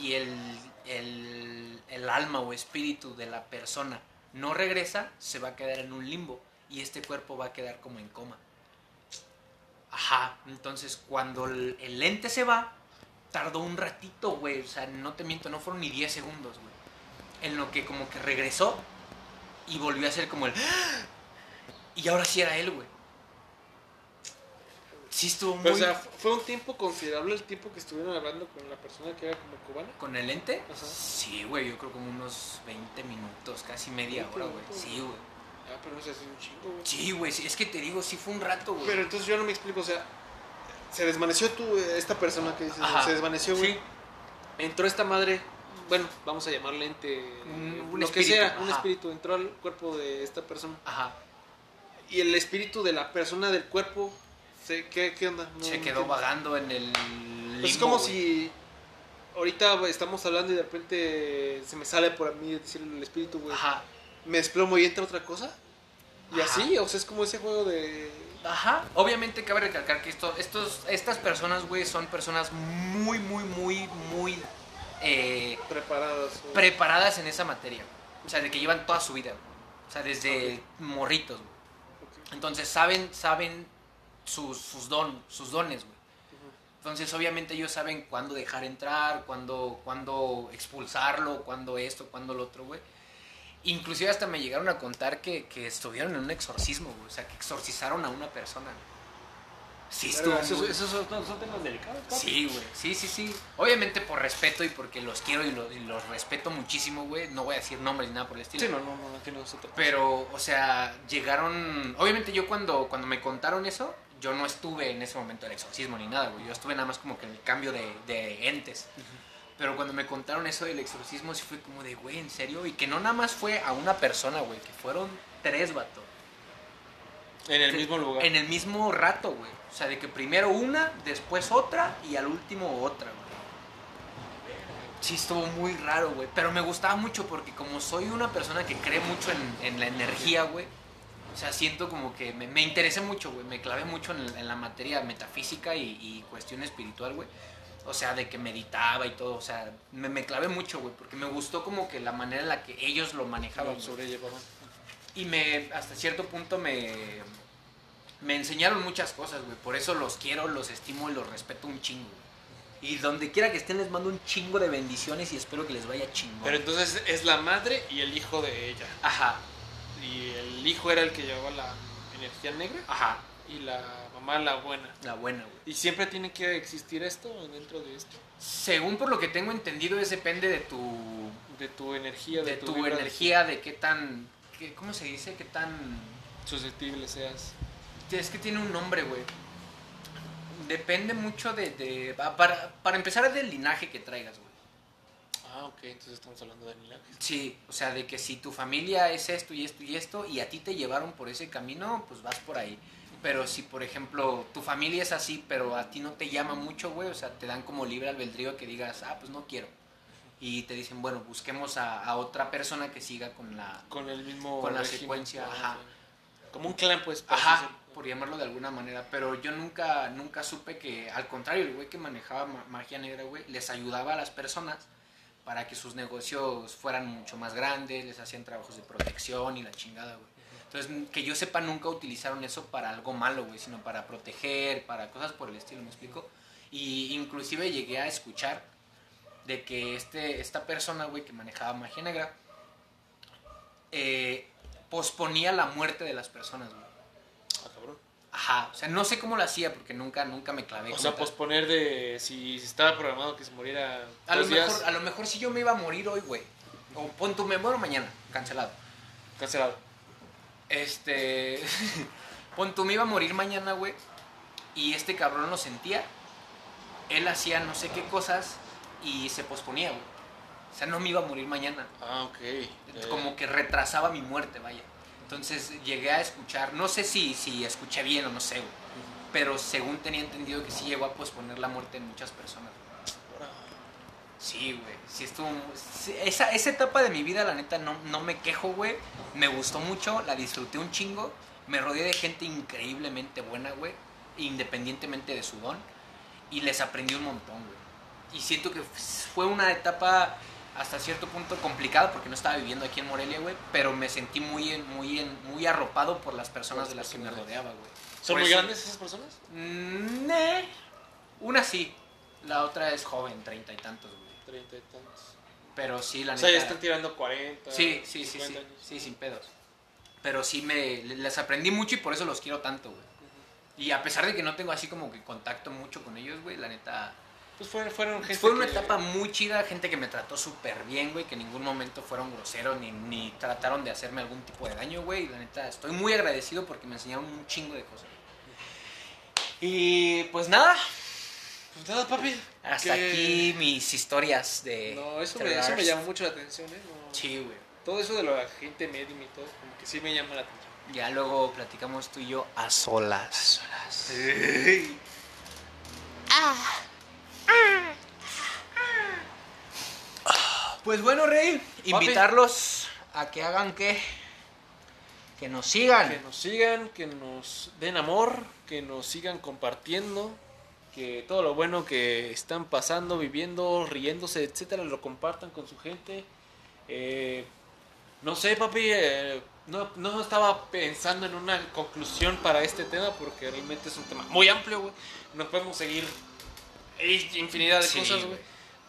y el, el, el alma o espíritu de la persona no regresa, se va a quedar en un limbo y este cuerpo va a quedar como en coma. Ajá, entonces cuando el, el ente se va, tardó un ratito, güey, o sea, no te miento, no fueron ni 10 segundos, güey. En lo que como que regresó y volvió a ser como el... Y ahora sí era él, güey. Sí estuvo muy... Pero, o sea, fue un tiempo considerable el tiempo que estuvieron hablando con la persona que era como cubana. ¿Con el lente? Ajá. Sí, güey, yo creo como unos 20 minutos, casi media 20 hora, güey. Sí, güey. Ah, pero no sé, es un chingo, güey. Sí, güey, sí, es que te digo, sí fue un rato, güey. Pero entonces yo no me explico, o sea, se desvaneció tú, esta persona que dices, Ajá. se desvaneció, güey. Sí. Entró esta madre, bueno, vamos a llamarle ente, Un- un lo que sea, un espíritu, entró al cuerpo de esta persona. Ajá. Y el espíritu de la persona del cuerpo, se, ¿qué, ¿qué onda? No- Se quedó vagando en el. Pues es como si ahorita estamos hablando y de repente se me sale por mí decir el espíritu, güey. Ajá. Me desplomo y entra otra cosa. Y Ajá. así, o sea, es como ese juego de... Ajá. Obviamente cabe recalcar que esto, estos, estas personas, güey, son personas muy, muy, muy, muy eh, preparadas. preparadas en esa materia. O sea, de que llevan toda su vida. güey. O sea, desde morritos, güey. Entonces saben, saben sus, sus, don, sus dones, güey. Entonces, obviamente, ellos saben cuándo dejar entrar, cuándo, cuándo expulsarlo, cuándo esto, cuándo lo otro, güey. Inclusive hasta me llegaron a contar que, que estuvieron en un exorcismo, güey. O sea, que exorcizaron a una persona. Sí, estuvo esos, son, son temas delicados. Sí, güey. Sí, sí, sí. Obviamente por respeto y porque los quiero y, lo- y los respeto muchísimo, güey. No voy a decir nombres ni nada por el estilo. Sí, no, no, no, no trata. Pero, o sea, llegaron. Obviamente, yo cuando, cuando me contaron eso, yo no estuve en ese momento del exorcismo ni nada, güey. Yo estuve nada más como que en el cambio de, de entes. Pero cuando me contaron eso del exorcismo, sí fue como de, güey, ¿en serio? Y que no nada más fue a una persona, güey, que fueron tres vatos. En el mismo lugar. En el mismo rato, güey. O sea, de que primero una, después otra y al último otra, güey. Sí, estuvo muy raro, güey. Pero me gustaba mucho porque como soy una persona que cree mucho en, en la energía, güey. O sea, siento como que me, me interesé mucho, güey. Me clavé mucho en, en la materia metafísica y, y cuestión espiritual, güey. O sea, de que meditaba y todo. O sea, me, me clavé mucho, güey. Porque me gustó como que la manera en la que ellos lo manejaban. Lo güey. sobrellevaban. Y me, hasta cierto punto me, me enseñaron muchas cosas, güey. Por eso los quiero, los estimo y los respeto un chingo. Y donde quiera que estén les mando un chingo de bendiciones y espero que les vaya chingón. Pero entonces es la madre y el hijo de ella. Ajá, Y el hijo era el que llevaba la energía negra ajá, y la mamá la buena. la buena, güey. ¿Y siempre tiene que existir esto dentro de esto? Según por lo que tengo entendido, es depende de tu, De tu energía, de, de tu energía, de qué tan, qué- ¿cómo se dice? Qué tan... susceptible seas. Es que tiene un nombre, güey. Depende mucho de... de- para, para empezar, es del linaje que traigas, güey. Ah, ok, entonces estamos hablando de linajes. Sí, o sea, de que si tu familia es esto y esto y esto y a ti te llevaron por ese camino, pues vas por ahí. Pero si, por ejemplo, tu familia es así, pero a ti no te llama mucho, güey, o sea, te dan como libre albedrío que digas, ah, pues no quiero. Y te dicen, bueno, busquemos a, a otra persona que siga con la... Con el mismo Con la secuencia, ajá. Como un clan, pues. Ajá, por llamarlo de alguna manera. Pero yo nunca, nunca supe que, al contrario, el güey que manejaba ma- magia negra, güey, les ayudaba a las personas para que sus negocios fueran mucho más grandes, les hacían trabajos de protección y la chingada, güey. Entonces, que yo sepa, nunca utilizaron eso para algo malo, güey, sino para proteger, para cosas por el estilo, ¿me explico? Y inclusive llegué a escuchar de que este, esta persona, güey, que manejaba magia negra, eh, posponía la muerte de las personas, güey. Ajá, o sea, no sé cómo lo hacía porque nunca, nunca me clavé. O sea, tal. posponer de si estaba programado que se muriera a lo, días, mejor, a lo mejor si yo me iba a morir hoy, güey. O pon tu me muero mañana, cancelado. cancelado. Este. pon tú me iba a morir mañana, güey. Y este cabrón lo sentía. Él hacía no sé qué cosas y se posponía, güey. O sea, no me iba a morir mañana. Ah, ok. Como que retrasaba mi muerte, vaya. Entonces llegué a escuchar, no sé si, si escuché bien o no sé. Pero según tenía entendido que sí llegó a posponer la muerte de muchas personas. Sí, güey. Sí estuvo. esa, esa etapa de mi vida, la neta, no, no me quejo, güey. Me gustó mucho, la disfruté un chingo. Me rodeé de gente increíblemente buena, güey. Independientemente de su don. Y les aprendí un montón, güey. Y siento que fue una etapa hasta cierto punto complicada porque no estaba viviendo aquí en Morelia, güey. Pero me sentí muy, en- muy, en- muy arropado por las personas de las que me rodeaba, güey. ¿Son Por muy eso- grandes esas personas? Mm, eh. Una sí. La otra es joven, treinta y tantos, güey. Treinta y tantos. Pero sí, la O neta. sea, ya están tirando 40. Sí, sí, sí, 50 sí, años. sí, sin pedos. Pero sí me les aprendí mucho y por eso los quiero tanto, güey. Y a pesar de que no tengo así como que contacto mucho con ellos, güey, la neta Pues fueron, fueron gente fue una que- etapa muy chida, gente que me trató súper bien, güey, que en ningún momento fueron groseros ni, ni trataron de hacerme algún tipo de daño, güey. y La neta, estoy muy agradecido porque me enseñaron un chingo de cosas. Y pues nada, Pues nada, papi. hasta que- aquí mis historias de... No, eso me, eso me llamó mucho la atención, ¿eh? No. Sí, güey. Todo eso de la gente medium y todo, como que sí me llama la atención. Ya luego platicamos tú y yo a solas. Pues bueno, Rey, invitarlos a que hagan que que nos sigan. Que nos sigan, que nos den amor, que nos sigan compartiendo, que todo lo bueno que están pasando, viviendo, riéndose, etcétera, lo compartan con su gente. Eh, no sé, papi, eh, no, no estaba pensando en una conclusión para este tema porque realmente es un tema muy amplio, güey. No podemos seguir infinidad de Sí, cosas, güey.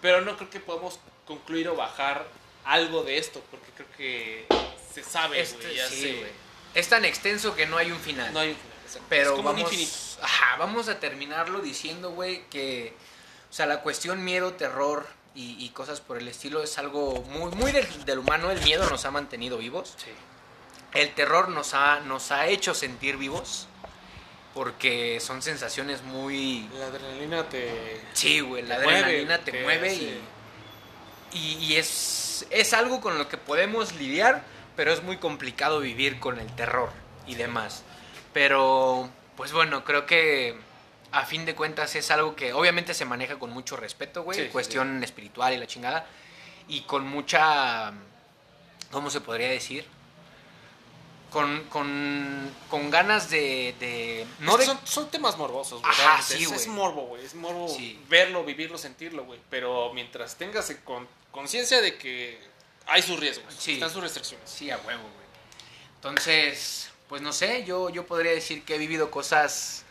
Pero no creo que podamos concluir o bajar algo de esto porque creo que se sabe, Este, güey. ya sí, güey. Es tan extenso que no hay un final. No hay un final, exacto. Pero es como vamos, un infinito. Ajá, vamos a terminarlo diciendo, güey, que, o sea, la cuestión miedo, terror y, y cosas por el estilo es algo muy, muy del, del humano. El miedo nos ha mantenido vivos. Sí. El terror nos ha, nos ha hecho sentir vivos. Porque son sensaciones muy... La adrenalina te. Sí, güey, la mueve, adrenalina te te mueve hace- y, y, es, es algo con lo que podemos lidiar, pero es muy complicado vivir con el terror y demás. Pero, pues bueno, creo que a fin de cuentas es algo que obviamente se maneja con mucho respeto, güey, Sí, sí, cuestión espiritual y la chingada, y con mucha, ¿cómo se podría decir? Con, con, con ganas de... de- No de, son, son temas morbosos, güey. Ajá, sí, es, güey. es morbo, güey. Es morbo Sí. verlo, vivirlo, sentirlo, güey. Pero mientras tengas en con- conciencia de que hay sus riesgos, Sí. están sus restricciones. Sí, a huevo, güey. Entonces, pues no sé, yo, yo podría decir que he vivido cosas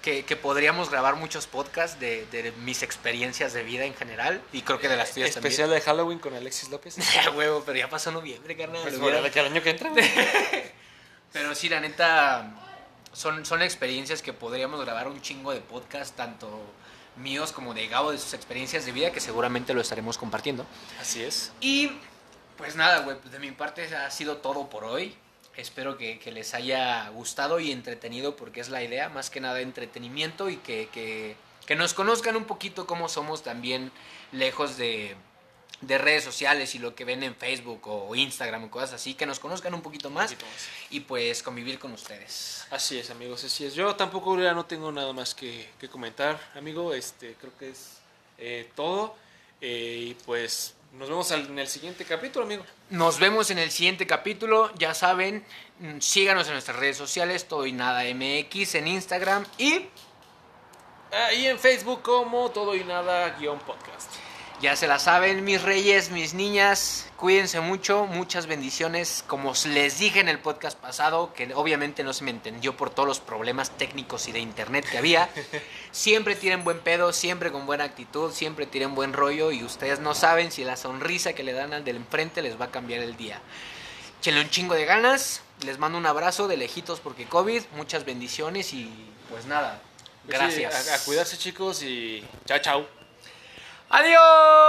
que, que podríamos grabar muchos podcasts de, de mis experiencias de vida en general y creo que de las tuyas Especial de Halloween con Alexis López. también. A huevo, pero ya pasó noviembre, carnal. Pues Lo bueno, hubiera- de que el año que entra, güey. Pero sí, la neta, son, son experiencias que podríamos grabar un chingo de podcast, tanto míos como de Gabo, de sus experiencias de vida, que seguramente lo estaremos compartiendo. Así es. Y pues nada, güey, pues de mi parte ha sido todo por hoy. Espero que, que les haya gustado y entretenido porque es la idea, más que nada entretenimiento y que, que- que nos conozcan un poquito cómo somos también lejos de, de redes sociales y lo que ven en Facebook o Instagram o cosas así, que nos conozcan un poquito más Un poquito más. y pues convivir con ustedes. Así es, amigos, así es. Yo tampoco ya no tengo nada más que, que comentar, amigo. Este, creo que es eh, todo. Eh, y pues nos vemos en el siguiente capítulo, amigo. Nos vemos en el siguiente capítulo. Ya saben, mm, síganos en nuestras redes sociales, todo y nada MX, en Instagram y Ahí en Facebook como todo y nada guion podcast. Ya se la saben, mis reyes, mis niñas, cuídense mucho, muchas bendiciones. Como les dije en el podcast pasado, que obviamente no se me entendió por todos los problemas técnicos y de internet que había, siempre tienen buen pedo, siempre con buena actitud, siempre tienen buen rollo y ustedes no saben si la sonrisa que le dan al del enfrente les va a cambiar el día. Échenle un chingo de ganas, les mando un abrazo de lejitos porque COVID, muchas bendiciones y pues nada, Pues gracias. sí, a, a cuidarse, chicos, y chao, chao. ¡Adiós!